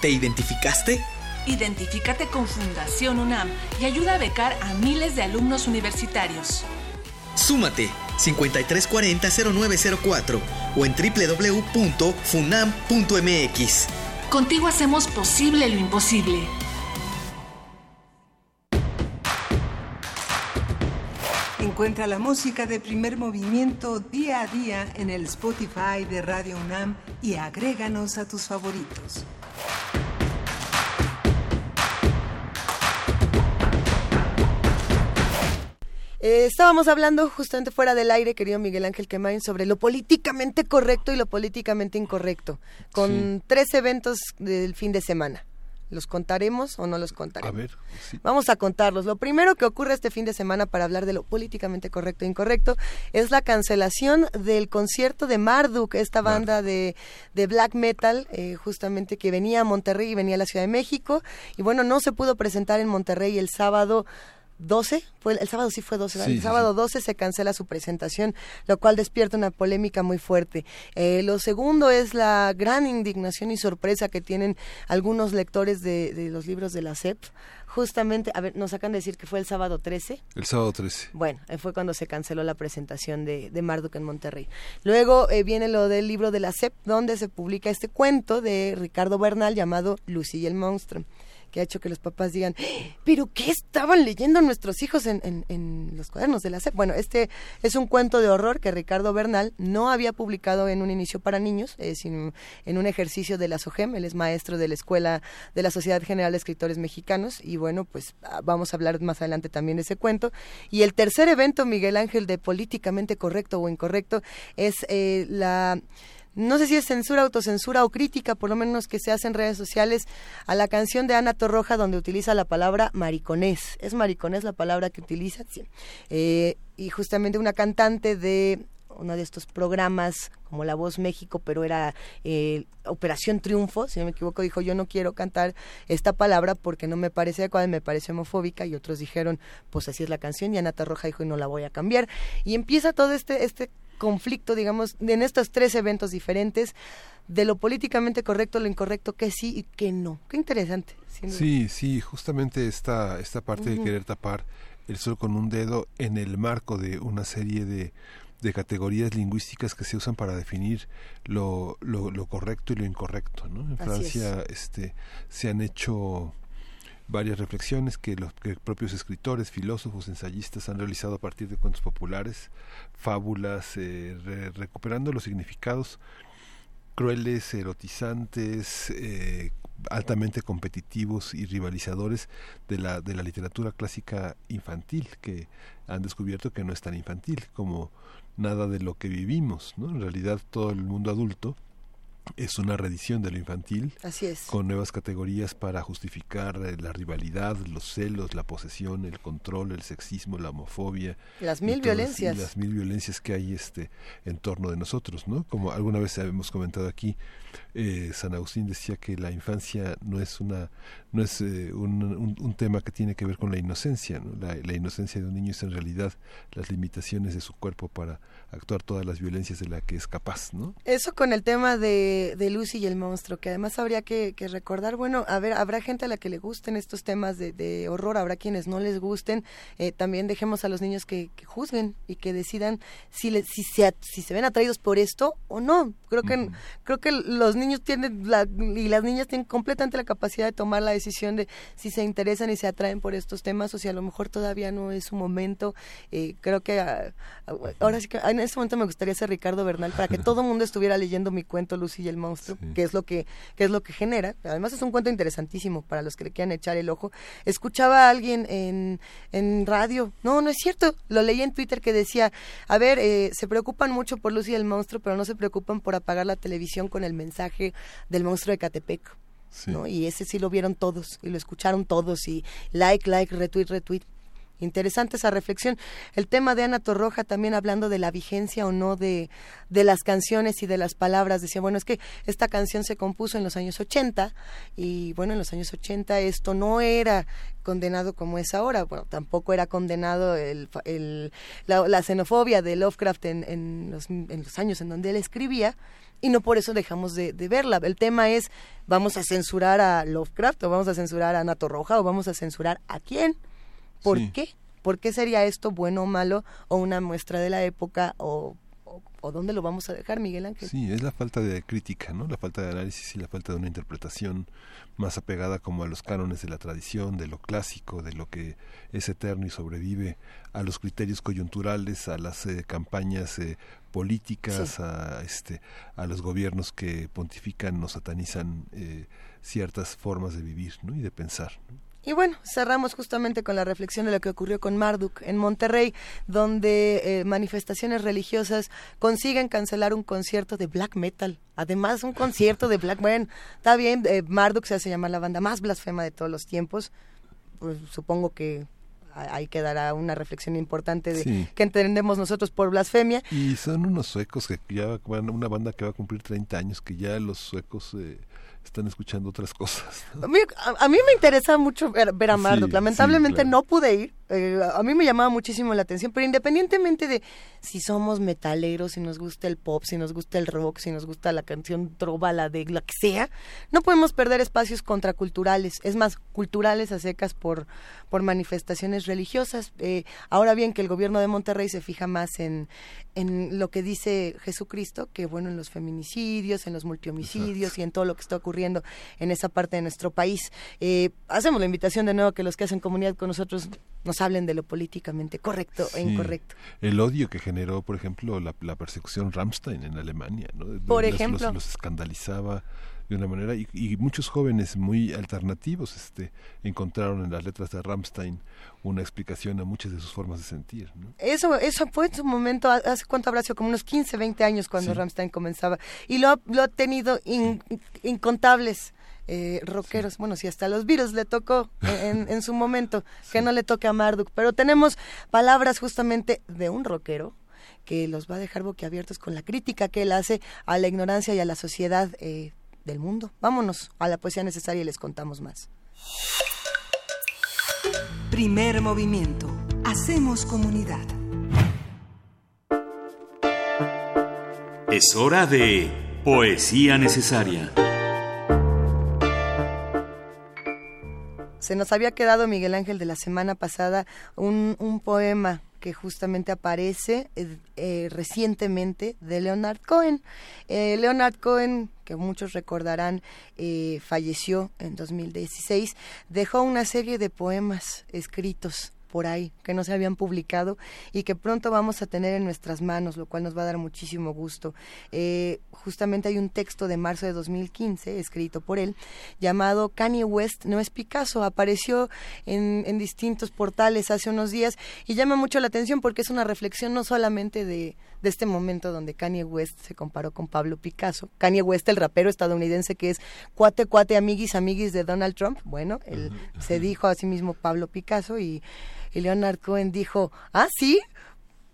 ¿Te identificaste? Identifícate con Fundación UNAM y ayuda a becar a miles de alumnos universitarios. Súmate 5340-0904 o en www.funam.mx. Contigo hacemos posible lo imposible. Encuentra la música de primer movimiento día a día en el Spotify de Radio UNAM y agréganos a tus favoritos. Eh, estábamos hablando justamente fuera del aire, querido Miguel Ángel Quemain, sobre lo políticamente correcto y lo políticamente incorrecto, con tres eventos del fin de semana. ¿Los contaremos o no los contaremos? A ver, Vamos a contarlos. Lo primero que ocurre este fin de semana para hablar de lo políticamente correcto e incorrecto es la cancelación del concierto de Marduk, esta banda de, de black metal, eh, justamente que venía a Monterrey y venía a la Ciudad de México. Y bueno, no se pudo presentar en Monterrey el sábado 12, fue, el sábado sí fue 12, ¿verdad? Sí, el sábado 12 se cancela su presentación, lo cual despierta una polémica muy fuerte. Eh, lo segundo es la gran indignación y sorpresa que tienen algunos lectores de, de los libros de la SEP. Justamente, a ver, nos acaban de decir que fue el sábado 13. El sábado 13. Bueno, eh, fue cuando se canceló la presentación de, de Marduk en Monterrey. Luego eh, viene lo del libro de la SEP, donde se publica este cuento de Ricardo Bernal llamado Lucy y el monstruo que ha hecho que los papás digan, "¡Ah! pero ¿qué estaban leyendo nuestros hijos en, en- en los cuadernos de la SEP? Bueno, este es un cuento de horror que Ricardo Bernal no había publicado en un inicio para niños, eh, sino en un ejercicio de la SOGEM, él es maestro de la Escuela de la Sociedad General de Escritores Mexicanos, y bueno, pues ah, vamos a hablar más adelante también de ese cuento. Y el tercer evento, Miguel Ángel, de políticamente correcto o incorrecto, es eh, la no sé si es censura, autocensura o crítica, por lo menos que se hace en redes sociales, a la canción de Ana Torroja donde utiliza la palabra mariconés. ¿Es mariconés la palabra que utiliza? Sí. Eh, y justamente una cantante de uno de estos programas como La Voz México, pero era eh, Operación Triunfo, si no me equivoco, dijo yo no quiero cantar esta palabra porque no me parece adecuada, me parece homofóbica y otros dijeron pues así es la canción y Ana Torroja dijo y no la voy a cambiar y empieza todo este este conflicto, digamos, en estos tres eventos diferentes, de lo políticamente correcto, lo incorrecto, que sí y que no. Qué interesante. Sí, sí, justamente esta, esta parte de querer tapar el sol con un dedo en el marco de una serie de, de categorías lingüísticas que se usan para definir lo, lo, lo correcto y lo incorrecto. ¿no? En Así Francia este, se han hecho varias reflexiones que los que propios escritores, filósofos, ensayistas han realizado a partir de cuentos populares, fábulas, eh, re- recuperando los significados crueles, erotizantes, eh, altamente competitivos y rivalizadores de la, de la literatura clásica infantil, que han descubierto que no es tan infantil como nada de lo que vivimos. ¿no? En realidad todo el mundo adulto es una reedición de lo infantil Así es. con nuevas categorías para justificar eh, la rivalidad, los celos, la posesión, el control, el sexismo, la homofobia. Las mil todas- violencias. las mil violencias que hay este en torno de nosotros, ¿no? Como alguna vez hemos comentado aquí, eh, San Agustín decía que la infancia no es una no es eh, un, un- un tema que tiene que ver con la inocencia, ¿no? La, la inocencia de un niño es en realidad las limitaciones de su cuerpo para actuar todas las violencias de la que es capaz, ¿no? Eso con el tema de, de Lucy y el monstruo, que además habría que, que recordar, bueno, a ver, habrá gente a la que le gusten estos temas de, de horror, habrá quienes no les gusten, eh, también dejemos a los niños que, que juzguen y que decidan si, le- si, se, a- si se ven atraídos por esto o no. Creo que, creo que los niños tienen, la, y las niñas tienen completamente la capacidad de tomar la decisión de si se interesan y se atraen por estos temas o si a lo mejor todavía no es su momento. Eh, creo que ah, ah, ahora sí que en este momento me gustaría ser Ricardo Bernal para que todo el mundo estuviera leyendo mi cuento Lucy y el monstruo, que es lo que, que es lo que genera. Además es un cuento interesantísimo para los que le quieran echar el ojo. Escuchaba a alguien en, en radio, no, no es cierto, lo leí en Twitter que decía, a ver, eh, se preocupan mucho por Lucy y el monstruo, pero no se preocupan por apagar la televisión con el mensaje del monstruo de Catepec. ¿no? Y ese sí lo vieron todos y lo escucharon todos y like, like, retweet, retweet. Interesante esa reflexión. El tema de Ana Torroja también hablando de la vigencia o no de, de las canciones y de las palabras. Decía, bueno, es que esta canción se compuso en los años 80 y bueno, en los años 80 esto no era condenado como es ahora. Bueno, tampoco era condenado el, el- la, la xenofobia de Lovecraft en, en, los, en los años en donde él escribía y no por eso dejamos de, de verla. El tema es, ¿vamos a censurar a Lovecraft o vamos a censurar a Ana Torroja o vamos a censurar a quién? ¿Por Sí. qué? ¿Por qué sería esto bueno o malo o una muestra de la época o o dónde lo vamos a dejar, Miguel Ángel. Sí, es la falta de crítica, ¿no? La falta de análisis y la falta de una interpretación más apegada como a los cánones de la tradición, de lo clásico, de lo que es eterno y sobrevive, a los criterios coyunturales, a las eh, campañas eh, políticas, a este, a los gobiernos que pontifican o satanizan eh, ciertas formas de vivir, ¿no? Y de pensar. Y bueno, cerramos justamente con la reflexión de lo que ocurrió con Marduk en Monterrey, donde eh, manifestaciones religiosas consiguen cancelar un concierto de black metal. Además, un concierto de black metal. Está bien, eh, Marduk se hace llamar la banda más blasfema de todos los tiempos. Pues, supongo que ahí quedará una reflexión importante de que entendemos nosotros por blasfemia. Y son unos suecos que ya, una banda que va a cumplir 30 años, que ya los suecos... Eh, están escuchando otras cosas. A, mí, me interesa mucho ver, a Marduk. Lamentablemente no pude ir. Eh, a mí me llamaba muchísimo la atención, pero independientemente de si somos metaleros, si nos gusta el pop, si nos gusta el rock, si nos gusta la canción trova, la de lo que sea, no podemos perder espacios contraculturales, es más, culturales a secas por, por manifestaciones religiosas. Eh, ahora bien que el gobierno de Monterrey se fija más en, en lo que dice Jesucristo, que bueno, en los feminicidios, en los multihomicidios y en todo lo que está ocurriendo en esa parte de nuestro país. Eh, hacemos la invitación de nuevo que los que hacen comunidad con nosotros nos hablen de lo políticamente correcto e incorrecto. El odio que generó, por ejemplo, la, persecución Rammstein en Alemania, ¿no? Por ejemplo. Los, escandalizaba de una manera y, muchos jóvenes muy alternativos este encontraron en las letras de Rammstein una explicación a muchas de sus formas de sentir. Eso eso fue en su momento, hace cuánto habrá sido, como unos 15, 20 años cuando Rammstein comenzaba y lo, lo ha tenido incontables eh, rockeros. Bueno, si hasta los virus le tocó en, su momento, que no le toque a Marduk. Pero tenemos palabras justamente de un rockero que los va a dejar boquiabiertos con la crítica que él hace a la ignorancia y a la sociedad eh, del mundo. Vámonos a la poesía necesaria y les contamos más. Primer movimiento. Hacemos comunidad. Es hora de poesía necesaria. Se nos había quedado, Miguel Ángel, de la semana pasada un, un poema que justamente aparece eh, eh, recientemente de Leonard Cohen. Eh, Leonard Cohen, que muchos recordarán, falleció en 2016, dejó una serie de poemas escritos por ahí que no se habían publicado y que pronto vamos a tener en nuestras manos, lo cual nos va a dar muchísimo gusto. Eh, justamente hay un texto de marzo de 2015 escrito por él llamado Kanye West no es Picasso. Apareció en, en distintos portales hace unos días y llama mucho la atención porque es una reflexión no solamente de, de este momento donde Kanye West se comparó con Pablo Picasso. Kanye West, el rapero estadounidense que es cuate, cuate, amiguis, amiguis de Donald Trump. Bueno, él se dijo a sí mismo Pablo Picasso y y Leonard Cohen dijo, ah, sí,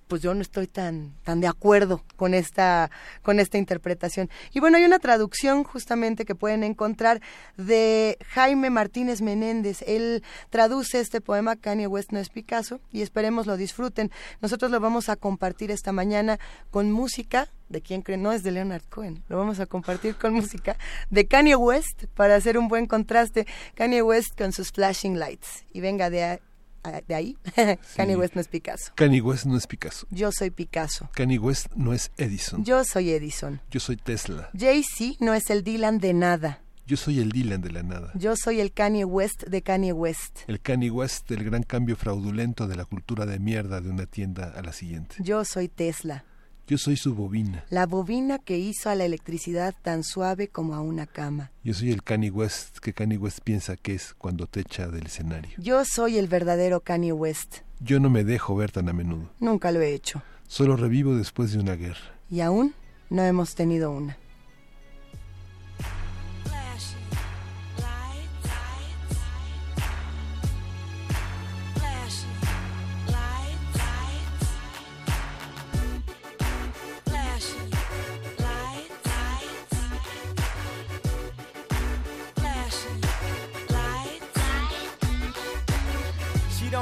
pues yo no estoy tan tan de acuerdo con esta con esta interpretación. Y bueno, hay una traducción justamente que pueden encontrar de Jaime Martínez Menéndez. Él traduce este poema Kanye West no es Picasso y esperemos lo disfruten. Nosotros lo vamos a compartir esta mañana con música de quien cree no es de Leonard Cohen. Lo vamos a compartir con música de Kanye West para hacer un buen contraste. Kanye West con sus flashing lights. Y venga de de ahí, Kanye West no es Picasso. Kanye West no es Picasso. Yo soy Picasso. Kanye West no es Edison. Yo soy Edison. Yo soy Tesla. Jay-Z no es el Dylan de nada. Yo soy el Dylan de la nada. Yo soy el Kanye West de Kanye West. El Kanye West del gran cambio fraudulento de la cultura de mierda de una tienda a la siguiente. Yo soy Tesla. Yo soy su bobina. La bobina que hizo a la electricidad tan suave como a una cama. Yo soy el Kanye West que Kanye West piensa que es cuando te echa del escenario. Yo soy el verdadero Kanye West. Yo no me dejo ver tan a menudo. Nunca lo he hecho. Solo revivo después de una guerra. Y aún no hemos tenido una.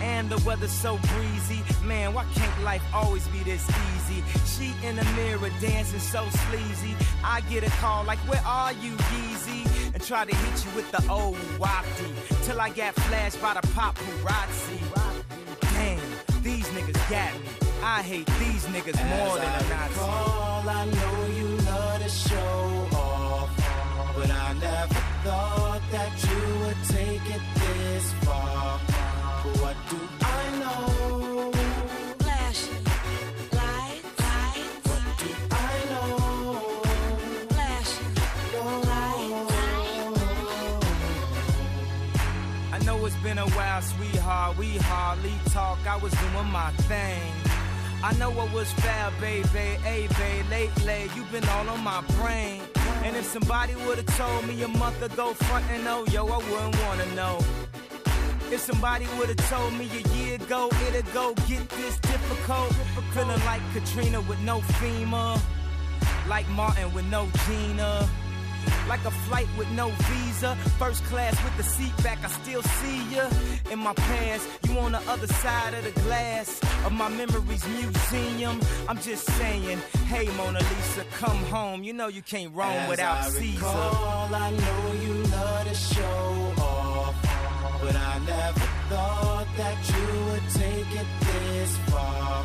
And the weather's so breezy. Man, why can't life always be this easy? She in the mirror dancing so sleazy. I get a call like, Where are you, Yeezy? And try to hit you with the old wafty. Till I got flashed by the paparazzi. Damn, these niggas got me. I hate these niggas more than a Nazi. Recall, I know you love to show off, but I never thought that you would take it this far. Been a while, sweetheart. We hardly talk. I was doing my thing. I know what was fair, baby. Hey, babe, lately you've been all on my brain. And if somebody would've told me a month ago, front and oh, yo, I wouldn't wanna know. If somebody would've told me a year ago, it'd go get this difficult. Feeling like Katrina with no FEMA. Like Martin with no Gina. Like a flight with no visa. First class with the seat back, I still see ya. In my past, you on the other side of the glass of my memories museum. I'm just saying, hey Mona Lisa, come home. You know you can't roam As without I Caesar. recall, I know you love to show off, but I never thought that you would take it this far.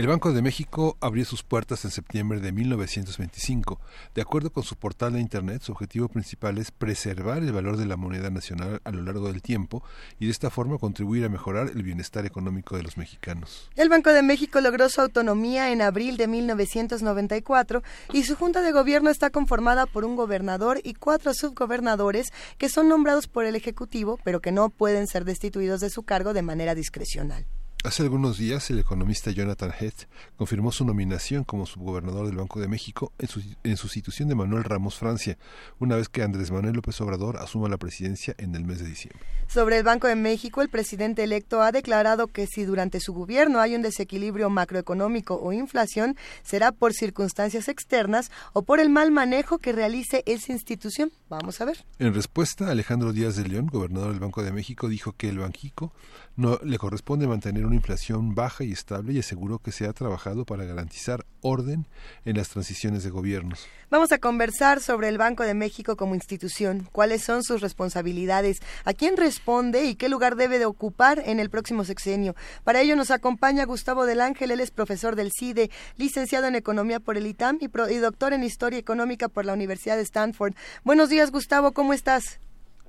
El Banco de México abrió sus puertas en septiembre de 1925. De acuerdo con su portal de Internet, su objetivo principal es preservar el valor de la moneda nacional a lo largo del tiempo y de esta forma contribuir a mejorar el bienestar económico de los mexicanos. El Banco de México logró su autonomía en abril de 1994 y su Junta de Gobierno está conformada por un gobernador y cuatro subgobernadores que son nombrados por el Ejecutivo, pero que no pueden ser destituidos de su cargo de manera discrecional. Hace algunos días, el economista Jonathan Heath confirmó su nominación como subgobernador del Banco de México en, su- en sustitución de Manuel Ramos Francia, una vez que Andrés Manuel López Obrador asuma la presidencia en el mes de diciembre. Sobre el Banco de México, el presidente electo ha declarado que si durante su gobierno hay un desequilibrio macroeconómico o inflación, será por circunstancias externas o por el mal manejo que realice esa institución. Vamos a ver. En respuesta, Alejandro Díaz de León, gobernador del Banco de México, dijo que el Banjico no le corresponde mantener una inflación baja y estable y aseguró que se ha trabajado para garantizar orden en las transiciones de gobiernos. Vamos a conversar sobre el Banco de México como institución, cuáles son sus responsabilidades, a quién responde y qué lugar debe de ocupar en el próximo sexenio. Para ello nos acompaña Gustavo del Ángel, él es profesor del CIDE, licenciado en Economía por el ITAM y, pro- y doctor en Historia Económica por la Universidad de Stanford. Buenos días, Gustavo, ¿cómo estás?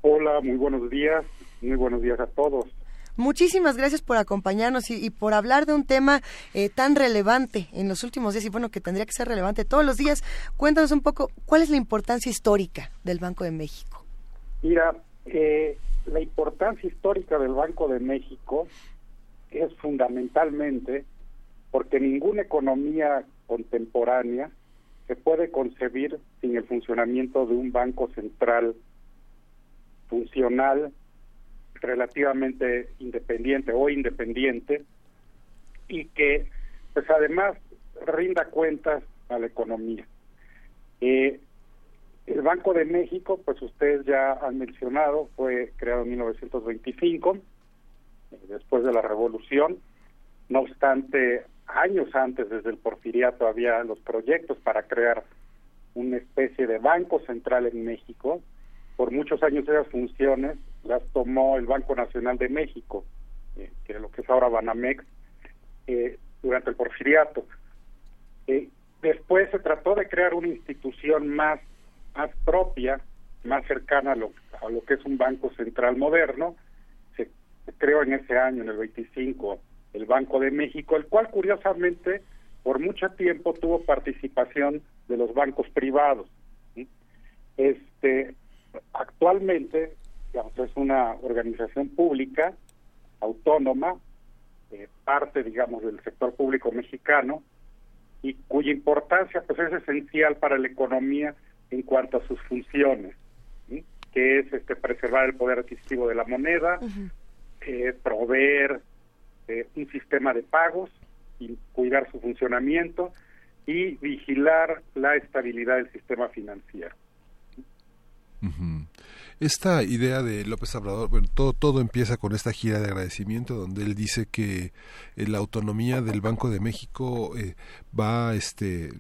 Hola, muy buenos días. Muy buenos días a todos. Muchísimas gracias por acompañarnos y, por hablar de un tema eh, tan relevante en los últimos días y bueno, que tendría que ser relevante todos los días. Cuéntanos un poco cuál es la importancia histórica del Banco de México. Mira, eh, la importancia histórica del Banco de México es fundamentalmente porque ninguna economía contemporánea se puede concebir sin el funcionamiento de un banco central funcional relativamente independiente o independiente y que pues además rinda cuentas a la economía. Eh, el Banco de México, pues ustedes ya han mencionado, fue creado en 1925, eh, después de la Revolución. No obstante, años antes, desde el Porfiriato, había los proyectos para crear una especie de banco central en México. Por muchos años esas funciones las tomó el Banco Nacional de México, eh, que es lo que es ahora Banamex, eh, durante el Porfiriato. Eh, después se trató de crear una institución más, más propia, más cercana a lo, a lo que es un banco central moderno. Se, creó en ese año, en el 25, el Banco de México, el cual curiosamente por mucho tiempo tuvo participación de los bancos privados. Este, actualmente digamos, es una organización pública, autónoma, eh, parte, digamos, del sector público mexicano, y cuya importancia pues es esencial para la economía en cuanto a sus funciones, ¿sí? que es este preservar el poder adquisitivo de la moneda, eh, proveer eh, un sistema de pagos y cuidar su funcionamiento y vigilar la estabilidad del sistema financiero. Ujú. Esta idea de López Obrador, bueno, todo, todo empieza con esta gira de agradecimiento donde él dice que eh, la autonomía del Banco de México eh, va este,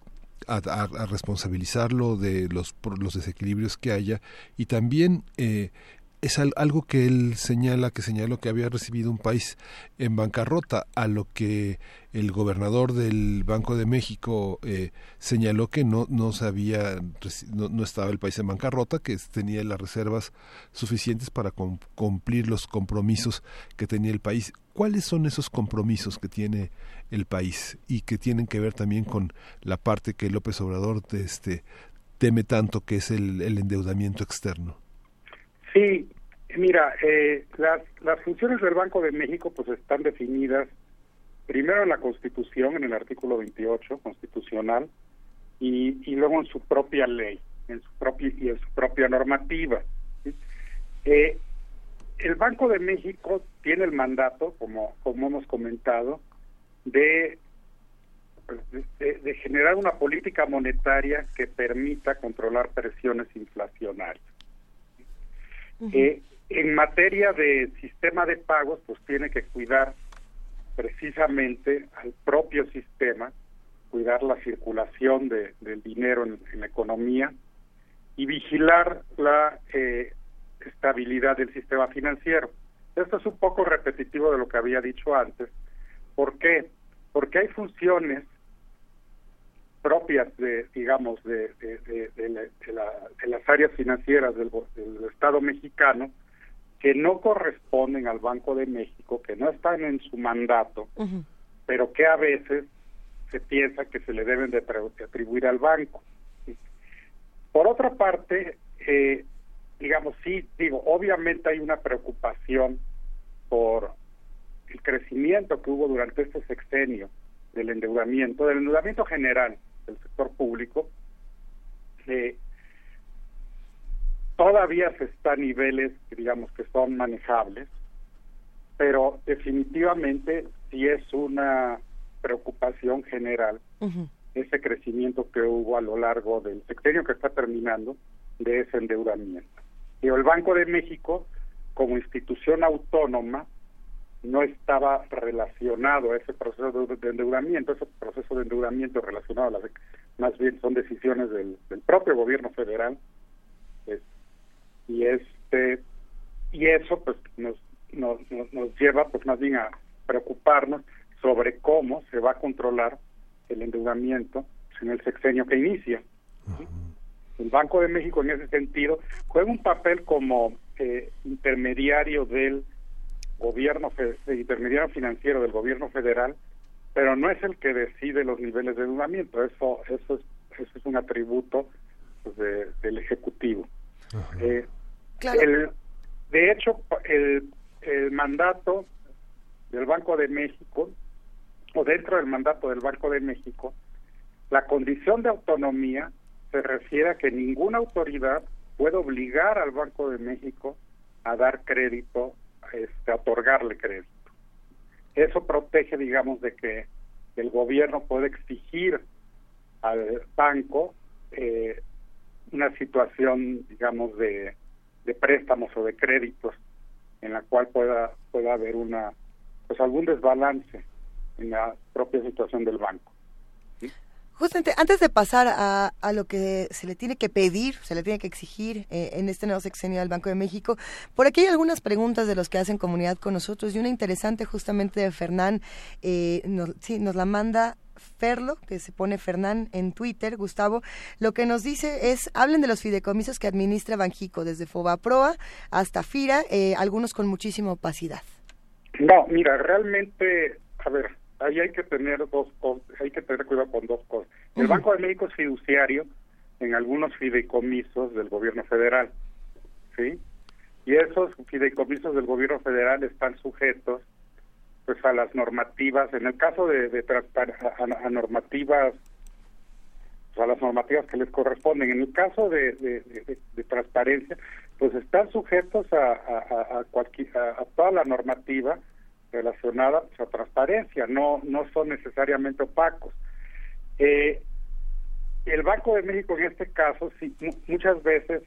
a, a- a responsabilizarlo de los, los desequilibrios que haya y también eh, es al- algo que él señala, que señaló que había recibido un país en bancarrota, a lo que el gobernador del Banco de México eh, señaló que no, no sabía, no, no estaba el país en bancarrota, que tenía las reservas suficientes para cum- cumplir los compromisos que tenía el país. ¿Cuáles son esos compromisos que tiene el país y que tienen que ver también con la parte que López Obrador este, teme tanto, que es el endeudamiento externo? Sí, mira, eh, las, las funciones del Banco de México pues están definidas primero en la Constitución, en el artículo 28 constitucional, y, y luego en su propia ley, en su propia y en su propia normativa. Eh, el Banco de México tiene el mandato, como como hemos comentado, de de, de generar una política monetaria que permita controlar presiones inflacionarias. Eh, en materia de sistema de pagos, pues tiene que cuidar precisamente al propio sistema, cuidar la circulación de, del dinero en, la economía y vigilar la eh, estabilidad del sistema financiero. Esto es un poco repetitivo de lo que había dicho antes. ¿Por qué? Porque hay funciones propias de, digamos, de, de, la- de la- de las áreas financieras del, del Estado mexicano que no corresponden al Banco de México, que no están en su mandato, pero que a veces se piensa que se le deben de atri- de atribuir al banco. Por otra parte, eh, digamos, sí, digo, obviamente hay una preocupación por el crecimiento que hubo durante este sexenio del endeudamiento, del endeudamiento general del sector público, eh, todavía se está a niveles, digamos, que son manejables, pero definitivamente sí es una preocupación general ese crecimiento que hubo a lo largo del sexenio que está terminando de ese endeudamiento. Y el Banco de México, como institución autónoma, no estaba relacionado a ese proceso de, de endeudamiento, ese proceso de endeudamiento relacionado a las, más bien son decisiones del, propio gobierno federal, y este y eso pues nos, nos, nos, lleva pues más bien a preocuparnos sobre cómo se va a controlar el endeudamiento en el sexenio que inicia. El Banco de México en ese sentido juega un papel como eh, intermediario del gobierno, intermediario financiero del gobierno federal, pero no es el que decide los niveles de endeudamiento, eso, eso, es, eso es un atributo pues, de- del Ejecutivo. Eh, el- de hecho, el, el mandato del Banco de México, o dentro del mandato del Banco de México, La condición de autonomía se refiere a que ninguna autoridad puede obligar al Banco de México a dar crédito, este, otorgarle crédito. Eso protege, digamos, de que el gobierno puede exigir al banco eh, una situación, digamos, de, de préstamos o de créditos en la cual pueda pueda haber una pues algún desbalance en la propia situación del banco. Justamente, antes de pasar a, a lo que se le tiene que pedir, se le tiene que exigir eh, en este nuevo sexenio al Banco de México, por aquí hay algunas preguntas de los que hacen comunidad con nosotros y una interesante justamente de Fernán, eh, nos, sí, nos la manda Ferlo, que se pone Fernán en Twitter, Gustavo, lo que nos dice es, hablen de los fideicomisos que administra Banjico, desde Fobaproa hasta FIRA, eh, algunos con muchísima opacidad. No, mira, realmente, a ver, ahí hay que tener dos cosas, hay que tener cuidado con dos cosas. El. Banco de México es fiduciario en algunos fideicomisos del gobierno federal, ¿sí? Y esos fideicomisos del gobierno federal están sujetos pues a las normativas, en el caso de, de transpar- a, a- normativas pues, a las normativas que les corresponden. En el caso de, de- de- de transparencia, pues están sujetos a, a, a- a cualquier, a, a toda la normativa relacionada pues, a transparencia, no, no son necesariamente opacos. Eh, el Banco de México en este caso, sí, mu- muchas veces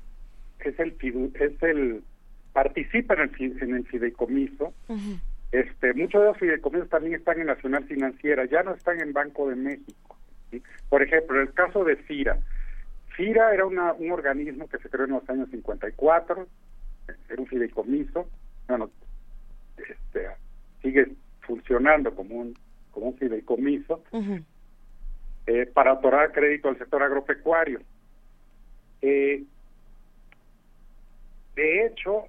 es el es el participa en el, fi- en el fideicomiso, este, muchos de los fideicomisos también están en Nacional Financiera, ya no están en Banco de México. ¿sí? Por ejemplo, en el caso de FIRA, FIRA era una- un organismo que se creó en los años 54, era un fideicomiso, bueno, este, sigue funcionando como un, como un fideicomiso eh, para otorgar crédito al sector agropecuario. Eh, de hecho,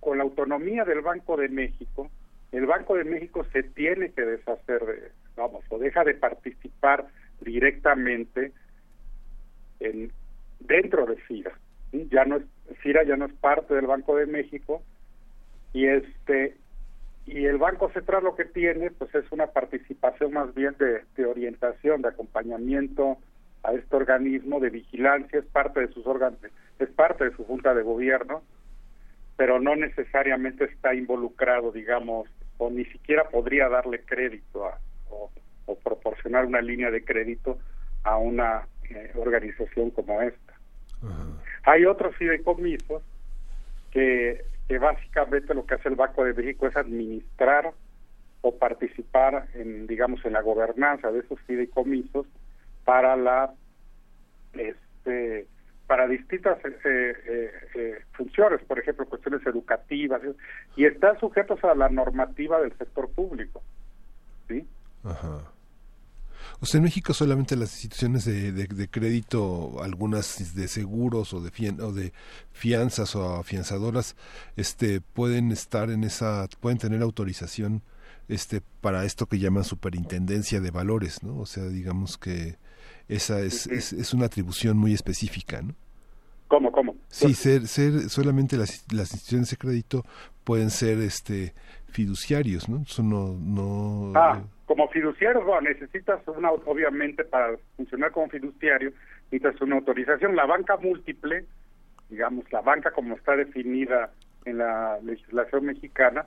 con la autonomía del Banco de México, el Banco de México se tiene que deshacer de, vamos, o deja de participar directamente en, dentro de FIRA. Ya no es, FIRA ya no es parte del Banco de México y este y el Banco Central lo que tiene pues es una participación más bien de, de orientación, de acompañamiento a este organismo de vigilancia, es parte de sus órganos, es parte de su junta de gobierno, pero no necesariamente está involucrado, digamos, o ni siquiera podría darle crédito a, o, o proporcionar una línea de crédito a una eh, organización como esta. Hay otros fideicomisos que, que básicamente lo que hace el Banco de México es administrar o participar en, digamos, en la gobernanza de esos fideicomisos para la, este, para distintas eh, eh, eh, funciones, por ejemplo, cuestiones educativas, y están sujetos a la normativa del sector público. ¿sí? Ajá. O sea, en México solamente las instituciones de, de- de crédito, algunas de seguros o de, o de fianzas o afianzadoras, este, pueden estar en esa, pueden tener autorización este, para esto que llaman superintendencia de valores, ¿no? O sea, digamos que esa es, es, es una atribución muy específica, ¿no? ¿Cómo, cómo? Sí, ser, ser solamente las, las instituciones de crédito pueden ser este fiduciarios, ¿no? Eso no, no Ah, como fiduciario, bueno, necesitas una, obviamente, para funcionar como fiduciario, necesitas una autorización. La banca múltiple, digamos, la banca como está definida en la legislación mexicana,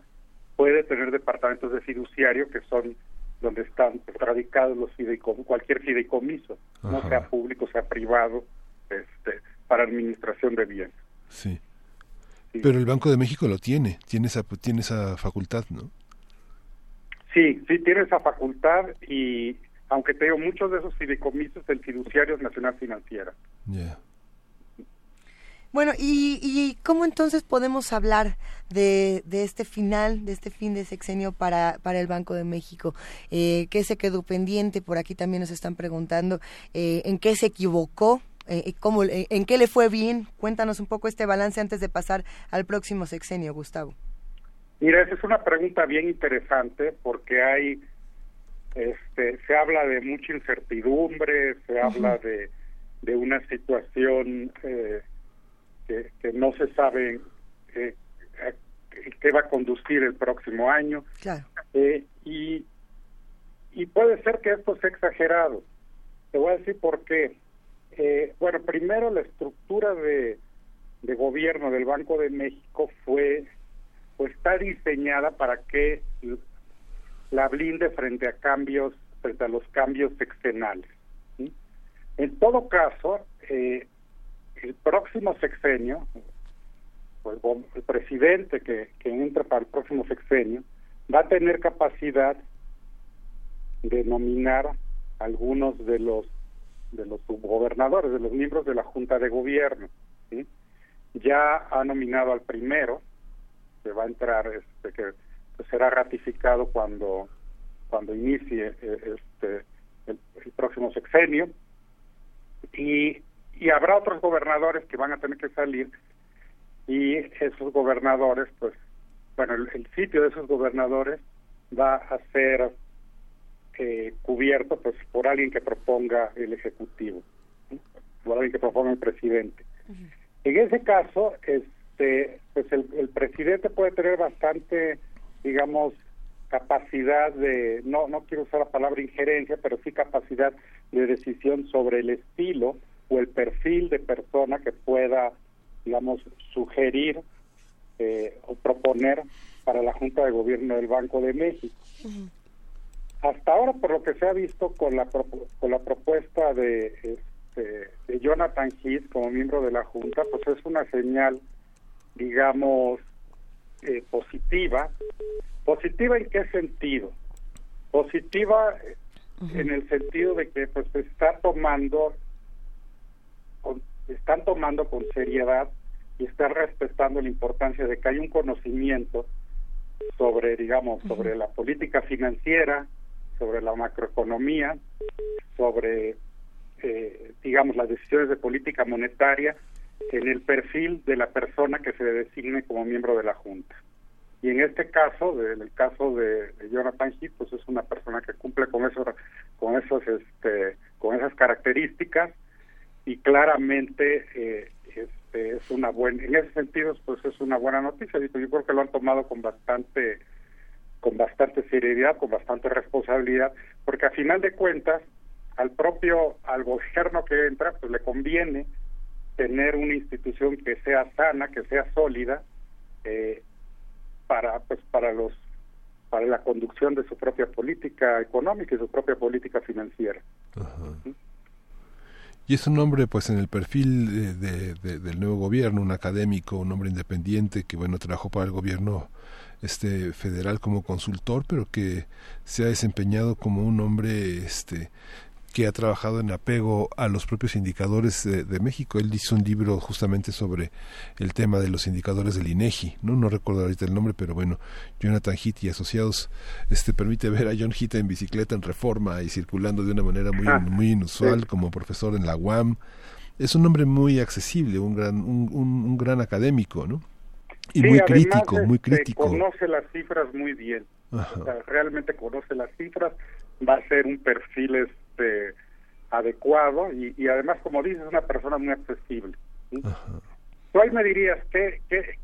puede tener departamentos de fiduciario que son donde están radicados los fideicomisos, cualquier fideicomiso, no sea público, sea privado, este, para administración de bienes. Sí. Pero el Banco de México lo tiene, tiene esa, tiene esa facultad, ¿no? Sí, sí tiene esa facultad y aunque te digo, muchos de esos fideicomisos del fiduciario es Nacional Financiera. Bueno, ¿y, y cómo entonces podemos hablar de, de este final, de este fin de sexenio para, para el Banco de México? Eh, ¿Qué se quedó pendiente? Por aquí también nos están preguntando eh, en qué se equivocó, eh, cómo, eh, en qué le fue bien. Cuéntanos un poco este balance antes de pasar al próximo sexenio, Gustavo. Mira, esa es una pregunta bien interesante porque hay, este, se habla de mucha incertidumbre, se habla de, de una situación eh, que, que no se sabe eh, a- qué va a conducir el próximo año. Claro. Eh, y, y puede ser que esto sea exagerado, Te voy a decir por qué. Eh, bueno, primero la estructura de, de gobierno del Banco de México fue, está diseñada para que la blinde frente a cambios, frente a los cambios sexenales. En todo caso, eh, el próximo sexenio, pues, el presidente que, que entre para el próximo sexenio, va a tener capacidad de nominar algunos de los de los subgobernadores, de los miembros de la Junta de Gobierno. Ya ha nominado al primero, que va a entrar, este, que pues, será ratificado cuando cuando inicie eh, este el, el próximo sexenio. Y y habrá otros gobernadores que van a tener que salir y esos gobernadores pues bueno el, el sitio de esos gobernadores va a ser eh, cubierto pues por alguien que proponga el ejecutivo ¿sí? por alguien que proponga el presidente. En ese caso este pues el, el presidente puede tener bastante digamos capacidad de no no quiero usar la palabra injerencia pero sí capacidad de decisión sobre el estilo o el perfil de persona que pueda digamos sugerir eh, o proponer para la Junta de Gobierno del Banco de México. Hasta ahora por lo que se ha visto con la con la propuesta de este, de Jonathan Heath como miembro de la junta pues es una señal digamos eh, positiva. Positiva en qué sentido positiva en el sentido de que pues se está tomando con- están tomando con seriedad y están respetando la importancia de que hay un conocimiento sobre, digamos, sobre la política financiera, sobre la macroeconomía, sobre, eh, digamos, las decisiones de política monetaria en el perfil de la persona que se designe como miembro de la Junta. Y en este caso, en el caso de, Jonathan Heath, pues es una persona que cumple con esos, con esos, este, con esas características y claramente eh, este, es una buena, en ese sentido, pues es una buena noticia. Yo creo que lo han tomado con bastante, con bastante seriedad, con bastante responsabilidad, porque a final de cuentas, al propio, al gobierno que entra, pues le conviene tener una institución que sea sana, que sea sólida, eh, para, pues para los, para la conducción de su propia política económica y su propia política financiera. Y es un hombre, pues, en el perfil de, de- del nuevo gobierno, un académico, un hombre independiente que, bueno, trabajó para el gobierno este federal como consultor, pero que se ha desempeñado como un hombre, este que ha trabajado en apego a los propios indicadores de, de México. Él hizo un libro justamente sobre el tema de los indicadores del INEGI, no no recuerdo ahorita el nombre, pero bueno, Jonathan Heath y asociados este permite ver a John Heath en bicicleta en Reforma y circulando de una manera muy Ah, muy inusual como profesor en la UAM. Es un hombre muy accesible, un gran un, un, un gran académico, ¿no? Y Sí, muy crítico, muy este, crítico. Conoce las cifras muy bien. Ajá. O sea, realmente conoce las cifras, va a ser un perfil este adecuado y, y además, como dices, es una persona muy accesible. ¿sí? Tú ahí me dirías, ¿qué, qué,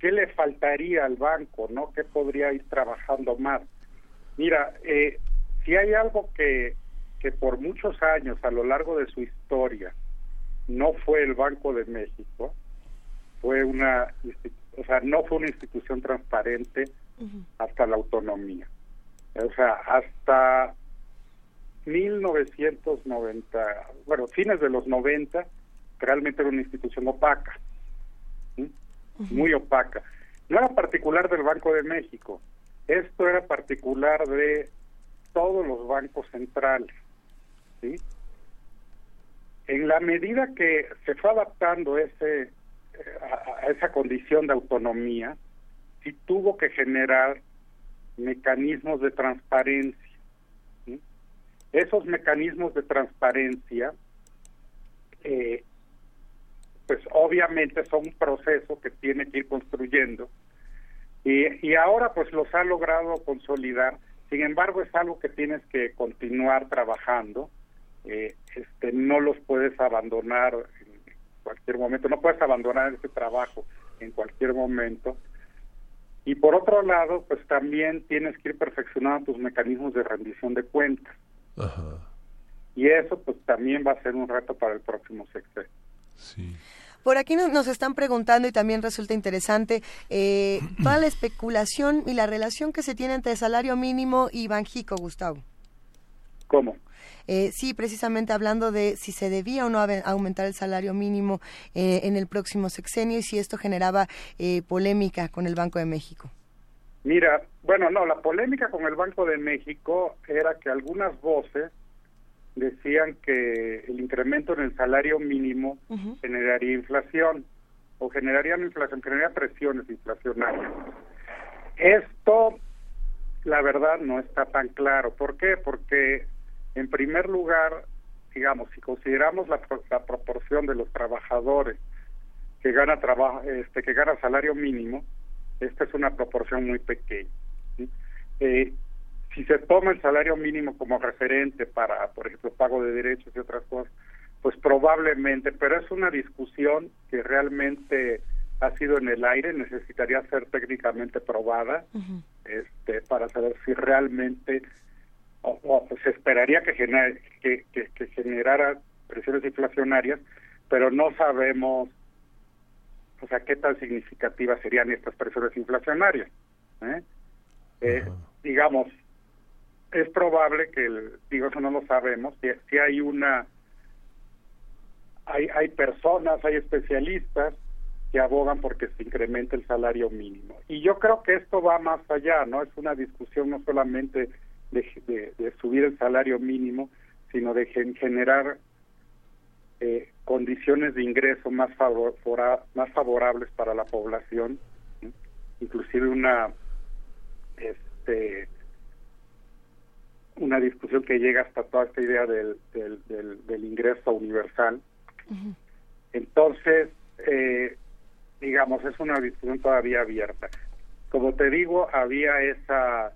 ¿qué le faltaría al banco? no ¿Qué podría ir trabajando más? Mira, eh, si hay algo que, que por muchos años, a lo largo de su historia, no fue el Banco de México, fue una, o sea, no fue una institución transparente hasta la autonomía. O sea, hasta 1990, bueno, fines de los 90, realmente era una institución opaca, ¿sí? muy opaca. No era particular del Banco de México, esto era particular de todos los bancos centrales. ¿sí? En la medida que se fue adaptando ese eh, a, a esa condición de autonomía, sí tuvo que generar mecanismos de transparencia. Esos mecanismos de transparencia, eh, pues obviamente son un proceso que tiene que ir construyendo y, y ahora pues los ha logrado consolidar. Sin embargo, es algo que tienes que continuar trabajando. Eh, este, no los puedes abandonar en cualquier momento, no puedes abandonar ese trabajo en cualquier momento. Y por otro lado, pues también tienes que ir perfeccionando tus mecanismos de rendición de cuentas. Y eso pues también va a ser un reto para el próximo sexenio. Por aquí nos, nos están preguntando y también resulta interesante eh, toda la especulación y la relación que se tiene entre salario mínimo y Banjico, Gustavo. ¿Cómo? Eh, sí, precisamente hablando de si se debía o no aumentar el salario mínimo eh, en el próximo sexenio y si esto generaba eh, polémica con el Banco de México. Mira, bueno, no, la polémica con el Banco de México era que algunas voces decían que el incremento en el salario mínimo generaría inflación o generaría inflación, generaría presiones inflacionarias. Esto, la verdad, no está tan claro. ¿Por qué? Porque, en primer lugar, digamos, si consideramos la, la proporción de los trabajadores que gana trabajo, este, que gana salario mínimo, esta es una proporción muy pequeña. ¿sí? Eh, si se toma el salario mínimo como referente para, por ejemplo, pago de derechos y otras cosas, pues probablemente, pero es una discusión que realmente ha sido en el aire, necesitaría ser técnicamente probada este, para saber si realmente o, o se esperaría que, gener- que, que, que generara presiones inflacionarias, pero no sabemos o sea, qué tan significativas serían estas presiones inflacionarias. ¿eh? Eh, digamos, es probable que, el, digo, eso no lo sabemos, si, si hay una, hay, hay personas, hay especialistas que abogan porque se incremente el salario mínimo. Y yo creo que esto va más allá, ¿no? Es una discusión no solamente de, de- de subir el salario mínimo, sino de gen- generar eh, condiciones de ingreso más favor- más favorables para la población, inclusive una este una discusión que llega hasta toda esta idea del, del, del, del ingreso universal. Entonces, eh, digamos, es una discusión todavía abierta. Como te digo, había esa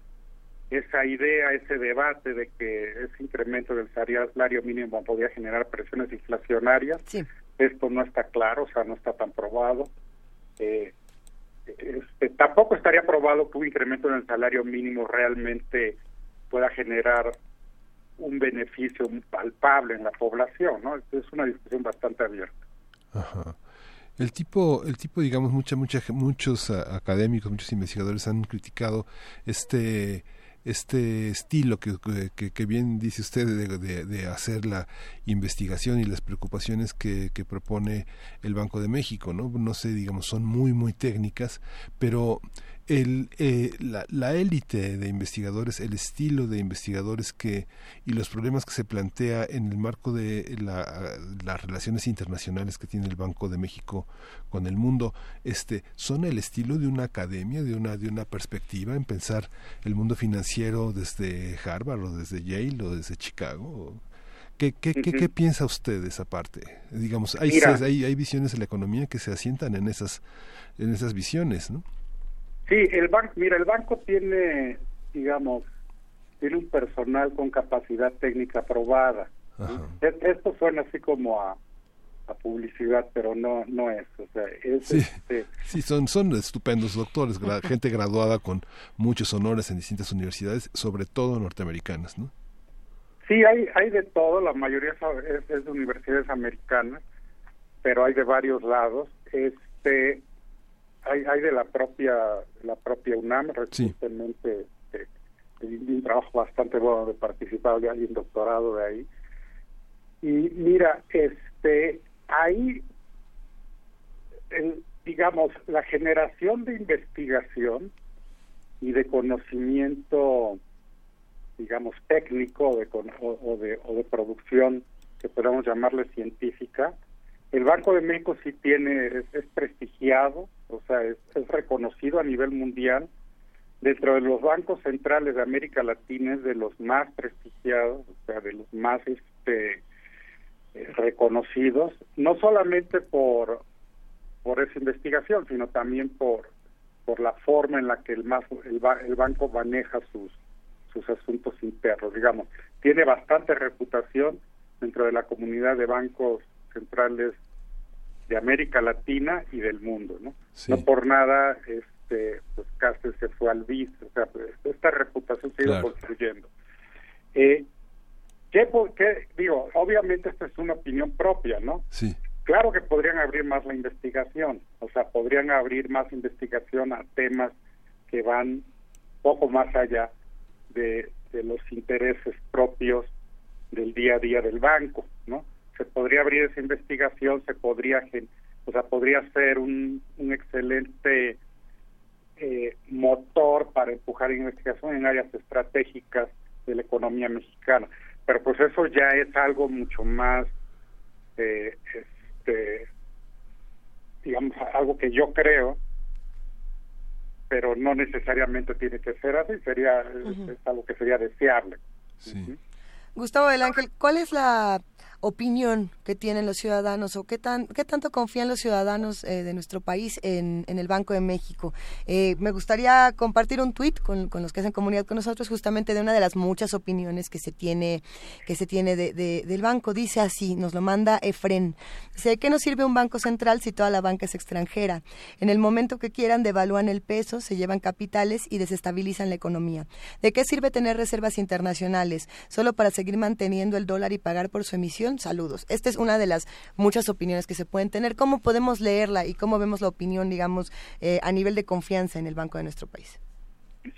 esa idea, ese debate de que ese incremento del salario mínimo podía generar presiones inflacionarias. Esto no está claro, o sea, no está tan probado. Eh, este, tampoco estaría probado que un incremento en el salario mínimo realmente pueda generar un beneficio palpable en la población, ¿no? Es una discusión bastante abierta. Ajá. El tipo, el tipo, digamos, mucha, mucha, muchos a- académicos, muchos investigadores han criticado este este estilo que, que, bien dice usted de, de- de hacer la investigación y las preocupaciones que, que propone el Banco de México, ¿no? No sé, digamos, son muy, muy técnicas, pero el, eh, la, élite de investigadores, el estilo de investigadores que y los problemas que se plantea en el marco de la- las relaciones internacionales que tiene el Banco de México con el mundo, este, son el estilo de una academia, de una de una perspectiva en pensar el mundo financiero desde Harvard o desde Yale o desde Chicago. ¿Qué, qué, qué, piensa usted de esa parte? Digamos, hay, hay, hay visiones de la economía que se asientan en esas, en esas visiones, ¿no? Sí, el banco, mira, el banco tiene, digamos, tiene un personal con capacidad técnica aprobada. Esto suena así como a, a publicidad, pero no no es. O sea, es, Sí, este, sí son, son estupendos doctores, gente graduada con muchos honores en distintas universidades, sobre todo norteamericanas, ¿no? Sí, hay, hay de todo, la mayoría es, es de universidades americanas, pero hay de varios lados. Este, hay, hay de la propia la propia UNAM, recientemente este, vi un trabajo bastante bueno de participado de alguien doctorado de ahí. Y mira, este, ahí, el- digamos, la generación de investigación y de conocimiento digamos, técnico de, o, o de, o de producción, que podemos llamarle científica, el Banco de México sí tiene, es, es prestigiado, o sea, es, reconocido a nivel mundial. Dentro de los bancos centrales de América Latina es de los más prestigiados, o sea, de los más este, eh, reconocidos, no solamente por, por esa investigación, sino también por, por la forma en la que el, más, el, el banco maneja sus, sus asuntos internos, digamos. Tiene bastante reputación dentro de la comunidad de bancos centrales de América Latina y del mundo, ¿no? No por nada, este, pues Cáceres se fue al BIS, o sea, pues, esta reputación se ha ido Claro. construyendo. Eh, ¿Qué ¿Qué, po- qué- digo, obviamente esta es una opinión propia, ¿no? Sí. Claro que podrían abrir más la investigación, o sea, podrían abrir más investigación a temas que van poco más allá de, de los intereses propios del día a día del banco. Se podría abrir esa investigación, se podría, gen- o sea, podría ser un, un excelente eh, motor para empujar investigación en áreas estratégicas de la economía mexicana. Pero pues eso ya es algo mucho más, eh, este, digamos, algo que yo creo, pero no necesariamente tiene que ser así, sería es algo que sería deseable. Gustavo del Ángel, ¿cuál es la opinión que tienen los ciudadanos o qué tan qué tanto confían los ciudadanos eh, de nuestro país en, en el Banco de México? Eh, me gustaría compartir un tuit con, con los que hacen comunidad con nosotros justamente de una de las muchas opiniones que se tiene que se tiene de- de- del banco. Dice así, nos lo manda Efren. Dice, ¿de qué nos sirve un banco central si toda la banca es extranjera? En el momento que quieran devalúan el peso, se llevan capitales y desestabilizan la economía. ¿De qué sirve tener reservas internacionales? ¿Solo para seguir manteniendo el dólar y pagar por su emisión? Saludos. Esta es una de las muchas opiniones que se pueden tener. ¿Cómo podemos leerla y cómo vemos la opinión, digamos, eh, a nivel de confianza en el banco de nuestro país?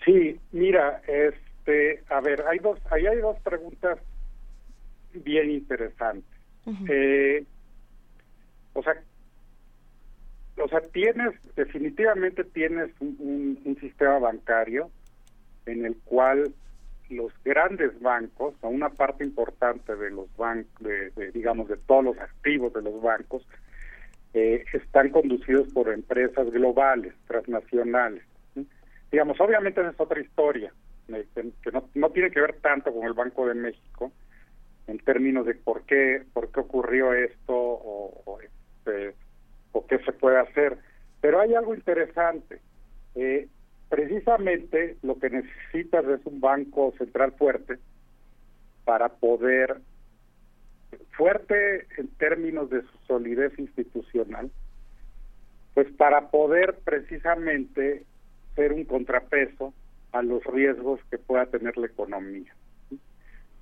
Sí, mira, este, a ver, hay dos, ahí hay dos preguntas bien interesantes. Eh, o sea, o sea, tienes, definitivamente tienes un, un- un sistema bancario en el cual los grandes bancos, o una parte importante de los bancos, de, digamos, de todos los activos de los bancos, eh, están conducidos por empresas globales, transnacionales. Digamos, obviamente esa es otra historia, eh, que, que no, no tiene que ver tanto con el Banco de México, en términos de por qué, por qué ocurrió esto o, o, este, o qué se puede hacer. Pero hay algo interesante. Eh, precisamente lo que necesitas es un banco central fuerte para poder, fuerte en términos de su solidez institucional, pues para poder precisamente ser un contrapeso a los riesgos que pueda tener la economía.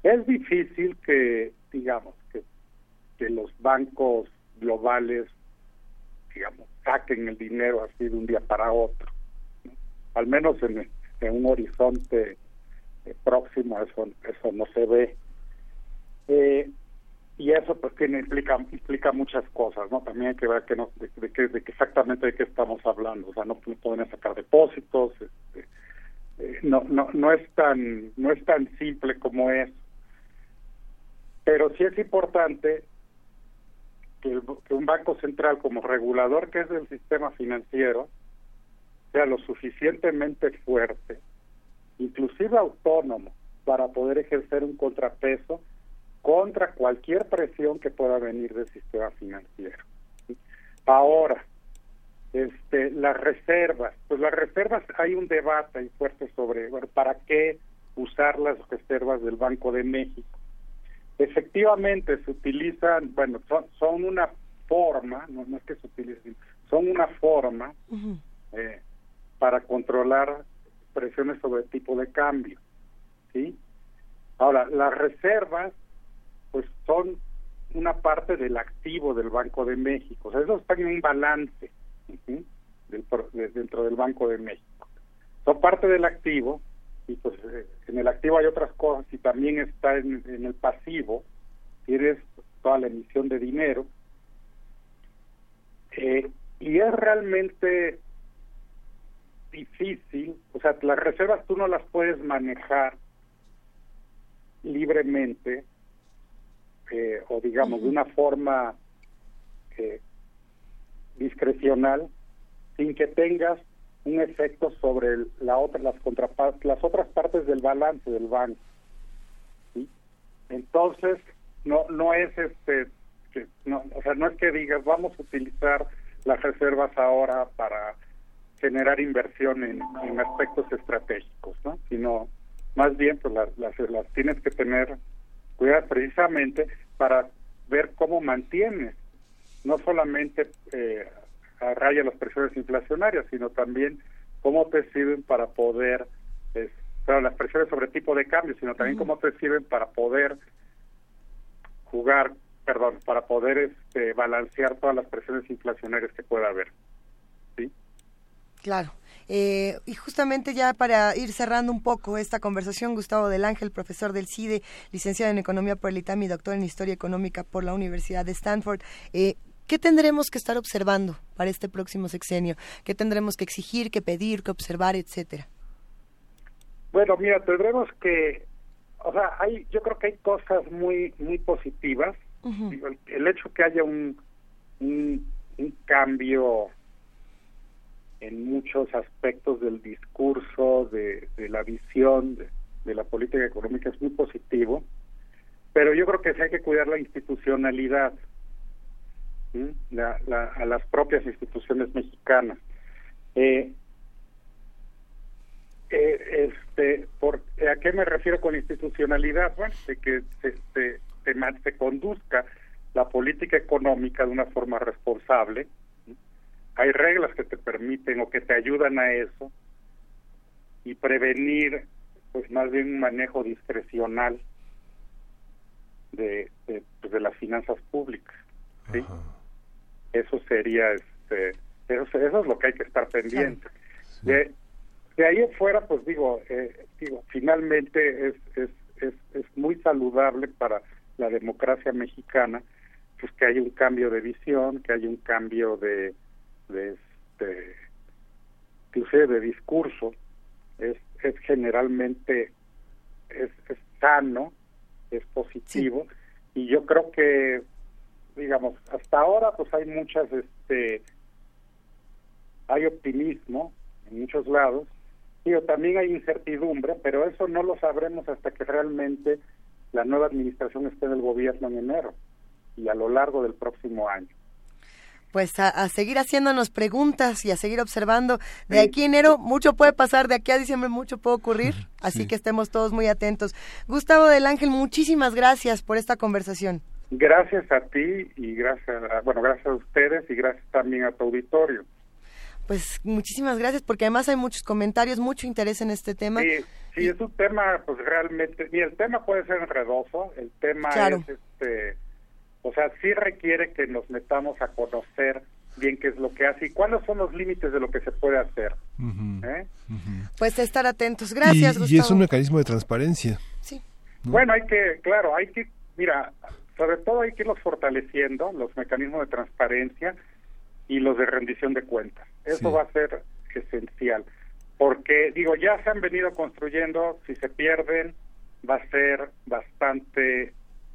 Es difícil que, digamos, que, que los bancos globales, digamos, saquen el dinero así de un día para otro. Al menos en, un horizonte eh, próximo eso, eso no se ve. Eh, y eso pues tiene implica implica muchas cosas no también hay que ver que no, de, de qué de qué exactamente de qué estamos hablando. O sea no, no pueden sacar depósitos este, eh, no no no es tan no es tan simple como es. Pero sí es importante que, el- que un banco central como regulador que es del sistema financiero sea lo suficientemente fuerte inclusive autónomo para poder ejercer un contrapeso contra cualquier presión que pueda venir del sistema financiero. Ahora, este, las reservas, pues las reservas hay un debate ahí fuerte sobre bueno, para qué usar las reservas del Banco de México. Efectivamente se utilizan, bueno, son, son una forma, no, no es que se utilicen, son una forma eh, para controlar presiones sobre tipo de cambio, ¿sí? Ahora, las reservas pues son una parte del activo del Banco de México. O sea, eso está en un balance del de- dentro del Banco de México. Son parte del activo y pues eh, en el activo hay otras cosas y también está en, en el pasivo, tienes toda la emisión de dinero. Eh, y es realmente difícil, o sea, las reservas tú no las puedes manejar libremente eh, o digamos de una forma eh, discrecional sin que tengas un efecto sobre el- la otra las contrapa- las otras partes del balance del banco ¿sí? entonces no no es este que no, o sea no es que digas vamos a utilizar las reservas ahora para generar inversión en, en aspectos estratégicos no sino más bien pues las, las, las tienes que tener cuidado precisamente para ver cómo mantienes no solamente eh, a raya las presiones inflacionarias, sino también cómo te sirven para poder, eh, claro, las presiones sobre tipo de cambio, sino también cómo te sirven para poder jugar, perdón, para poder este, balancear todas las presiones inflacionarias que pueda haber. Claro. Eh, y justamente ya para ir cerrando un poco esta conversación, Gustavo del Ángel, profesor del CIDE, licenciado en Economía por el ITAM y doctor en Historia Económica por la Universidad de Stanford, eh, ¿qué tendremos que estar observando para este próximo sexenio? ¿Qué tendremos que exigir, que pedir, que observar, etcétera? Bueno, mira, tendremos que, o sea, hay, yo creo que hay cosas muy, muy positivas. El, el hecho que haya un, un, un cambio en muchos aspectos del discurso, de, de la visión de, de la política económica es muy positivo, pero yo creo que sí hay que cuidar la institucionalidad, ¿sí? la, la, a las propias instituciones mexicanas. Eh, eh, este, por, ¿A qué me refiero con institucionalidad? Bueno, de que se, se, se, se conduzca la política económica de una forma responsable. Hay reglas que te permiten o que te ayudan a eso y prevenir, pues más bien un manejo discrecional de, de, pues, de las finanzas públicas. ¿sí? Eso sería, este, eso, eso es lo que hay que estar pendiente. De, de ahí afuera, pues digo, eh, digo, finalmente es, es, es, es muy saludable para la democracia mexicana, pues que haya un cambio de visión, que haya un cambio de, de este, inclusive de discurso, es, es generalmente es, es sano, es positivo, y yo creo que, digamos, hasta ahora pues hay muchas, este, hay optimismo en muchos lados, Digo, también hay incertidumbre, pero eso no lo sabremos hasta que realmente la nueva administración esté en el gobierno en enero y a lo largo del próximo año. Pues a, a seguir haciéndonos preguntas y a seguir observando. De aquí a enero mucho puede pasar, de aquí a diciembre mucho puede ocurrir, así que estemos todos muy atentos. Gustavo del Ángel, muchísimas gracias por esta conversación. Gracias a ti y gracias, a, bueno, gracias a ustedes y gracias también a tu auditorio. Pues muchísimas gracias porque además hay muchos comentarios, mucho interés en este tema. Sí, sí, es un tema, pues realmente, y el tema puede ser enredoso, el tema Claro. es, este, o sea, sí requiere que nos metamos a conocer bien qué es lo que hace y cuáles son los límites de lo que se puede hacer. ¿eh? Pues estar atentos. Gracias, y, Gustavo. y es un mecanismo de transparencia. Sí. ¿no? Bueno, hay que, claro, hay que, mira, sobre todo hay que irlos fortaleciendo, los mecanismos de transparencia y los de rendición de cuentas. Eso Sí. va a ser esencial, porque, digo, ya se han venido construyendo, si se pierden, va a ser bastante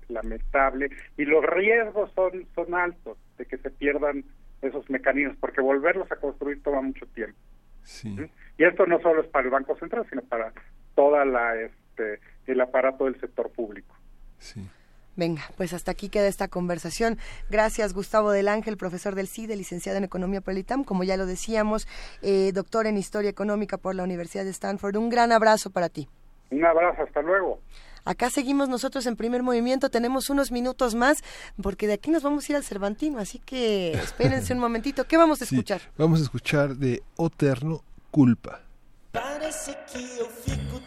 lamentable y los riesgos son, son altos de que se pierdan esos mecanismos, porque volverlos a construir toma mucho tiempo. Sí. Y esto no solo es para el Banco Central, sino para toda la este el aparato del sector público. Venga, pues hasta aquí queda esta conversación. Gracias, Gustavo del Ángel, profesor del CIDE, licenciado en Economía por el ITAM, como ya lo decíamos, eh, doctor en Historia Económica por la Universidad de Stanford. Un gran abrazo para ti. Un abrazo, hasta luego. Acá seguimos nosotros en primer movimiento, tenemos unos minutos más, porque de aquí nos vamos a ir al Cervantino, así que espérense un momentito. ¿Qué vamos a Sí, escuchar? Vamos a escuchar de Oterno Culpa. Parece que eu fico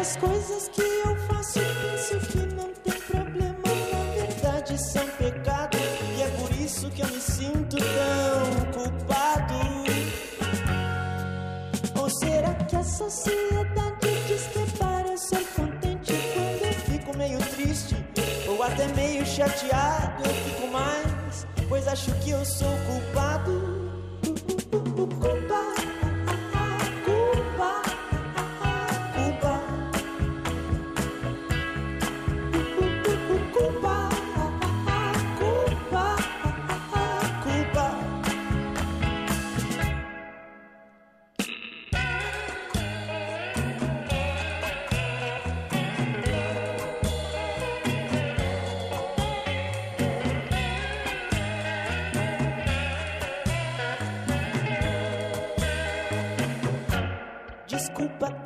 Será que as coisas que eu faço penso que não tem problema? Na verdade são pecado. E é por isso que eu me sinto tão culpado. Ou será que a sociedade diz que é para ser contente quando eu fico meio triste? Ou até meio chateado eu fico mais, pois acho que eu sou culpado. Culpa,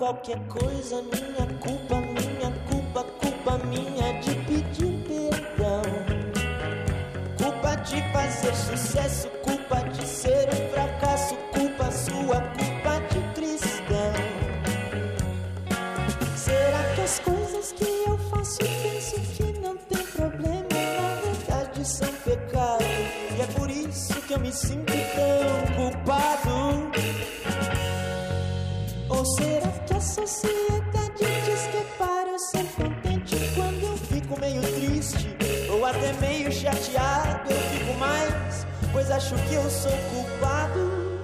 qualquer coisa, minha culpa, minha culpa, culpa minha de pedir perdão. Culpa de fazer sucesso, culpa de ser um fracasso, culpa sua, culpa de cristão. Será que as coisas que eu faço penso que não tem problema, na verdade são pecado? E é por isso que eu me sinto tão culpado. Chateado, eu fico mais, pois acho que eu sou culpado.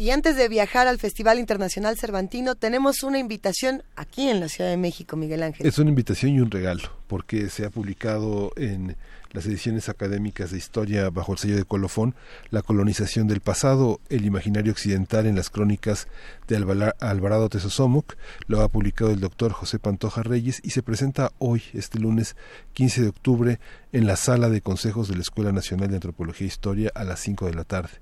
Y antes de viajar al Festival Internacional Cervantino, tenemos una invitación aquí en la Ciudad de México, Miguel Ángel. Es una invitación y un regalo, porque se ha publicado en las ediciones académicas de historia bajo el sello de colofón La colonización del pasado, el imaginario occidental en las crónicas de Alvarado Tesosomoc. Lo ha publicado el doctor José Pantoja Reyes y se presenta hoy, este lunes 15 de octubre, en la sala de consejos de la Escuela Nacional de Antropología e Historia a las 5 de la tarde.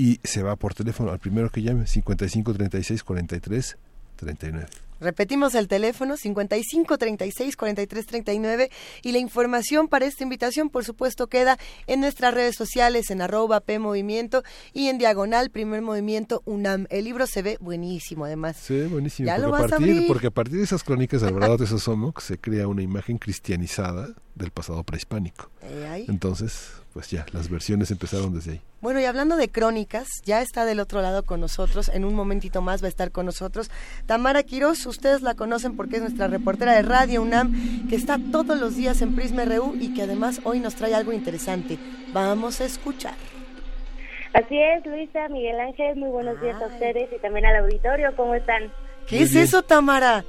Y se va por teléfono al primero que llame, 55 36 43 39. Repetimos el teléfono 55 36 43 39 y la información para esta invitación por supuesto queda en nuestras redes sociales en arroba P Movimiento y en diagonal Primer Movimiento UNAM. El libro se ve buenísimo además. Sí, buenísimo. Ya porque, lo a vas a partir, porque a partir de esas crónicas de Alvarado de Sosomoc se crea una imagen cristianizada del pasado prehispánico. Eh. Entonces, pues ya, las versiones empezaron desde ahí. Bueno, y hablando de crónicas, ya está del otro lado con nosotros, en un momentito más va a estar con nosotros Tamara Quiroz, ustedes la conocen porque es nuestra reportera de Radio UNAM, que está todos los días en Prisma RU y que además hoy nos trae algo interesante. Vamos a escuchar. Así es, Luisa, Miguel Ángel, muy buenos días a ustedes y también al auditorio, ¿cómo están? ¿Qué es eso, Tamara?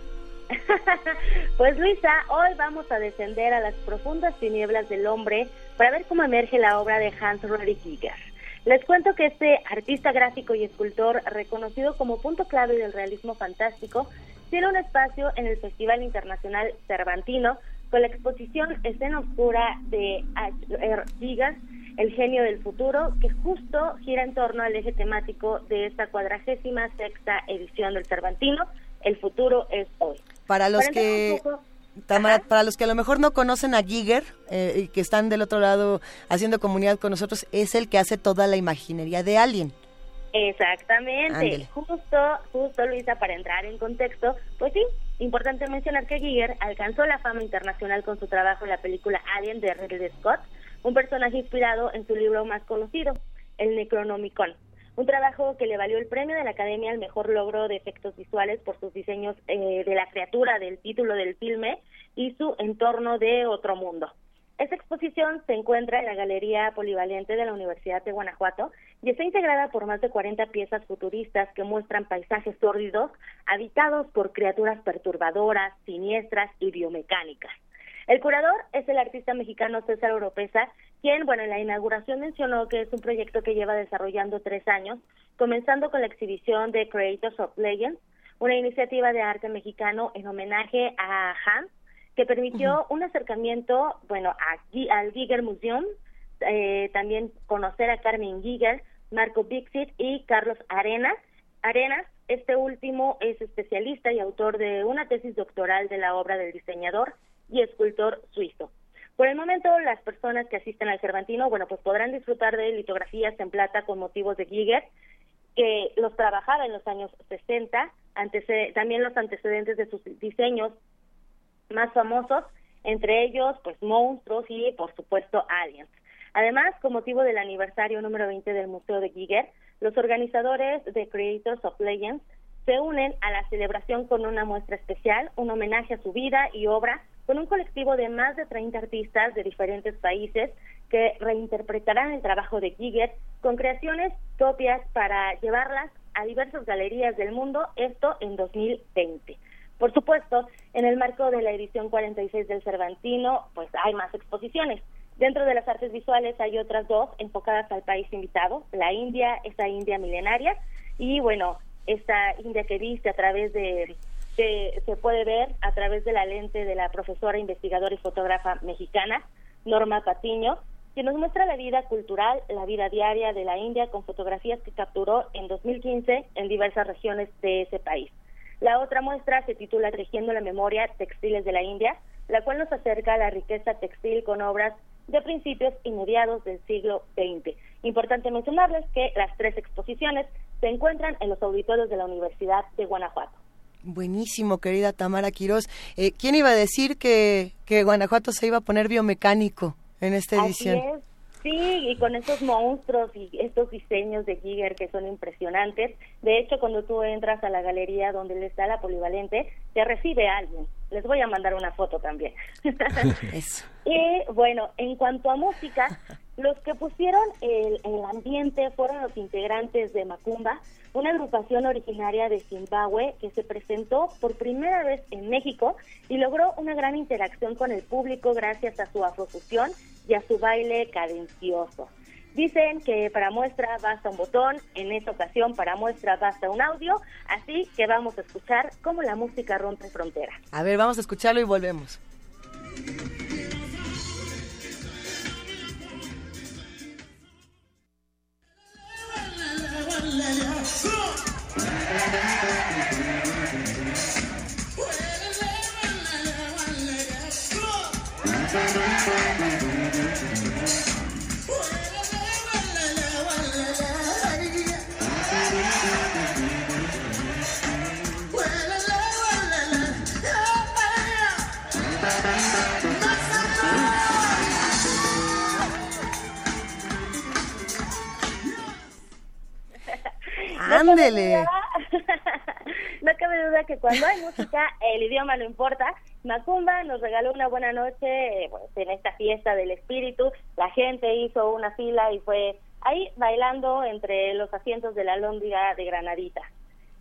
Pues Luisa, hoy vamos a descender a las profundas tinieblas del hombre para ver cómo emerge la obra de Hans Ulrich Giger. Les cuento que este artista gráfico y escultor, reconocido como punto clave del realismo fantástico, tiene un espacio en el Festival Internacional Cervantino con la exposición Escena Oscura de H. R. Giger, El genio del futuro, que justo gira en torno al eje temático de esta cuadragésima sexta edición del Cervantino, El futuro es hoy. Para los entrar que... poco- Tamara, para los que a lo mejor no conocen a Giger eh, y que están del otro lado haciendo comunidad con nosotros, es el que hace toda la imaginería de Alien. Exactamente, Ándele. justo, justo Luisa, para entrar en contexto, pues sí, importante mencionar que Giger alcanzó la fama internacional con su trabajo en la película Alien de Ridley Scott, un personaje inspirado en su libro más conocido, El Necronomicon, un trabajo que le valió el premio de la Academia al mejor logro de efectos visuales por sus diseños eh, de la criatura del título del filme y su entorno de otro mundo. Esta exposición se encuentra en la Galería Polivalente de la Universidad de Guanajuato y está integrada por más de 40 piezas futuristas que muestran paisajes sórdidos habitados por criaturas perturbadoras, siniestras y biomecánicas. El curador es el artista mexicano César Oropesa, quien, bueno, en la inauguración mencionó que es un proyecto que lleva desarrollando tres años, comenzando con la exhibición de Creators of Legends, una iniciativa de arte mexicano en homenaje a Hans, que permitió un acercamiento, bueno, a al Giger Museum, eh, también conocer a Carmen Giger, Marco Bixit y Carlos Arenas. Arenas, este último es especialista y autor de una tesis doctoral de la obra del diseñador y escultor suizo. Por el momento, las personas que asisten al Cervantino, bueno, pues podrán disfrutar de litografías en plata con motivos de Giger, que los trabajaba en los años 60, antece- también los antecedentes de sus diseños más famosos entre ellos pues monstruos y por supuesto aliens. Además, con motivo del aniversario número 20 del Museo de Giger, los organizadores de Creators of Legends se unen a la celebración con una muestra especial, un homenaje a su vida y obra, con un colectivo de más de 30 artistas de diferentes países que reinterpretarán el trabajo de Giger con creaciones propias para llevarlas a diversas galerías del mundo, esto en 2020. Por supuesto, en el marco de la edición 46 del Cervantino, pues hay más exposiciones. Dentro de las artes visuales hay otras dos enfocadas al país invitado, la India, esa India milenaria, y bueno, esta India que viste a través de, que se puede ver a través de la lente de la profesora, investigadora y fotógrafa mexicana, Norma Patiño, que nos muestra la vida cultural, la vida diaria de la India con fotografías que capturó en 2015 en diversas regiones de ese país. La otra muestra se titula Tejiendo la memoria textiles de la India, la cual nos acerca a la riqueza textil con obras de principios y mediados del siglo XX. Importante mencionarles que las tres exposiciones se encuentran en los auditorios de la Universidad de Guanajuato. Buenísimo, querida Tamara Quirós. Eh, ¿Quién iba a decir que, que Guanajuato se iba a poner biomecánico en esta edición? Así es. Sí, y con esos monstruos y estos diseños de Giger que son impresionantes. De hecho, cuando tú entras a la galería donde le está la polivalente, te recibe alguien. Les voy a mandar una foto también. Eso. Y bueno, en cuanto a música, los que pusieron el, el ambiente fueron los integrantes de Macumba, una agrupación originaria de Zimbabue que se presentó por primera vez en México y logró una gran interacción con el público gracias a su afrofusión y a su baile cadencioso. Dicen que para muestra basta un botón, en esta ocasión para muestra basta un audio, así que vamos a escuchar cómo la música rompe fronteras. A ver, vamos a escucharlo y volvemos. Ándele. No cabe duda que cuando hay música, el idioma no importa. Macumba nos regaló una buena noche eh, pues, en esta fiesta del espíritu. La gente hizo una fila y fue ahí bailando entre los asientos de la lóndiga de Granadita.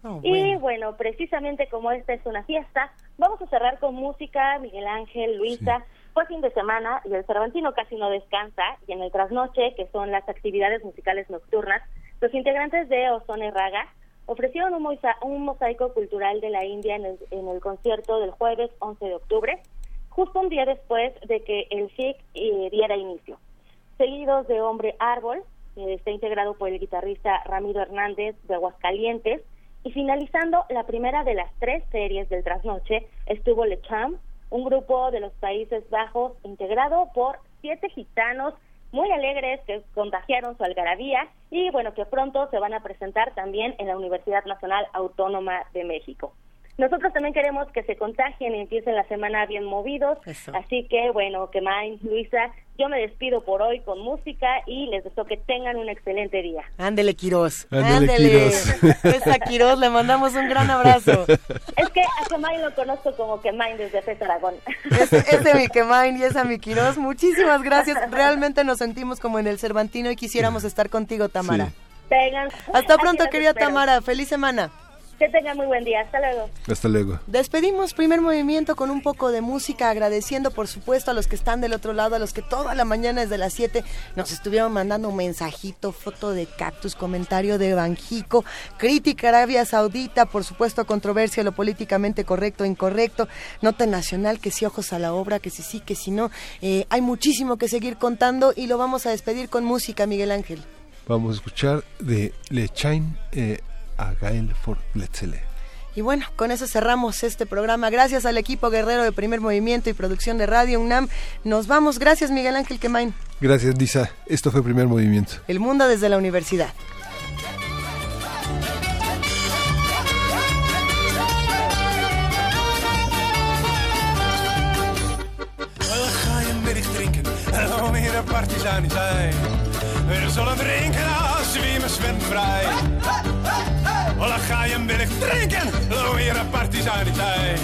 Oh, Y bueno, precisamente como esta es una fiesta, vamos a cerrar con música, Miguel Ángel, Luisa. Fue fin de semana y el Cervantino casi no descansa y en el trasnoche, que son las actividades musicales nocturnas, los integrantes de Ozone Raga ofrecieron un, mosa- un mosaico cultural de la India en el, en el concierto del jueves 11 de octubre, justo un día después de que el FIC eh, diera inicio. Seguidos de Hombre Árbol, que está integrado por el guitarrista Ramiro Hernández de Aguascalientes, y finalizando la primera de las tres series del trasnoche, estuvo Le Cham, un grupo de los Países Bajos integrado por siete gitanos muy alegres que contagiaron su algarabía y bueno, que pronto se van a presentar también en la Universidad Nacional Autónoma de México. Nosotros también queremos que se contagien y empiecen la semana bien movidos, Eso. así que bueno, que Luisa, yo me despido por hoy con música y les deseo que tengan un excelente día. Ándele, Quirós. Ándele, Quirós. Esa Quirós, le mandamos un gran abrazo. Es que a Kemain lo conozco como Kemain desde Fez Aragón. Ese, ese mi Kemain y esa mi Quirós. Muchísimas gracias. Realmente nos sentimos como en el Cervantino y quisiéramos estar contigo, Tamara. Tengan, Hasta pronto, querida espero. Tamara. Feliz semana. Que tengan muy buen día. Hasta luego. Hasta luego. Despedimos primer movimiento con un poco de música, agradeciendo por supuesto a los que están del otro lado, a los que toda la mañana desde las 7 nos estuvieron mandando un mensajito, foto de cactus, comentario de Banjico, crítica a Arabia Saudita, por supuesto controversia, lo políticamente correcto, incorrecto, nota nacional, que sí ojos a la obra, que sí sí, que si no. Eh, hay muchísimo que seguir contando y lo vamos a despedir con música, Miguel Ángel. Vamos a escuchar de Le Chain eh, a Gael for Letzele. Y bueno, con eso cerramos este programa. Gracias al equipo guerrero de Primer Movimiento y producción de Radio UNAM. Nos vamos. Gracias, Miguel Ángel Quemain. Gracias, Lisa. Esto fue Primer Movimiento. El mundo desde la universidad. partisanen zijn. We zullen drinken als wie me zwemvrij. Ola ga je hem binnen drinken, hier een partisaniteit.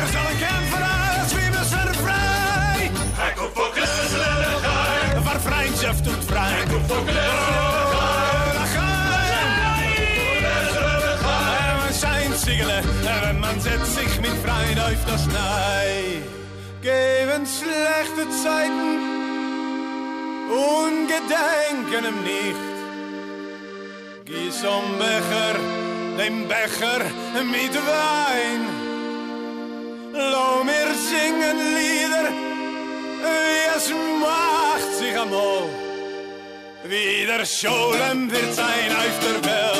Er zal een kemper uit, zwemmen ze vrij. Hij komt voor kleuselen, ga Waar vrijtjef doet vrij. Hij komt voor kleuselen, ga je. En we zijn sigelen. en een man zet zich met vrij, duift als nij. Geven slechte tijden, ongedenken hem niet. Gieß um Becher, den Becher mit Wein. Lau mir singen Lieder, wie es macht sich einmal. Wieder Scholem wird sein auf der Welt.